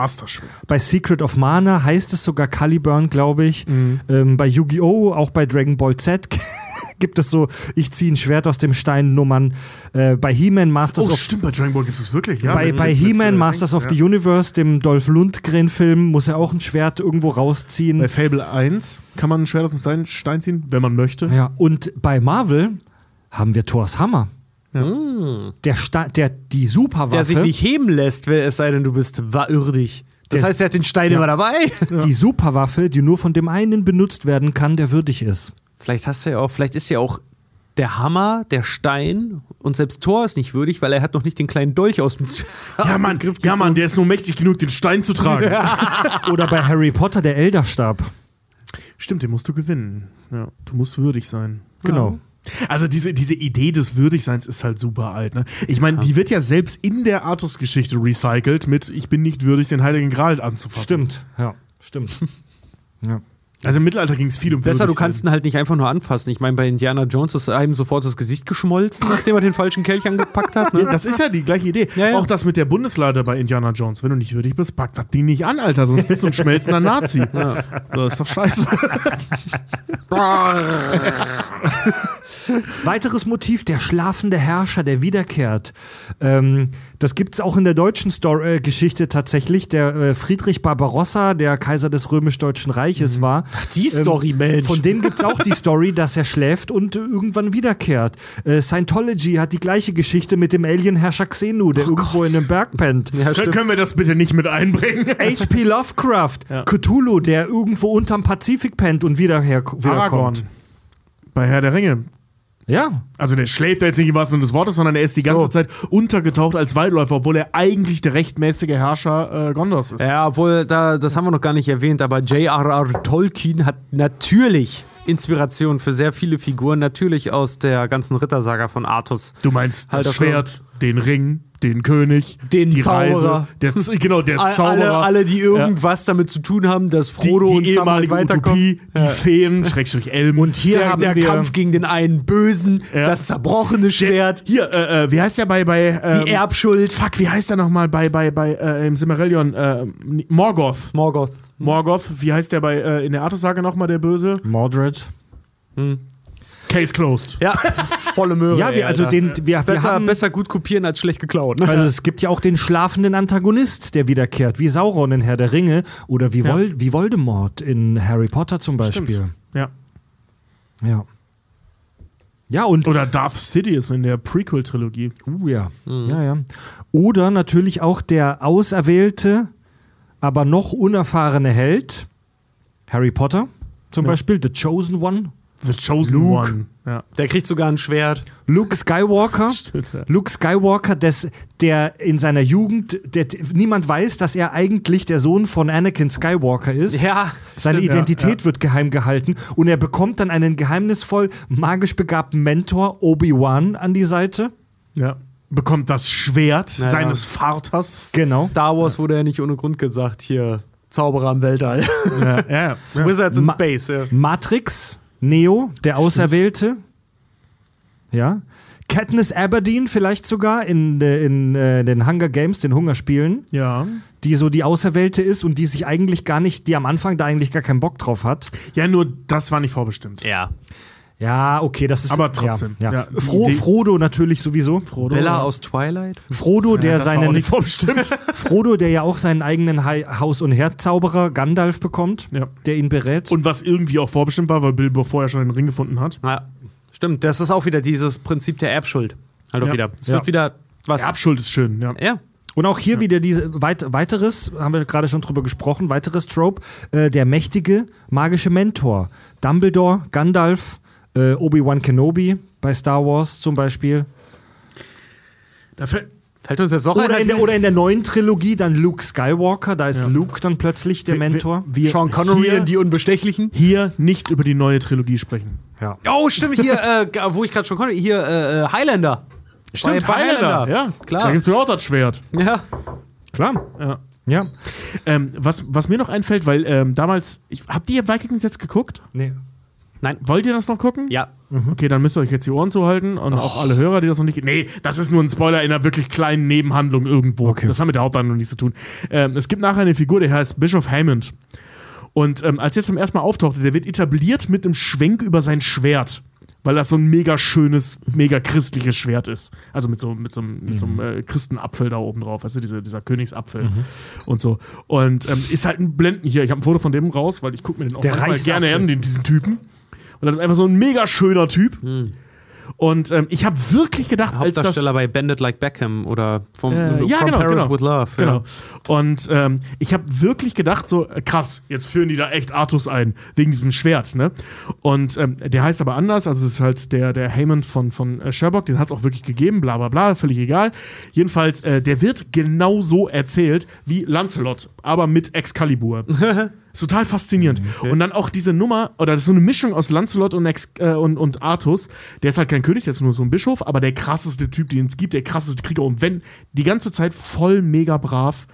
bei Secret of Mana heißt es sogar Caliburn, glaube ich. Mhm. Ähm, bei Yu-Gi-Oh!, auch bei Dragon Ball Z gibt es so, ich ziehe ein Schwert aus dem Stein Nummern. Äh, bei He-Man Masters Oh, of stimmt, bei Dragon Ball gibt es wirklich. Ja, bei, bei He-Man äh, Masters of ja. the Universe, dem Dolph Lundgren-Film, muss er auch ein Schwert irgendwo rausziehen. Bei Fable 1 kann man ein Schwert aus dem Stein, Stein ziehen, wenn man möchte. Ja, und bei Marvel haben wir Thors Hammer. Der, Sta der die Superwaffe, Der sich nicht heben lässt, wenn- es sei denn, du bist wahrürdig. Das Der- heißt, er hat den Stein immer dabei. die Superwaffe, die nur von dem einen benutzt werden kann, der würdig ist. Vielleicht hast du ja auch, vielleicht ist ja auch der Hammer, der Stein und selbst Thor ist nicht würdig, weil er hat noch nicht den kleinen Dolch aus dem, aus Ja, dem Mann, Griff ja. Mann, der ist nur mächtig genug, den Stein zu tragen. Oder bei Harry Potter der Elderstab. Stimmt, den musst du gewinnen. Ja, du musst würdig sein. Genau. Also diese, diese Idee des Würdigseins ist halt super alt. Ne? Ich meine, die wird ja selbst in der Artus-Geschichte recycelt mit Ich bin nicht würdig, den Heiligen Gral anzufassen. Stimmt, ja, stimmt. ja. Also im Mittelalter ging es viel um Besser, du kannst ihn halt nicht einfach nur anfassen. Ich meine, bei Indiana Jones ist einem sofort das Gesicht geschmolzen, nachdem er den falschen Kelch angepackt hat. Ja, Ne? das ist ja die gleiche Idee. Ja, ja. Auch das mit der Bundeslade bei Indiana Jones. Wenn du nicht würdig bist, pack das Ding nicht an, Alter, sonst bist du ein schmelzender Nazi. Ja. Das ist doch scheiße. Weiteres Motiv, der schlafende Herrscher, der wiederkehrt. Ähm, das gibt es auch in der deutschen Story, äh, Geschichte tatsächlich. Der äh, Friedrich Barbarossa, der Kaiser des römisch-deutschen Reiches war. die Story, Mensch. Von dem gibt es auch die Story, dass er schläft und äh, irgendwann wiederkehrt. Äh, Scientology hat die gleiche Geschichte mit dem Alienherrscher Xenu, der irgendwo in einem Berg pennt. ja, Können- Können wir das bitte nicht mit einbringen? H.P. Lovecraft, Cthulhu, der irgendwo unterm Pazifik pennt und wieder her Aragorn. wiederkommt. Bei Herr der Ringe. Ja, Also der schläft da jetzt nicht im wahrsten Sinne des Wortes, sondern er ist die ganze So. Zeit untergetaucht als Waldläufer, obwohl er eigentlich der rechtmäßige Herrscher äh, Gondors ist. Ja, obwohl, da, das haben wir noch gar nicht erwähnt, aber J.R.R. Tolkien hat natürlich Inspiration für sehr viele Figuren, natürlich aus der ganzen Rittersaga von Artus. Du meinst Halt das. Schwert, den Ring, den König, Den die Zauberer. Reise, der, Z- genau, der All- Zauberer. Alle, alle, die irgendwas damit zu tun haben, dass die, Frodo und die Sam halt ehemalige weiterkommen. Utopie, die Feen, Schrägstrich Elben. Und hier Der, haben der wir Kampf gegen den einen Bösen, Ja. das zerbrochene Schwert, Hier, äh, äh, wie heißt der bei, bei ähm, die Erbschuld. Fuck, wie heißt der nochmal bei, bei, bei äh, im Silmarillion? Äh, Morgoth. Morgoth. Morgoth, wie heißt der bei äh, in der Artus-Sage nochmal, der Böse? Mordred. Case closed. Ja, volle Möhre. Ja, wir, also Alter. den, wir, wir besser, haben, besser gut kopieren als schlecht geklaut. Ne? Also es gibt ja auch den schlafenden Antagonist, der wiederkehrt, wie Sauron in Herr der Ringe oder wie, Vol wie Voldemort in Harry Potter zum Beispiel. Ja. Ja. Ja, und Oder Darth Sidious in der Prequel-Trilogie. Uh, ja. ja, ja. Oder natürlich auch der auserwählte, aber noch unerfahrene Held, Harry Potter zum Beispiel, The Chosen One, The Chosen Luke. One. Ja. Der kriegt sogar ein Schwert. Luke Skywalker. Stimmt, ja. Luke Skywalker, des, der in seiner Jugend, der, niemand weiß, dass er eigentlich der Sohn von Anakin Skywalker ist. Ja, Seine stimmt, Identität wird geheim gehalten und er bekommt dann einen geheimnisvoll magisch begabten Mentor, Obi-Wan, an die Seite. ja. Bekommt das Schwert Ja, seines Vaters. Genau. Star Wars wurde ja nicht ohne Grund gesagt, hier Zauberer im Weltall. Ja, ja, ja. Wizards in Ma- Space, ja. Matrix, Neo, der Auserwählte. Ja. Katniss Aberdeen vielleicht sogar in, äh, in äh, den Hunger Games, den Hungerspielen, ja. die so die Auserwählte ist und die sich eigentlich gar nicht, die am Anfang da eigentlich gar keinen Bock drauf hat. Ja, nur das war nicht vorbestimmt. Ja. Ja, okay, das ist. Aber trotzdem, Ja, ja. ja, Fro Frodo natürlich sowieso. Frodo. Bella ja. aus Twilight? Frodo, der das war auch seinen. Frodo, der ja auch seinen eigenen Haus- und Herzzauberer Gandalf bekommt, Ja. der ihn berät. Und was irgendwie auch vorbestimmt war, weil Bilbo vorher schon den Ring gefunden hat. Ja, stimmt. Das ist auch wieder dieses Prinzip der Erbschuld. Halt auch Ja. wieder. Es Ja. wird wieder was. Erbschuld ist schön, ja. ja. Und auch hier wieder diese weit, weiteres, haben wir gerade schon drüber gesprochen, weiteres Trope, äh, der mächtige magische Mentor. Dumbledore, Gandalf, äh, Obi-Wan Kenobi bei Star Wars zum Beispiel. Da fällt, Fällt uns jetzt noch Oder einer in, der, ein? oder in der neuen Trilogie dann Luke Skywalker, da ist Ja. Luke dann plötzlich der Mentor. Wir, Sean Connery hier, die Unbestechlichen? hier nicht über die neue Trilogie sprechen. Ja. Oh, stimmt, hier, äh, wo ich gerade schon konnte, hier, äh, äh, Highlander. Bei- bei Highlander, ja. Klar. Da gibt's ja auch das Schwert. Ja. Klar. Ja. Ja. Ähm, was, was mir noch einfällt, weil ähm, damals, ich, habt ihr Vikings jetzt geguckt? Nee. Wollt ihr das noch gucken? Ja. Okay, dann müsst ihr euch jetzt die Ohren zuhalten und auch alle Hörer, die das noch nicht. Nee, das ist nur ein Spoiler in einer wirklich kleinen Nebenhandlung irgendwo. Okay. Das hat mit der Haupthandlung nichts zu tun. Ähm, es gibt nachher eine Figur, der heißt Bischof Hammond. Und ähm, als er zum ersten Mal auftauchte, der wird etabliert mit einem Schwenk über sein Schwert. Weil das so ein mega schönes, mega christliches Schwert ist. Also mit so, mit so, einem- mit so einem äh, Christenapfel da oben drauf, weißt du, diese, dieser Königsapfel und so. Und ähm, ist halt ein Blenden hier. Ich habe ein Foto von dem raus, weil ich gucke mir den auch Der manchmal gerne an, den, diesen Typen. Und das ist einfach so ein mega schöner Typ. Und ähm, ich habe wirklich gedacht, als das. Hauptdarsteller bei Bandit Like Beckham oder vom Äh, ja, From genau, Paris genau. with Love. Genau. Und ähm, ich habe wirklich gedacht, so äh, krass, jetzt führen die da echt Artus ein, wegen diesem Schwert, ne? Und ähm, der heißt aber anders, also es ist halt der, der Hammond von, von äh, Sherlock, den hat es auch wirklich gegeben, bla bla bla, völlig egal. Jedenfalls, äh, der wird genau so erzählt wie Lancelot, aber mit Excalibur. Ist total faszinierend. Und dann auch diese Nummer, oder das ist so eine Mischung aus Lancelot und, Ex, äh, und, und Artus. Der ist halt kein König, der ist nur so ein Bischof, aber der krasseste Typ, den es gibt, der krasseste Krieger. Und wenn die ganze Zeit voll mega brav,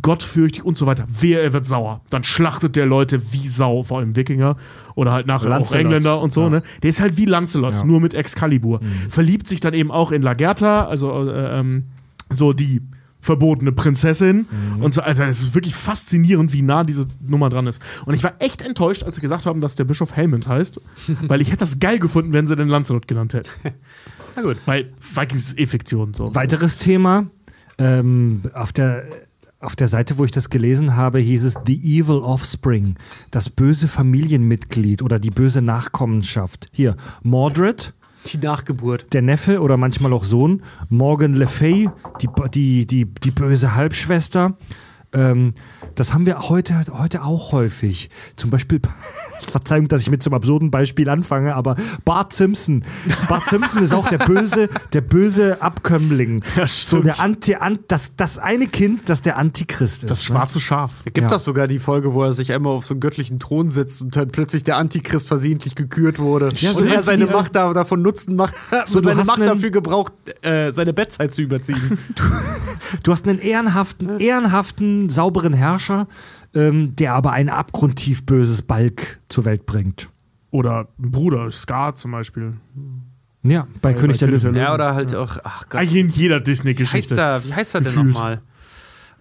gottfürchtig und so weiter. Wehe, er wird sauer. Dann schlachtet der Leute wie Sau, vor allem Wikinger oder halt nachher auch Lancelot. Engländer und so, Ja. ne? Der ist halt wie Lancelot, Ja. nur mit Excalibur. Verliebt sich dann eben auch in Lagerta, also äh, ähm, so die verbotene Prinzessin und so. Also es ist wirklich faszinierend, wie nah diese Nummer dran ist. Und ich war echt enttäuscht, als sie gesagt haben, dass der Bischof Hammond heißt, weil ich hätte das geil gefunden, wenn sie den Lancelot genannt hätten. Na gut. Weil Vikings ist eh Fiktion. So. Weiteres Thema. Ähm, auf, der, auf der Seite, wo ich das gelesen habe, hieß es The Evil Offspring. Das böse Familienmitglied oder die böse Nachkommenschaft. Hier, Mordred, Die Nachgeburt. der Neffe oder manchmal auch Sohn. Morgan Le Fay, die, die, die, die böse Halbschwester. Ähm, das haben wir heute, heute auch häufig. Zum Beispiel, Verzeihung, dass ich mit so einem absurden Beispiel anfange, aber Bart Simpson. Bart Simpson ist auch der böse, der böse Abkömmling. Ja, so der Anti, an, das, das eine Kind, das der Antichrist ist. Das ne? schwarze Schaf. Gibt Ja. das sogar die Folge, wo er sich einmal auf so einen göttlichen Thron setzt und dann plötzlich der Antichrist versehentlich gekürt wurde. Ja, so und er du seine diese- Macht da, davon nutzen macht, So, du seine Macht einen- dafür gebraucht, äh, seine Bettzeit zu überziehen. Du hast einen ehrenhaften, ehrenhaften, sauberen Herrscher, ähm, der aber ein abgrundtief böses Balk zur Welt bringt. Oder ein Bruder, Scar zum Beispiel. Ja, bei, König der König der Löwen. ja, oder halt auch, ach Gott, Eigentlich in jeder wie heißt Disney-Geschichte. er, wie heißt er denn nochmal?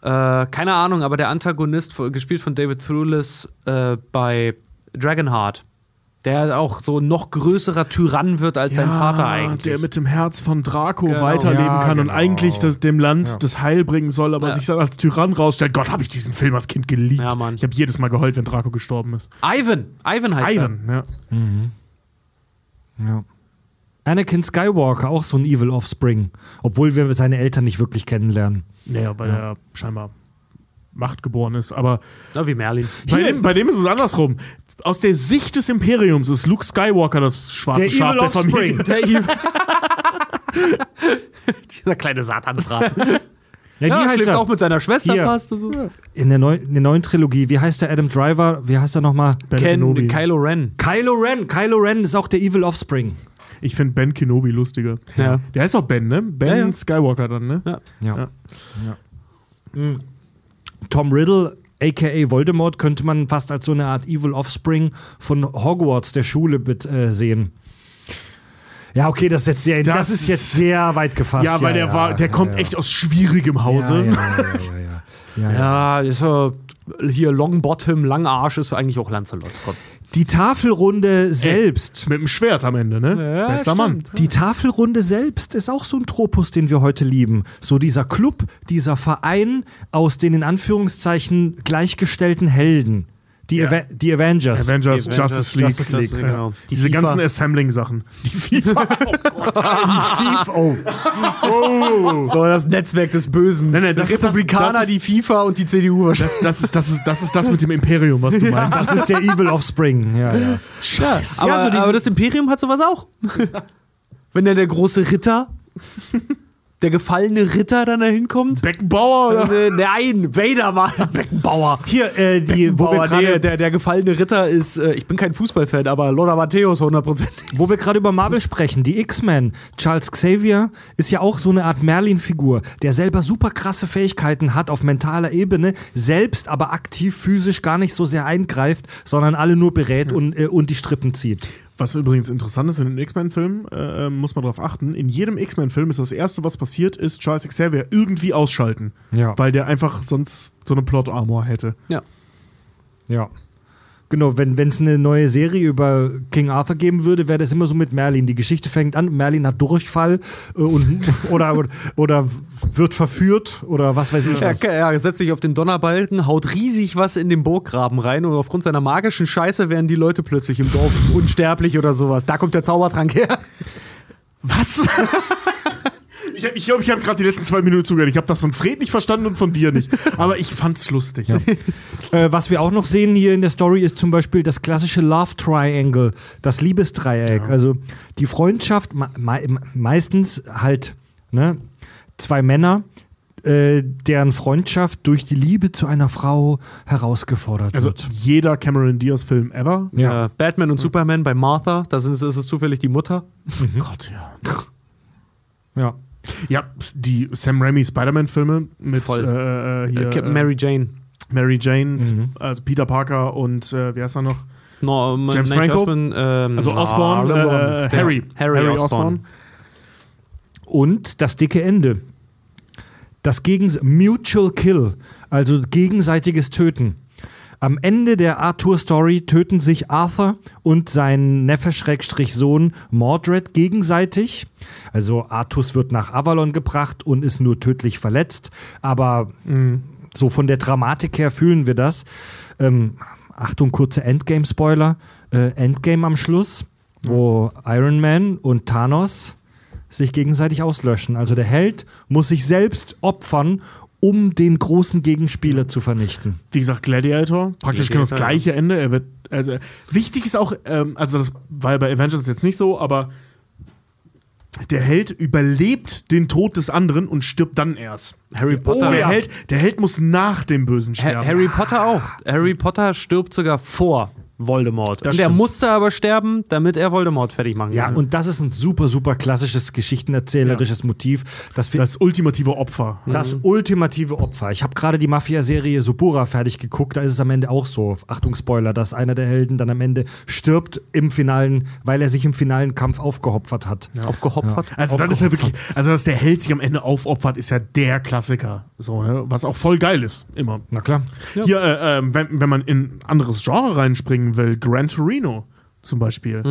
Äh, keine Ahnung, aber der Antagonist, gespielt von David Thewlis äh, bei Dragonheart, der auch so ein noch größerer Tyrann wird als sein Vater eigentlich. Der mit dem Herz von Draco Genau. weiterleben Ja, kann und genau. eigentlich das, dem Land Ja. das Heil bringen soll, aber Ja. sich dann als Tyrann rausstellt. Gott, habe ich diesen Film als Kind geliebt. Ja, Mann. Ich habe jedes Mal geheult, wenn Draco gestorben ist. Ivan, Ivan heißt Ivan, ja. Ja. Anakin Skywalker, auch so ein Evil Offspring. Obwohl wir seine Eltern nicht wirklich kennenlernen. Naja, weil er scheinbar machtgeboren ist. Aber er. Ja, wie Merlin. bei dem, bei dem ist es andersrum. Aus der Sicht des Imperiums ist Luke Skywalker das schwarze Der Schaf Evil der Familie. Offspring. Der Evil. Dieser kleine Satansbraten. Ja, Ja, heißt schläft er? auch mit seiner Schwester Hier. fast. und So. In der, neu, in der neuen Trilogie, wie heißt der Adam Driver? Wie heißt er nochmal? Ben Ken, Kenobi. Kylo Ren. Kylo Ren. Kylo Ren ist auch der Evil Offspring. Ich finde Ben Kenobi lustiger. Ja. Der heißt auch Ben, ne? Ben Ja, ja. Skywalker dann, ne? Ja. Ja. Ja. Mhm. Tom Riddle, aka Voldemort, könnte man fast als so eine Art Evil Offspring von Hogwarts, der Schule, äh, sehen. Ja, okay, das ist jetzt sehr, das, Das ist jetzt sehr weit gefasst. Ja, weil der ja, war, der ja, kommt ja. echt aus schwierigem Hause. Ja, ja, ja, ja, ja, ja, ja. Ja, ist er hier Longbottom, Langarsch ist eigentlich auch Lancelot. Komm. Die Tafelrunde selbst. Mit dem Schwert am Ende, ne? Ja, Bester Mann. Die Tafelrunde selbst ist auch so ein Tropus, den wir heute lieben. So dieser Club, dieser Verein aus den in Anführungszeichen gleichgestellten Helden. Die, Ja. Ava die Avengers. Avengers, Die Avengers, Justice League. Justice League, Ja. genau. Die Diese FIFA. ganzen Assembling-Sachen. Die FIFA. oh. So, das Netzwerk des Bösen. Nein, nein, das die das- Republikaner, das ist- die FIFA und die CDU wahrscheinlich. Das, das, ist, das, ist, das ist das mit dem Imperium, was du meinst. Das ist der Evil Offspring. Ja, ja. Scheiße. Aber, so diese- aber das Imperium hat sowas auch. Wenn dann der große Ritter, der gefallene Ritter dann da hinkommt. Beckenbauer oder? Äh, Nein, Vader war Beckenbauer. Hier, äh, die, wo wir gerade der, der gefallene Ritter ist, äh, ich bin kein Fußballfan, aber Lothar Matthäus 100%. wo wir gerade über Marvel sprechen, die X-Men, Charles Xavier ist ja auch so eine Art Merlin-Figur, der selber super krasse Fähigkeiten hat auf mentaler Ebene, selbst aber aktiv physisch gar nicht so sehr eingreift, sondern alle nur berät und, äh, und die Strippen zieht. Was übrigens interessant ist in den X-Men-Filmen, äh, muss man darauf achten. In jedem X-Men-Film ist das Erste, was passiert, ist Charles Xavier irgendwie ausschalten. Ja. Weil der einfach sonst so eine Plot-Armor hätte. Ja. Ja. Genau, wenn es eine neue Serie über King Arthur geben würde, wäre das immer so mit Merlin. Die Geschichte fängt an, Merlin hat Durchfall äh, und, oder, oder, oder wird verführt oder was weiß ich Er, was. er setzt sich auf den Donnerbalken, haut riesig was in den Burggraben rein und aufgrund seiner magischen Scheiße werden die Leute plötzlich im Dorf unsterblich oder sowas. Da kommt der Zaubertrank her. Was? ich glaube, ich, glaub, ich habe gerade die letzten zwei Minuten zugehört. Ich habe das von Fred nicht verstanden und von dir nicht. Aber ich fand's lustig. Äh, was wir auch noch sehen hier in der Story ist zum Beispiel das klassische Love Triangle, das Liebesdreieck. Also die Freundschaft, me me meistens halt ne, zwei Männer, äh, deren Freundschaft durch die Liebe zu einer Frau herausgefordert Also wird. jeder Cameron Diaz-Film ever. Ja. Äh, Batman und Superman bei Martha, da sind, ist es zufällig die Mutter. Gott, ja. ja. Ja, die Sam Raimi Spider-Man-Filme mit äh, äh, hier, Äh, äh, Mary Jane. Mary Jane, Mhm. also Peter Parker und äh, wie heißt er noch? No, ähm, James Franco? Osborn, ähm, Also Osborn, ah, äh, der- Harry. Harry, Osborn. Und das dicke Ende. Das Gegens Mutual Kill, also gegenseitiges Töten. Am Ende der Arthur-Story töten sich Arthur und sein Neffe-Sohn Mordred gegenseitig. Also Artus wird nach Avalon gebracht und ist nur tödlich verletzt. Aber so von der Dramatik her fühlen wir das. Ähm, Achtung, kurze Endgame-Spoiler. Äh, Endgame am Schluss, wo Iron Man und Thanos sich gegenseitig auslöschen. Also der Held muss sich selbst opfern, um den großen Gegenspieler zu vernichten. Wie gesagt, Gladiator, praktisch genau das gleiche Ende. Er wird, also, wichtig ist auch, ähm, also das war ja bei Avengers jetzt nicht so, aber der Held überlebt den Tod des anderen und stirbt dann erst. Harry Potter. Oh, der, Held, der Held muss nach dem Bösen Ha sterben. Harry Potter auch. Harry Potter stirbt sogar vor Voldemort. Das und er stimmt. musste aber sterben, damit er Voldemort fertig machen Ja, kann. und das ist ein super, super klassisches geschichtenerzählerisches Motiv, das wir das ultimative Opfer. Das ultimative Opfer. Ich habe gerade die Mafia-Serie Subura fertig geguckt. Da ist es am Ende auch so. Achtung, Spoiler, dass einer der Helden dann am Ende stirbt im finalen, weil er sich im finalen Kampf aufgeopfert hat. Aufgehopfert. Also, das ist ja wirklich, also, dass der Held sich am Ende aufopfert, ist ja der Klassiker. So, ne? Was auch voll geil ist, immer. Na klar. Hier, äh, ähm, wenn, wenn man in ein anderes Genre reinspringen will, Gran Torino zum Beispiel,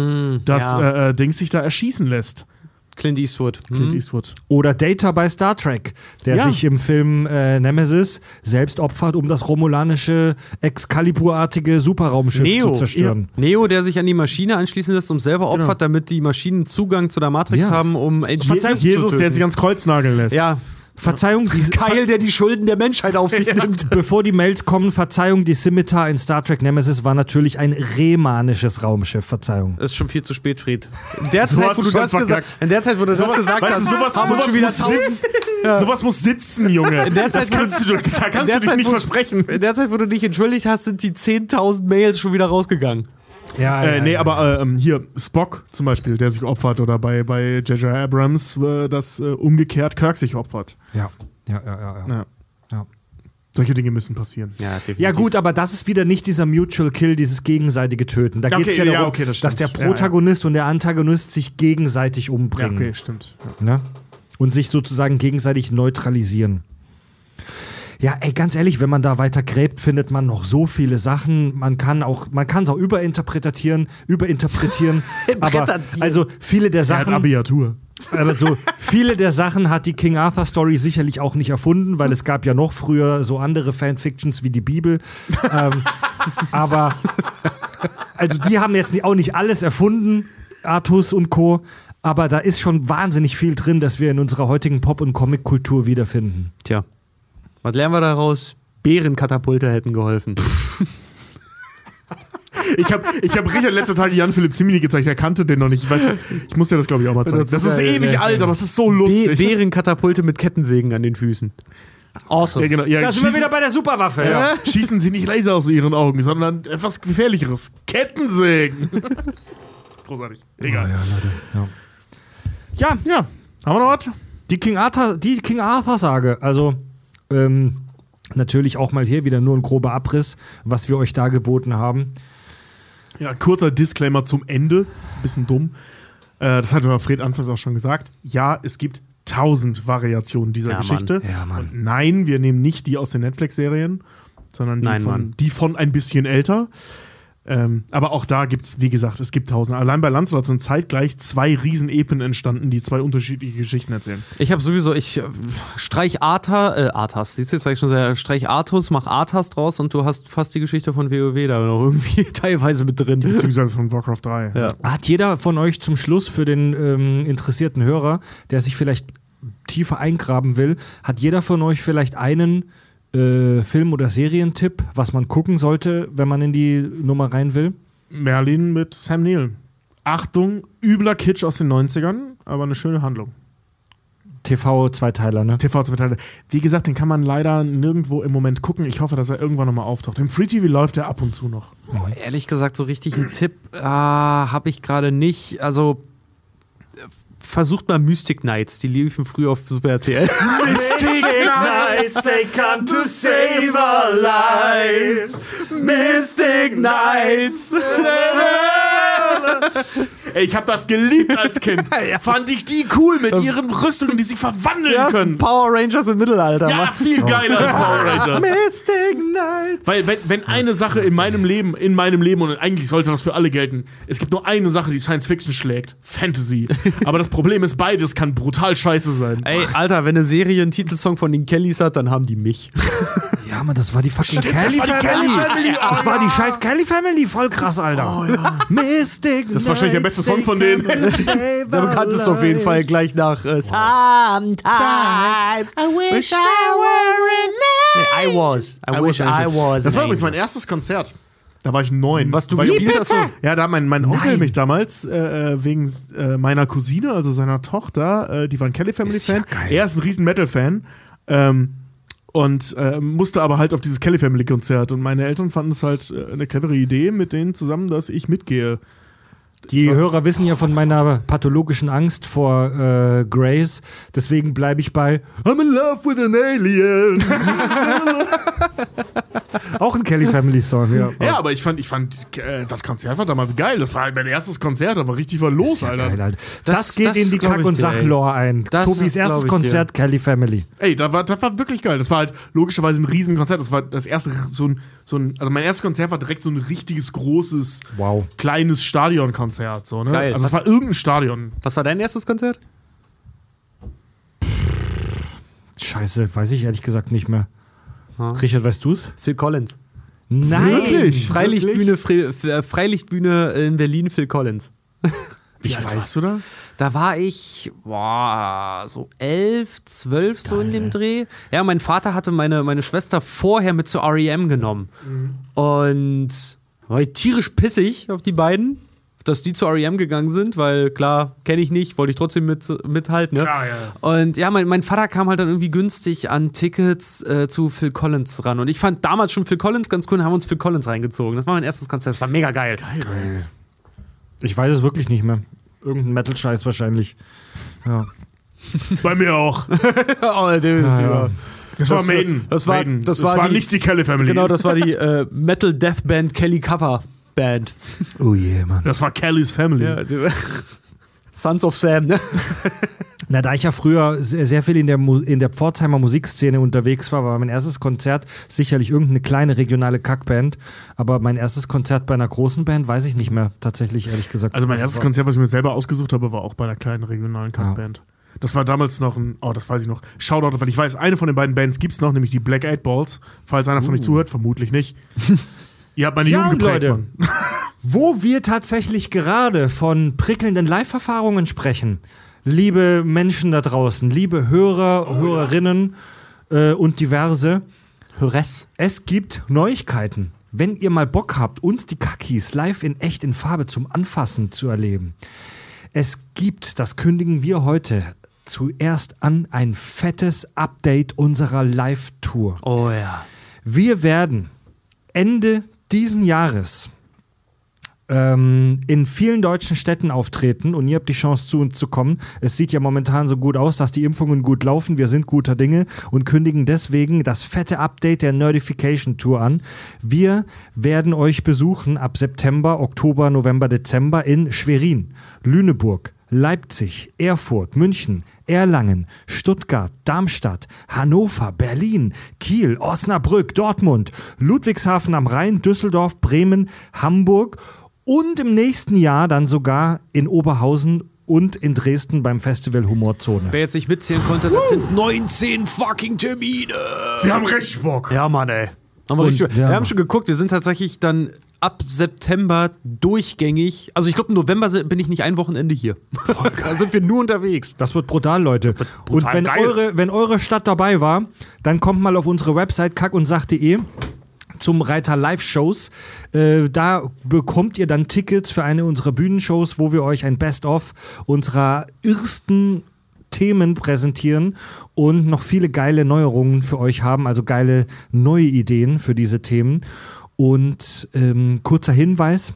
dass ja. äh, äh, Dings sich da erschießen lässt. Clint Eastwood. Clint Eastwood. Oder Data bei Star Trek, der Ja. sich im Film äh, Nemesis selbst opfert, um das romulanische Excalibur-artige Superraumschiff Neo. zu zerstören. Neo, der sich an die Maschine anschließen lässt und selber opfert, damit die Maschinen Zugang zu der Matrix Ja. haben, um zu Jesus, der sich ans Kreuz nageln lässt. Ja, Verzeihung, die, Keil, der die Schulden der Menschheit auf sich nimmt. Bevor die Mails kommen, Verzeihung, die Scimitar in Star Trek Nemesis war natürlich ein remanisches Raumschiff. Verzeihung. Ist schon viel zu spät, Fried. In der Zeit, hast wo du schon das gesagt, in der Zeit, wo du das gesagt weißt hast, du, sowas, haben sowas, schon wieder sitzen, sowas muss sitzen, Junge. In der Zeit, das kannst du, da kannst in du dich Zeit, nicht wo- versprechen. In der Zeit, wo du dich entschuldigt hast, sind die 10.000 Mails schon wieder rausgegangen. Ja, Äh, nee, aber äh, ähm, hier, Spock zum Beispiel, der sich opfert, oder bei bei J.J. Abrams, äh, das äh, umgekehrt Kirk sich opfert. Ja, ja, ja, ja. ja. Ja. ja. Solche Dinge müssen passieren. Ja. Ja gut, aber das ist wieder nicht dieser Mutual Kill, dieses gegenseitige Töten. Da Ja, geht es okay, ja ja, darum, okay, das dass der Ja, ja. Protagonist und der Antagonist sich gegenseitig Ja, umbringen. okay, stimmt. Ja. Ne? Und sich sozusagen gegenseitig neutralisieren. Ja, ey, ganz ehrlich, wenn man da weiter gräbt, findet man noch so viele Sachen. Man kann auch, man kann es auch überinterpretieren, überinterpretieren. aber also viele der Er hat Sachen, Abiatur. aber so viele der Sachen hat die King Arthur Story sicherlich auch nicht erfunden, weil es gab ja noch früher so andere Fanfictions wie die Bibel. ähm, aber also die haben jetzt auch nicht alles erfunden, Artus und Co. Aber da ist schon wahnsinnig viel drin, das wir in unserer heutigen Pop- und Comic-Kultur wiederfinden. Tja. Was lernen wir daraus? Bärenkatapulte hätten geholfen. Ich habe ich hab Richard letzte Tage Jan Philipp Zimini gezeigt, er kannte den noch nicht. Ich, weiß, ich muss dir das, glaube ich, auch mal zeigen. Das Das ist ewig ja. alt, aber es ist so lustig. Bärenkatapulte mit Kettensägen an den Füßen. Awesome. ja, genau. ja, Da sind wir schießen, wieder bei der Superwaffe. ja. schießen sie nicht Laser aus ihren Augen, sondern etwas gefährlicheres. Kettensägen. Großartig. Egal. Ja, Leute. Ja. ja, Ja, haben wir noch was? die King Arthur, die King Arthur Sage. Also ähm, natürlich auch mal hier wieder nur ein grober Abriss, was wir euch da geboten haben. Ja, kurzer Disclaimer zum Ende. Bisschen dumm. Äh, das hat Fred anfangs auch schon gesagt. Ja, es gibt tausend Variationen dieser Ja, Geschichte. Mann. Ja, Mann. Und nein, wir nehmen nicht die aus den Netflix-Serien, sondern die, Nein, von, die von ein bisschen älter. Ähm, aber auch da gibt es, wie gesagt, es gibt tausend. Allein bei Lancelot sind zeitgleich zwei Riesenepen entstanden, die zwei unterschiedliche Geschichten erzählen. Ich habe sowieso, ich äh, streich Arthas, äh, Arthas, siehst du, jetzt sag ich schon sehr, streich Artus, mach Arthas draus und du hast fast die Geschichte von WoW da noch irgendwie teilweise mit drin. Beziehungsweise von Warcraft 3. Ja. Hat jeder von euch zum Schluss für den ähm, interessierten Hörer, der sich vielleicht tiefer eingraben will, hat jeder von euch vielleicht einen äh, Film- oder Serientipp, was man gucken sollte, wenn man in die Nummer rein will? Merlin mit Sam Neill. Achtung, übler Kitsch aus den 90ern, aber eine schöne Handlung. TV-Zweiteiler, ne? TV-Verteiler. Wie gesagt, den kann man leider nirgendwo im Moment gucken. Ich hoffe, dass er irgendwann nochmal auftaucht. Im Free TV läuft er ab und zu noch. Ehrlich gesagt, so richtig einen Tipp äh, habe ich gerade nicht. Also versucht mal Mystic Knights, die liefen früher auf Super RTL. Mystic Knights, they come to save our lives. Mystic Knights! Ey, ich habe das geliebt als Kind. Fand ich die cool mit ihren Rüstungen, die sich verwandeln Ja, können. Power Rangers im Mittelalter. Ja, Mann. viel geiler als Power Rangers. Mystic Knights! Weil wenn, wenn eine Sache in meinem Leben, in meinem Leben, und eigentlich sollte das für alle gelten, es gibt nur eine Sache, die Science Fiction schlägt, Fantasy. Aber das Problem ist, beides kann brutal scheiße sein. Ey, Alter, wenn eine Serie einen Titelsong von den Kellys hat, dann haben die mich. Ja, Mann, das war die fucking Stimmt, Kelly das war die Family. Kelly Family. Oh, das war die scheiß Kelly Family. Voll krass, Alter. Mystic Das ist wahrscheinlich der beste Song von denen. Der bekannteste auf jeden Fall gleich nach äh, Sometimes I wish I were in I was. I, wish I was. Das war übrigens mein erstes Konzert. Da war ich neun. Was du Weil hast? so? Ja, da hat mein, mein Onkel mich damals äh, äh, wegen äh, meiner Cousine, also seiner Tochter, äh, die war ein Kelly Family Ist ja Fan. geil. er ist ein riesen Metal-Fan. Ähm, und äh, musste aber halt auf dieses Kelly Family Konzert. Und meine Eltern fanden es halt äh, eine clevere Idee mit denen zusammen, dass ich mitgehe. Die Hörer wissen ja von meiner pathologischen Angst vor äh, Grace. Deswegen bleibe ich bei I'm in love with an alien. Auch ein Kelly Family Song, ja. Ja, aber ich fand, ich fand äh, das Konzert war damals geil. Das war halt mein erstes Konzert, war richtig was los, Ja, Alter. geil, Alter. Das, Das- geht das in die Kack- und Sachlore ein. Das Tobis erstes Konzert, Kelly Family. Ey, das war, das war wirklich geil. Das war halt logischerweise ein Riesenkonzert. Das war das erste so ein, so ein also mein erstes Konzert war direkt so ein richtiges großes, Wow. kleines Stadionkonzert. So, ne? Geil. Also es Was- war irgendein Stadion. Was war dein erstes Konzert? Scheiße, weiß ich ehrlich gesagt nicht mehr. Ah. Richard, weißt du's? Phil Collins. Nein! Wirklich? Freilichtbühne, Fre F- Freilichtbühne in Berlin, Phil Collins. Wie alt warst du da? Da war ich, boah, so elf, zwölf, so in dem Dreh. Ja, mein Vater hatte meine, meine Schwester vorher mit zu REM genommen. Und war ich tierisch pissig auf die beiden, dass die zu REM gegangen sind, weil klar, kenne ich nicht, wollte ich trotzdem mit, mithalten. Ne? Klar, ja. Und ja, mein, mein Vater kam halt dann irgendwie günstig an Tickets äh, zu Phil Collins ran. Und ich fand damals schon Phil Collins ganz cool und haben uns Phil Collins reingezogen. Das war mein erstes Konzert, das war mega geil. Ich weiß es wirklich nicht mehr. Irgendein Metal-Scheiß wahrscheinlich. Ja. Bei mir auch. oh, der, Ja, ja. Das, war war- Maiden. das war- Maiden. das war die- nicht die Kelly Family. Genau, das war die äh, Metal Death Band Kelly Cover Band. Oh je, Mann. Das war Kelly's Family. Ja, die- Sons of Sam, ne? Na, da ich ja früher sehr, sehr viel in der, Mu in der Pforzheimer Musikszene unterwegs war, war mein erstes Konzert sicherlich irgendeine kleine regionale Kackband. Aber mein erstes Konzert bei einer großen Band weiß ich nicht mehr, tatsächlich, ehrlich gesagt. Also mein erstes war- Konzert, was ich mir selber ausgesucht habe, war auch bei einer kleinen regionalen Kackband. Das war damals noch ein, oh, das weiß ich noch, Shoutout, weil ich weiß, eine von den beiden Bands gibt es noch, nämlich die Black Eight Balls. Falls einer von euch zuhört, vermutlich nicht. Ihr habt meine Ja, Jugend geprägt, Leute. Wo wir tatsächlich gerade von prickelnden Live-Erfahrungen sprechen, liebe Menschen da draußen, liebe Hörer, Hörerinnen äh, und diverse, Höress. es gibt Neuigkeiten. Wenn ihr mal Bock habt, uns die Kakis live in echt in Farbe zum Anfassen zu erleben, es gibt, das kündigen wir heute zuerst an, ein fettes Update unserer Live-Tour. Oh ja. Wir werden Ende diesen Jahres ähm, in vielen deutschen Städten auftreten und ihr habt die Chance zu uns zu kommen. Es sieht ja momentan so gut aus, dass die Impfungen gut laufen. Wir sind guter Dinge und kündigen deswegen das fette Update der Nerdification Tour an. Wir werden euch besuchen ab September, Oktober, November, Dezember in Schwerin, Lüneburg, Leipzig, Erfurt, München, Erlangen, Stuttgart, Darmstadt, Hannover, Berlin, Kiel, Osnabrück, Dortmund, Ludwigshafen am Rhein, Düsseldorf, Bremen, Hamburg und im nächsten Jahr dann sogar in Oberhausen und in Dresden beim Festival Humorzone. Wer jetzt nicht mitzählen konnte, das sind 19 fucking Termine. Wir haben recht Bock. Ja, Mann, ey. Haben wir, Und- richtig, ja, wir haben Mann. schon geguckt, wir sind tatsächlich dann ab September durchgängig. Also ich glaube, im November bin ich nicht ein Wochenende hier. da sind wir nur unterwegs. Das wird brutal, Leute. brutal und wenn geil. eure, wenn eure Stadt dabei war, dann kommt mal auf unsere Website kackundsach.de zum Reiter Live-Shows. Äh, da bekommt ihr dann Tickets für eine unserer Bühnenshows, wo wir euch ein Best-of unserer ersten Themen präsentieren und noch viele geile Neuerungen für euch haben, also geile neue Ideen für diese Themen. Und ähm, kurzer Hinweis,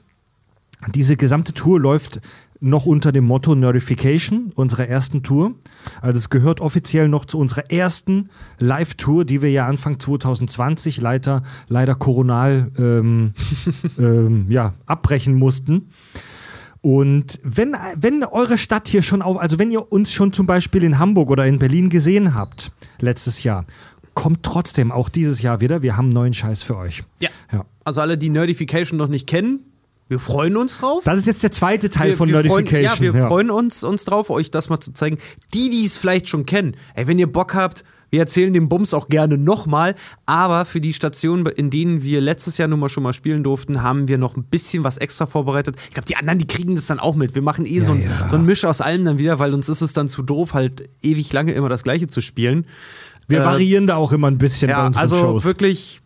diese gesamte Tour läuft noch unter dem Motto Nerdification, unserer ersten Tour. Also es gehört offiziell noch zu unserer ersten Live-Tour, die wir ja Anfang 2020 leider, leider koronal ähm, ähm, ja, abbrechen mussten. Und wenn, wenn eure Stadt hier schon auf, also wenn ihr uns schon zum Beispiel in Hamburg oder in Berlin gesehen habt, letztes Jahr, kommt trotzdem auch dieses Jahr wieder. Wir haben neuen Scheiß für euch. Ja. Ja. Also alle, die Nerdification noch nicht kennen, wir freuen uns drauf. Das ist jetzt der zweite Teil wir, von wir Nerdification. Freuen, ja, wir freuen uns, uns drauf, euch das mal zu zeigen. Die, die es vielleicht schon kennen, ey, wenn ihr Bock habt, Wir erzählen den Bums auch gerne nochmal, aber für die Stationen, in denen wir letztes Jahr nun mal schon mal spielen durften, haben wir noch ein bisschen was extra vorbereitet. Ich glaube, die anderen, die kriegen das dann auch mit. Wir machen eh so, ein, ja. so ein Misch aus allem dann wieder, weil uns ist es dann zu doof, halt ewig lange immer das Gleiche zu spielen. Wir Äh, variieren da auch immer ein bisschen bei Ja, unseren also Shows. wirklich,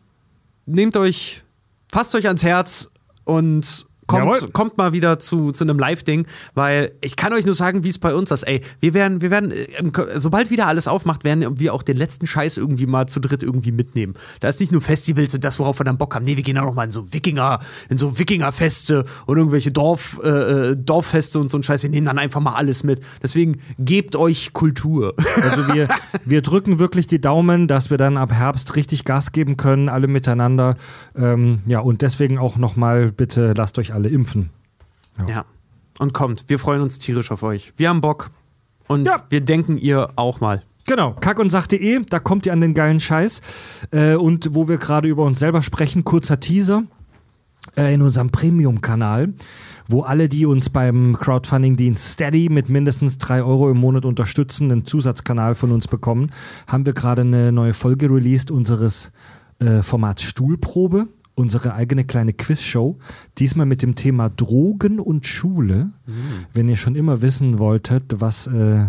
nehmt euch, fasst euch ans Herz und Jawohl. kommt, kommt mal wieder zu, zu einem Live-Ding, weil ich kann euch nur sagen, wie es bei uns ist. Ey, wir werden, wir werden, äh, im Ko- sobald wieder alles aufmacht, werden wir auch den letzten Scheiß irgendwie mal zu dritt irgendwie mitnehmen. Da ist nicht nur Festivals und das, worauf wir dann Bock haben. Nee, wir gehen auch noch mal in so Wikinger, in so Wikingerfeste und irgendwelche Dorf, äh, äh, Dorffeste und so ein Scheiß. Wir nehmen dann einfach mal alles mit. Deswegen gebt euch Kultur. Also wir, wir drücken wirklich die Daumen, dass wir dann ab Herbst richtig Gas geben können, alle miteinander. Ähm, ja, und deswegen auch nochmal, bitte lasst euch alle impfen. Ja. Und kommt, wir freuen uns tierisch auf euch. Wir haben Bock und Ja. wir denken ihr auch mal. Genau, kackundsach.de, da kommt ihr an den geilen Scheiß. Äh, und wo wir gerade über uns selber sprechen, kurzer Teaser äh, in unserem Premium-Kanal, wo alle, die uns beim Crowdfunding-Dienst Steady mit mindestens 3 Euro im Monat unterstützen, einen Zusatzkanal von uns bekommen, haben wir gerade eine neue Folge released unseres äh, Formats Stuhlprobe. Unsere eigene kleine Quizshow, diesmal mit dem Thema Drogen und Schule. Wenn ihr schon immer wissen wolltet, was äh,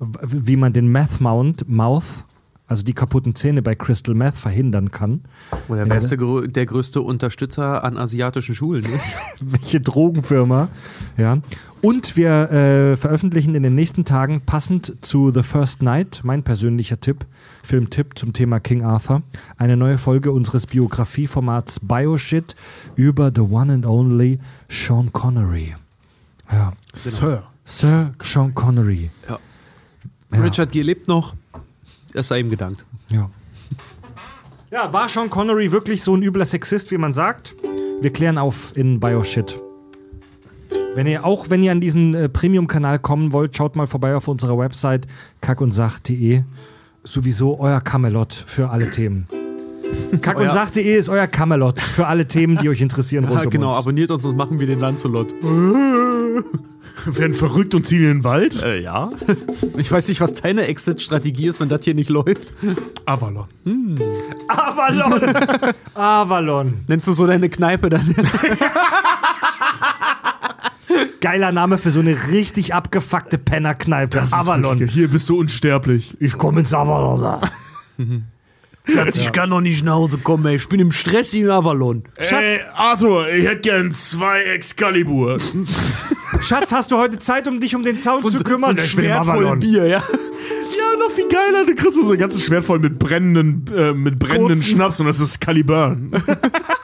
wie man den Meth Mount, Mouth, also die kaputten Zähne bei Crystal Meth verhindern kann. Wo der, beste, grö- der größte Unterstützer an asiatischen Schulen ist. Welche Drogenfirma. Ja. Und wir äh, veröffentlichen in den nächsten Tagen passend zu The First Night, mein persönlicher Tipp, Filmtipp zum Thema King Arthur, eine neue Folge unseres Biografieformats Bioshit über The One and Only Sean Connery. Ja. Sir. Sir Sean Connery. Ja. Ja. Richard Gere lebt noch. Es sei ihm gedankt. Ja. Ja, war Sean Connery wirklich so ein übler Sexist, wie man sagt? Wir klären auf in Bioshit. Wenn ihr auch, wenn ihr an diesen äh, Premium-Kanal kommen wollt, schaut mal vorbei auf unserer Website kackundsach.de. Sowieso euer Camelot für alle Themen. Kackundsach.de ist euer Camelot für alle Themen, die euch interessieren rund Ja, um genau, uns. abonniert uns und machen wir den Lancelot. Werden verrückt und ziehen in den Wald? Äh, ja. Ich weiß nicht, was deine Exit-Strategie ist, wenn das hier nicht läuft. Avalon. Avalon! Avalon. Nennst du so deine Kneipe dann? Geiler Name für so eine richtig abgefuckte Pennerkneipe. Avalon. wirklich- Hier bist du unsterblich. Ich komme ins Avalon. Schatz, ich kann noch nicht nach Hause kommen, ey. Ich bin im Stress in Avalon. Ey, Arthur, ich hätte gern zwei Excalibur. Schatz, hast du heute Zeit, um dich um den Zaun zu kümmern? so ein im Schwert voll. Bier, ja. Ja, noch viel geiler. Du kriegst so ein ganzes Schwert voll mit brennenden, äh, mit brennenden Kurzen. Schnaps und das ist Caliburn.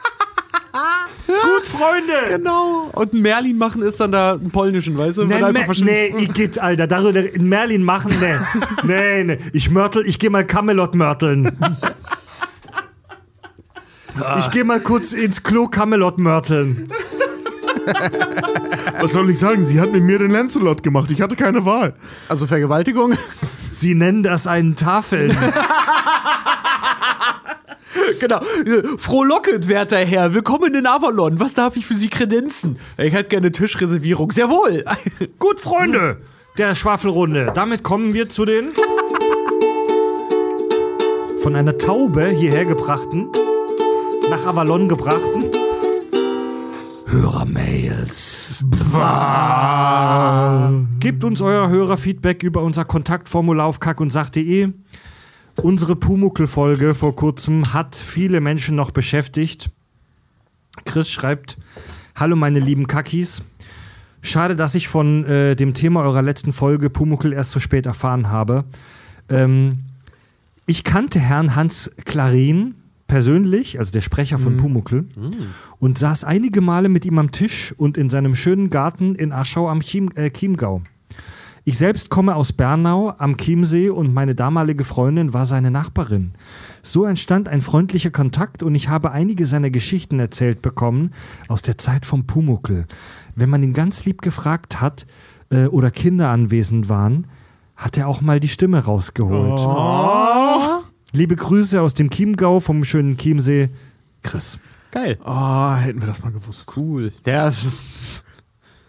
Gut, Freunde. Genau. Und einen Merlin machen ist dann da einen polnischen, weißt du? Nee, Me nee, Igitt, Alter, darüber in Merlin machen, nee. Nee, nee. Ich mörtel, ich geh mal Camelot mörteln. Ich geh mal kurz ins Klo Camelot mörteln. Was soll ich sagen? Sie hat mit mir den Lancelot gemacht. Ich hatte keine Wahl. Also Vergewaltigung. Sie nennen das einen Tafeln. genau. Äh, Frohlocket, werter Herr. Willkommen in Avalon. Was darf ich für Sie kredenzen? Ich hätte gerne Tischreservierung. Sehr wohl. Gut, Freunde der Schwafelrunde. Damit kommen wir zu den von einer Taube hierher gebrachten, nach Avalon gebrachten Hörermails. Gebt uns euer Hörerfeedback über unser Kontaktformular auf kackundsach.de. Unsere Pumuckel-Folge vor kurzem hat viele Menschen noch beschäftigt. Chris schreibt: Hallo, meine lieben Kackis. Schade, dass ich von äh, dem Thema eurer letzten Folge Pumuckel erst so spät erfahren habe. Ähm, ich kannte Herrn Hans Klarin persönlich, also der Sprecher von Pumuckel, und saß einige Male mit ihm am Tisch und in seinem schönen Garten in Aschau am Chiem, äh, Chiemgau. Ich selbst komme aus Bernau am Chiemsee und meine damalige Freundin war seine Nachbarin. So entstand ein freundlicher Kontakt und ich habe einige seiner Geschichten erzählt bekommen aus der Zeit vom Pumuckel. Wenn man ihn ganz lieb gefragt hat äh, oder Kinder anwesend waren, hat er auch mal die Stimme rausgeholt. Liebe Grüße aus dem Chiemgau vom schönen Chiemsee, Chris. Geil. Oh, hätten wir das mal gewusst. Cool. Der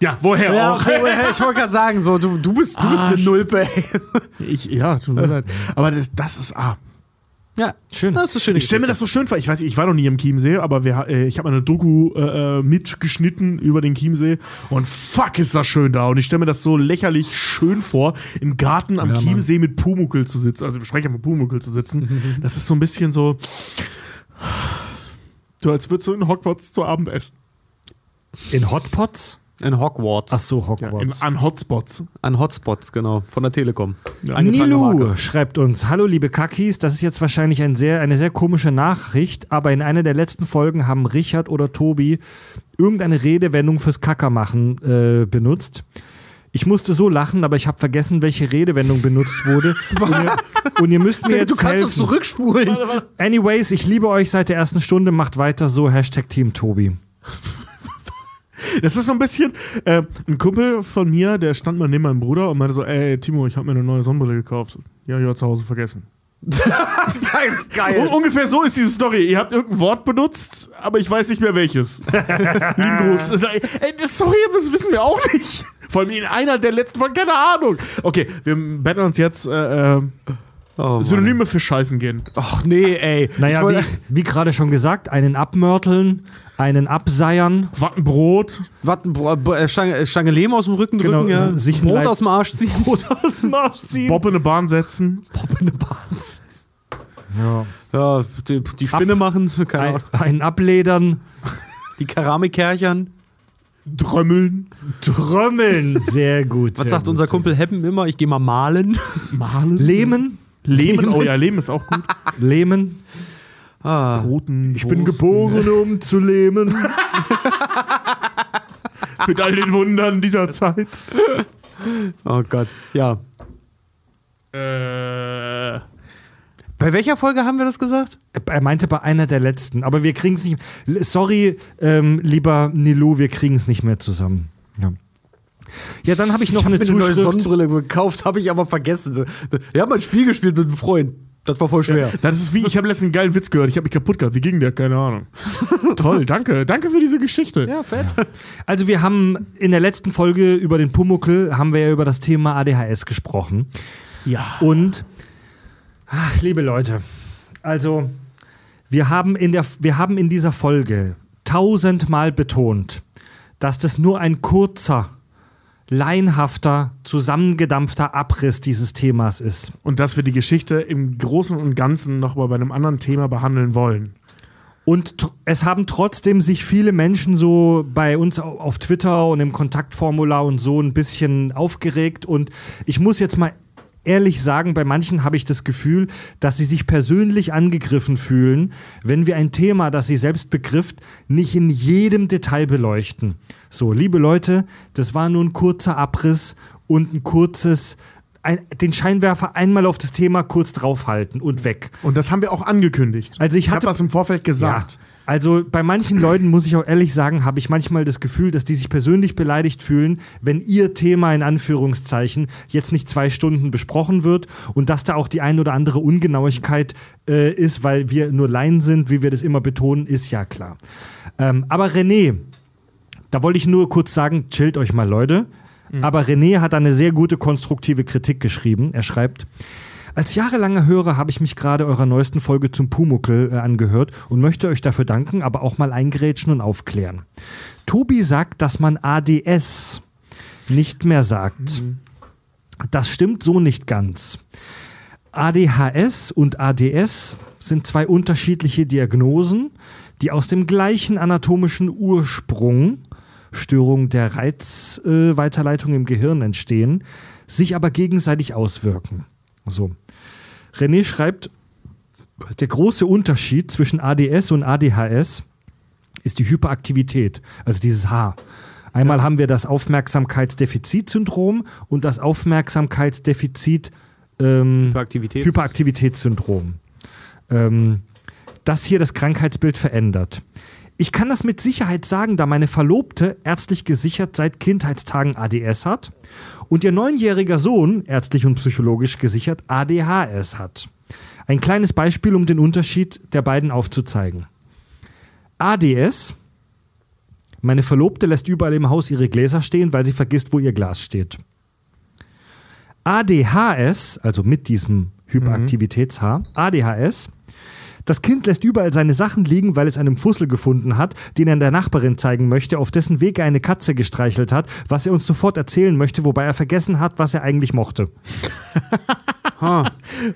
Ja, woher Ja, auch? ich wollte gerade sagen, so, du, du bist, du bist Ah, eine sch- Nulpe. Ich, ja, tut mir leid. Aber das, das ist, ah, Ja, Schön. Das ist so schön. Ich stelle mir das so schön vor. Ich weiß, ich war noch nie im Chiemsee, aber wir, äh, ich habe eine Doku äh, äh, mitgeschnitten über den Chiemsee und fuck ist das schön da. Und ich stelle mir das so lächerlich schön vor, im Garten am Ja, Mann. Chiemsee mit Pumuckel zu sitzen, also im Sprecher mit Pumuckel zu sitzen. Das ist so ein bisschen so, so als würdest du in Hogwarts zu Abend essen. In Hotpots? In Hogwarts. Ach so, Ja, im, Hogwarts. an Hotspots. An Hotspots, genau. Von der Telekom. Eingetragene Nilu Marke. schreibt uns: Hallo, liebe Kakis, das ist jetzt wahrscheinlich ein sehr, eine sehr komische Nachricht, aber in einer der letzten Folgen haben Richard oder Tobi irgendeine Redewendung fürs Kackermachen äh, benutzt. Ich musste so lachen, aber ich habe vergessen, welche Redewendung benutzt wurde. Und ihr, und ihr müsst mir jetzt Du kannst doch helfen. zurückspulen. Anyways, ich liebe euch seit der ersten Stunde. Macht weiter so. Hashtag Team Tobi. Das ist so ein bisschen, äh, ein Kumpel von mir, der stand mal neben meinem Bruder und meinte so, ey Timo, ich habe mir eine neue Sonnenbrille gekauft. Ja, ja, zu Hause vergessen. Geil, geil. ungefähr so ist diese Story. Ihr habt irgendein Wort benutzt, aber ich weiß nicht mehr welches. Lieben Gruß. Ey, das- sorry, das wissen wir auch nicht. Vor allem in einer der letzten Folgen, keine Ahnung. Okay, wir betteln uns jetzt äh, äh, Oh, Mann. Synonyme für Scheißen gehen. Ach nee, ey. Naja, Ich wollte- wie, wie gerade schon gesagt, einen abmörteln, einen abseiern. Wattenbrot. Wattenbro- B- äh, Stange, äh, Stange Lehm aus dem Rücken Genau, drücken, ja. sich Brot aus dem Arsch ziehen. Brot aus dem Arsch ziehen. Bob in eine Bahn setzen. Bob in eine Bahn. Ja. Ja, die, die Spinne machen, keine Ein, Ahnung. einen abledern. Die Keramikkerchern. Drömmeln. Trommeln. Sehr gut. Was sehr sagt gut, unser Kumpel Heppen immer? Ich gehe mal malen. Mahlen. gut. Lehmen. Leben. Oh ja, Leben ist auch gut. Lehmen. Ah. Roten. Ich bin geboren, um zu lehmen. Mit all den Wundern dieser Zeit. Oh Gott. Ja. Äh. Bei welcher Folge haben wir das gesagt? Er meinte bei einer der letzten, aber wir kriegen es nicht. Sorry, ähm, lieber Nilo, wir kriegen es nicht mehr zusammen. Ja, ja dann habe ich noch ich hab eine mir eine neue. Sonnenbrille gekauft, habe ich aber vergessen. Wir haben ein Spiel gespielt mit einem Freund. Das war voll schwer. Das ist wie, ich habe letztens einen geilen Witz gehört, ich habe mich kaputt gehabt. Wie ging der? Keine Ahnung. Toll, danke. Danke für diese Geschichte. Ja, fett. Also wir haben in der letzten Folge über den Pumuckel haben wir ja über das Thema ADHS gesprochen. Ja. Und, ach, liebe Leute, also wir haben, in der, wir haben in dieser Folge tausendmal betont, dass das nur ein kurzer, laienhafter, zusammengedampfter Abriss dieses Themas ist. Und dass wir die Geschichte im Großen und Ganzen nochmal bei einem anderen Thema behandeln wollen. Und es haben trotzdem sich viele Menschen so bei uns au- auf Twitter und im Kontaktformular und so ein bisschen aufgeregt. Und ich muss jetzt mal ehrlich sagen, bei manchen habe ich das Gefühl, dass sie sich persönlich angegriffen fühlen, wenn wir ein Thema, das sie selbst begrifft, nicht in jedem Detail beleuchten. So, liebe Leute, das war nur ein kurzer Abriss und ein kurzes, ein, den Scheinwerfer einmal auf das Thema kurz draufhalten und weg. Und das haben wir auch angekündigt. Also ich habe hatte- was im Vorfeld gesagt. Ja. Also bei manchen Leuten, muss ich auch ehrlich sagen, habe ich manchmal das Gefühl, dass die sich persönlich beleidigt fühlen, wenn ihr Thema in Anführungszeichen jetzt nicht zwei Stunden besprochen wird und dass da auch die ein oder andere Ungenauigkeit äh, ist, weil wir nur Laien sind, wie wir das immer betonen, ist ja klar. Ähm, aber René, da wollte ich nur kurz sagen, chillt euch mal Leute. Aber René hat eine sehr gute konstruktive Kritik geschrieben. Er schreibt, als jahrelanger Hörer habe ich mich gerade eurer neuesten Folge zum Pumuckel äh, angehört und möchte euch dafür danken, aber auch mal eingrätschen und aufklären. Tobi sagt, dass man ADS nicht mehr sagt. Das stimmt so nicht ganz. ADHS und ADS sind zwei unterschiedliche Diagnosen, die aus dem gleichen anatomischen Ursprung, Störung der Reizweiterleitung äh, im Gehirn entstehen, sich aber gegenseitig auswirken. So. René schreibt, der große Unterschied zwischen ADS und ADHS ist die Hyperaktivität, also dieses H. Einmal haben wir das Aufmerksamkeitsdefizitsyndrom und das Aufmerksamkeitsdefizit ähm, Hyperaktivität. Hyperaktivitätssyndrom. Ähm, das hier das Krankheitsbild verändert. Ich kann das mit Sicherheit sagen, da meine Verlobte ärztlich gesichert seit Kindheitstagen ADS hat und ihr neunjähriger Sohn ärztlich und psychologisch gesichert ADHS hat. Ein kleines Beispiel, um den Unterschied der beiden aufzuzeigen. ADS Meine Verlobte lässt überall im Haus ihre Gläser stehen, weil sie vergisst, wo ihr Glas steht. ADHS, also mit diesem Hyperaktivitäts-H, ADHS, das Kind lässt überall seine Sachen liegen, weil es einen Fussel gefunden hat, den er der Nachbarin zeigen möchte, auf dessen Weg er eine Katze gestreichelt hat, was er uns sofort erzählen möchte, wobei er vergessen hat, was er eigentlich mochte.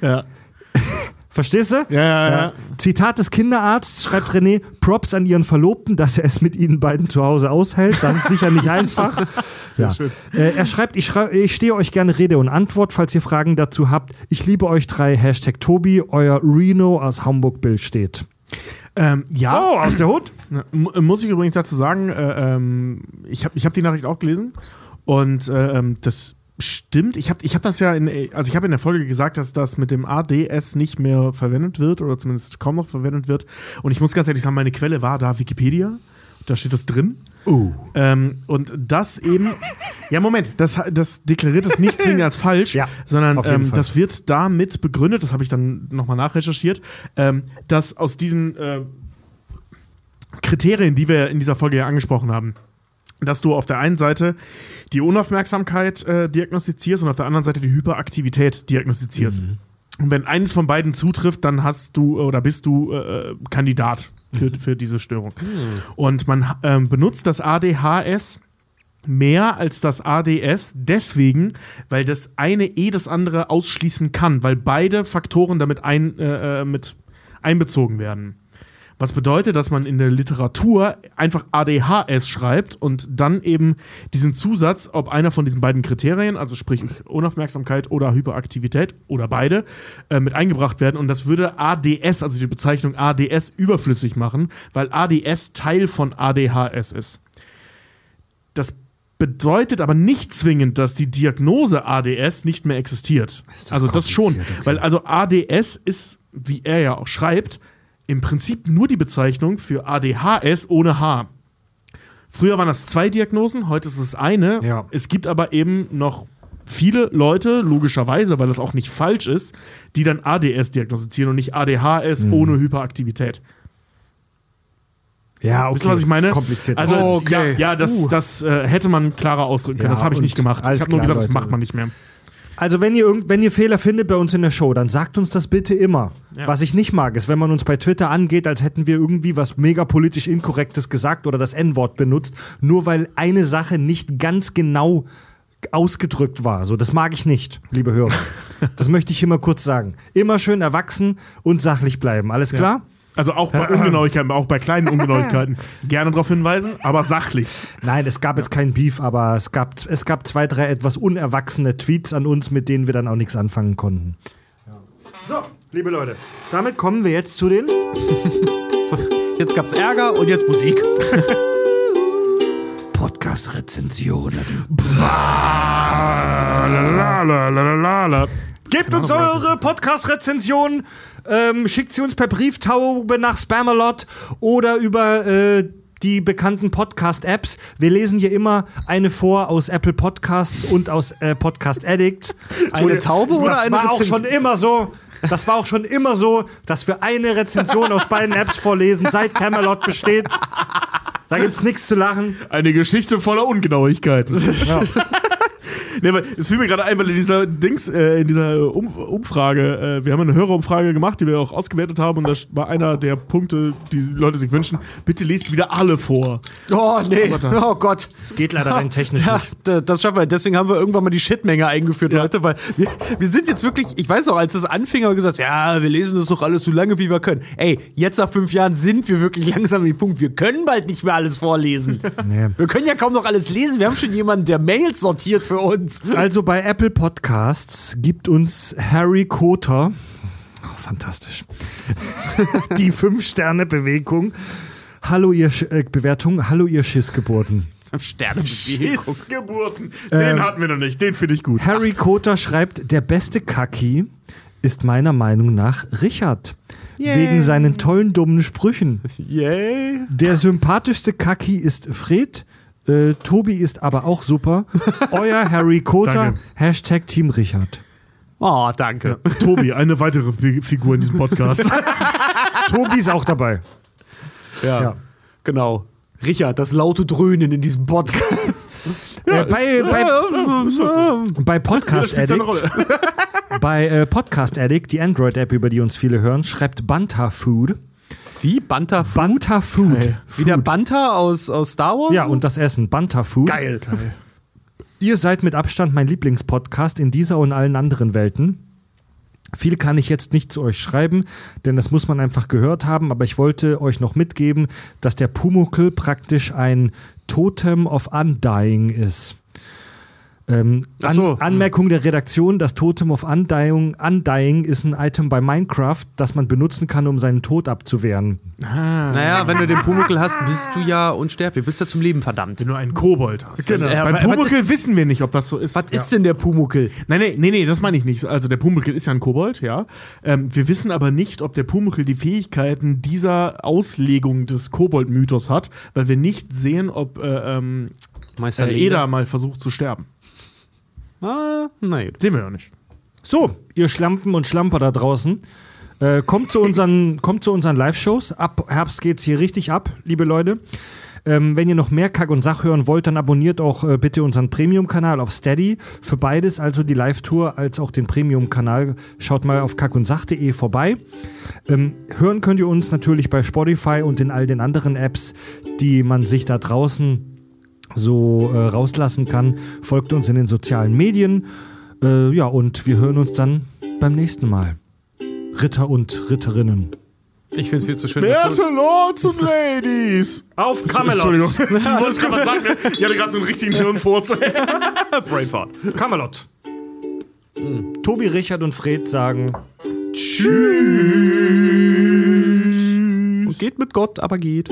Ja. Verstehst du? Ja, ja, ja. Zitat des Kinderarztes schreibt René, Props an ihren Verlobten, dass er es mit ihnen beiden zu Hause aushält. Das ist sicher nicht einfach. Sehr Ja. schön. Äh, er schreibt, ich, schrei ich stehe euch gerne Rede und Antwort, falls ihr Fragen dazu habt. Ich liebe euch drei. Hashtag Tobi, euer Reno aus Hamburg-Bild steht. Ähm, ja. Oh, aus der Hut? Muss ich übrigens dazu sagen, äh, ähm, ich habe ich hab die Nachricht auch gelesen und äh, ähm, das stimmt. Ich habe ich hab das ja in, also ich habe in der Folge gesagt, dass das mit dem ADS nicht mehr verwendet wird oder zumindest kaum noch verwendet wird. Und ich muss ganz ehrlich sagen, meine Quelle war da Wikipedia. Da steht das drin. Ähm, und das eben, ja, Moment, das, das deklariert es nicht zwingend als falsch, Ja, sondern ähm, das wird damit begründet, das habe ich dann nochmal nachrecherchiert, ähm, dass aus diesen äh, Kriterien, die wir in dieser Folge ja angesprochen haben, dass du auf der einen Seite die Unaufmerksamkeit äh, diagnostizierst und auf der anderen Seite die Hyperaktivität diagnostizierst. Und wenn eines von beiden zutrifft, dann hast du oder bist du äh, Kandidat für, für diese Störung. Und man ähm, benutzt das ADHS mehr als das ADS deswegen, weil das eine eh das andere ausschließen kann, weil beide Faktoren damit ein, äh, äh, mit einbezogen werden. Was bedeutet, dass man in der Literatur einfach ADHS schreibt und dann eben diesen Zusatz, ob einer von diesen beiden Kriterien, also sprich Unaufmerksamkeit oder Hyperaktivität oder beide, äh, mit eingebracht werden. Und das würde ADS, also die Bezeichnung ADS, überflüssig machen, weil ADS Teil von ADHS ist. Das bedeutet aber nicht zwingend, dass die Diagnose ADS nicht mehr existiert. das also das schon, okay. weil also ADS ist, wie er ja auch schreibt, im Prinzip nur die Bezeichnung für ADHS ohne H. Früher waren das zwei Diagnosen, heute ist es eine. Ja. Es gibt aber eben noch viele Leute, logischerweise, weil das auch nicht falsch ist, die dann ADS diagnostizieren und nicht ADHS Mhm. ohne Hyperaktivität. Ja, okay. Wisst ihr, was ich meine? Das ist kompliziert. Also, Okay. ja, ja, das, das äh, hätte man klarer ausdrücken können. Ja, das habe ich nicht gemacht. Ich habe nur klar, gesagt, das Leute. macht man nicht mehr. Also wenn ihr, irgend, wenn ihr Fehler findet bei uns in der Show, dann sagt uns das bitte immer. Ja. Was ich nicht mag, ist, wenn man uns bei Twitter angeht, als hätten wir irgendwie was mega politisch Inkorrektes gesagt oder das N-Wort benutzt, nur weil eine Sache nicht ganz genau ausgedrückt war. So, das mag ich nicht, liebe Hörer. das möchte ich immer kurz sagen. Immer schön erwachsen und sachlich bleiben. Alles klar? Also auch bei Ungenauigkeiten, auch bei kleinen Ungenauigkeiten. Gerne darauf hinweisen, aber sachlich. Nein, es gab jetzt keinen Beef, aber es gab, es gab zwei, drei etwas unerwachsene Tweets an uns, mit denen wir dann auch nichts anfangen konnten. So, liebe Leute, damit kommen wir jetzt zu den So, jetzt gab's Ärger und jetzt Musik. Podcast-Rezensionen. Gebt uns eure Podcast-Rezensionen, ähm, schickt sie uns per Brieftaube nach Spamalot oder über äh, die bekannten Podcast-Apps. Wir lesen hier immer eine vor aus Apple Podcasts und aus äh, Podcast Addict. Eine Taube oder das eine war auch Rezension? schon immer so. Das war auch schon immer so, dass wir eine Rezension aus beiden Apps vorlesen, seit Camelot besteht. Da gibt's nichts zu lachen. Eine Geschichte voller Ungenauigkeiten. Nee, aber es fiel mir gerade ein, weil in dieser Dings, äh, in dieser um Umfrage, äh, wir haben eine Hörerumfrage gemacht, die wir auch ausgewertet haben, und das war einer der Punkte, die die Leute sich wünschen. Bitte lest wieder alle vor. Oh, nee. Oh Gott. Es geht leider rein technisch Ja, nicht. da- das schaffen wir. Deswegen haben wir irgendwann mal die Shitmenge eingeführt, Leute, weil wir, wir sind jetzt wirklich, ich weiß auch, als das anfing, haben wir gesagt, ja, wir lesen das doch alles so lange, wie wir können. Ey, jetzt nach fünf Jahren sind wir wirklich langsam an dem Punkt, wir können bald nicht mehr alles vorlesen. Nee. Wir können ja kaum noch alles lesen. Wir haben schon jemanden, der Mails sortiert für uns. Also bei Apple Podcasts gibt uns Harry Koter, oh, fantastisch, die Fünf-Sterne-Bewegung. Hallo ihr Sch äh, Bewertung, hallo ihr Schissgeburten. Sterne Geburten. Den hatten wir noch nicht, den finde ich gut. Harry Koter schreibt, der beste Kaki ist meiner Meinung nach Richard. Wegen seinen tollen dummen Sprüchen. Yay. Der sympathischste Kaki ist Fred. Äh, Tobi ist aber auch super. Euer Harry Koter, Danke. Hashtag Team Richard. Oh, danke. Tobi, eine weitere Fi- Figur in diesem Podcast. Tobi ist auch dabei. Ja. Ja. Genau. Richard, das laute Dröhnen in diesem Podcast. Äh, bei, bei, bei Podcast Spielt seine Addict, Rolle. bei äh, Podcast Addict, die Android-App, über die uns viele hören, schreibt Banta Food. Wie? Banta Food? Banta Food. Geil. Wie der Banta aus, aus Star Wars? Ja, und das Essen. Banta Food. Geil. Ihr seid mit Abstand mein Lieblingspodcast in dieser und allen anderen Welten. Viel kann ich jetzt nicht zu euch schreiben, denn das muss man einfach gehört haben, aber ich wollte euch noch mitgeben, dass der Pumuckl praktisch ein Totem of Undying ist. Ähm, An so. Anmerkung der Redaktion: Das Totem of Undying, Undying ist ein Item bei Minecraft, das man benutzen kann, um seinen Tod abzuwehren. Naja, wenn du den Pumuckl hast, bist du ja unsterblich. Bist ja zum Leben verdammt. Wenn du einen Kobold hast. Genau. Ja, Beim Pumuckl wissen wir nicht, ob das so ist. Was ist denn der Pumuckl? Nein, nein, nee, nee, das meine ich nicht. Also der Pumuckl ist ja ein Kobold, ja. Ähm, wir wissen aber nicht, ob der Pumuckl die Fähigkeiten dieser Auslegung des Kobold-Mythos hat, weil wir nicht sehen, ob äh, ähm, Meister äh, Eda mal versucht zu sterben. Ah, nein. Sehen wir ja nicht. So, ihr Schlampen und Schlamper da draußen, äh, kommt zu unseren, kommt zu unseren Live-Shows. Ab Herbst geht's hier richtig ab, liebe Leute. Ähm, wenn ihr noch mehr Kack und Sach hören wollt, dann abonniert auch äh, bitte unseren Premium-Kanal auf Steady. Für beides, also die Live-Tour als auch den Premium-Kanal, schaut mal auf kackundsach.de vorbei. Ähm, hören könnt ihr uns natürlich bei Spotify und in all den anderen Apps, die man sich da draußen so äh, rauslassen kann. Folgt uns in den sozialen Medien. Äh, ja, und wir hören uns dann beim nächsten Mal. Ritter und Ritterinnen. Ich find's viel zu schön. Werte Lords und Ladies! Auf Entschuldigung. Ich wollte es gerade sagen, ich hatte gerade so einen richtigen Hirnfurz. Brainfart. Camelot. Tobi, Richard und Fred sagen Und geht mit Gott, aber geht.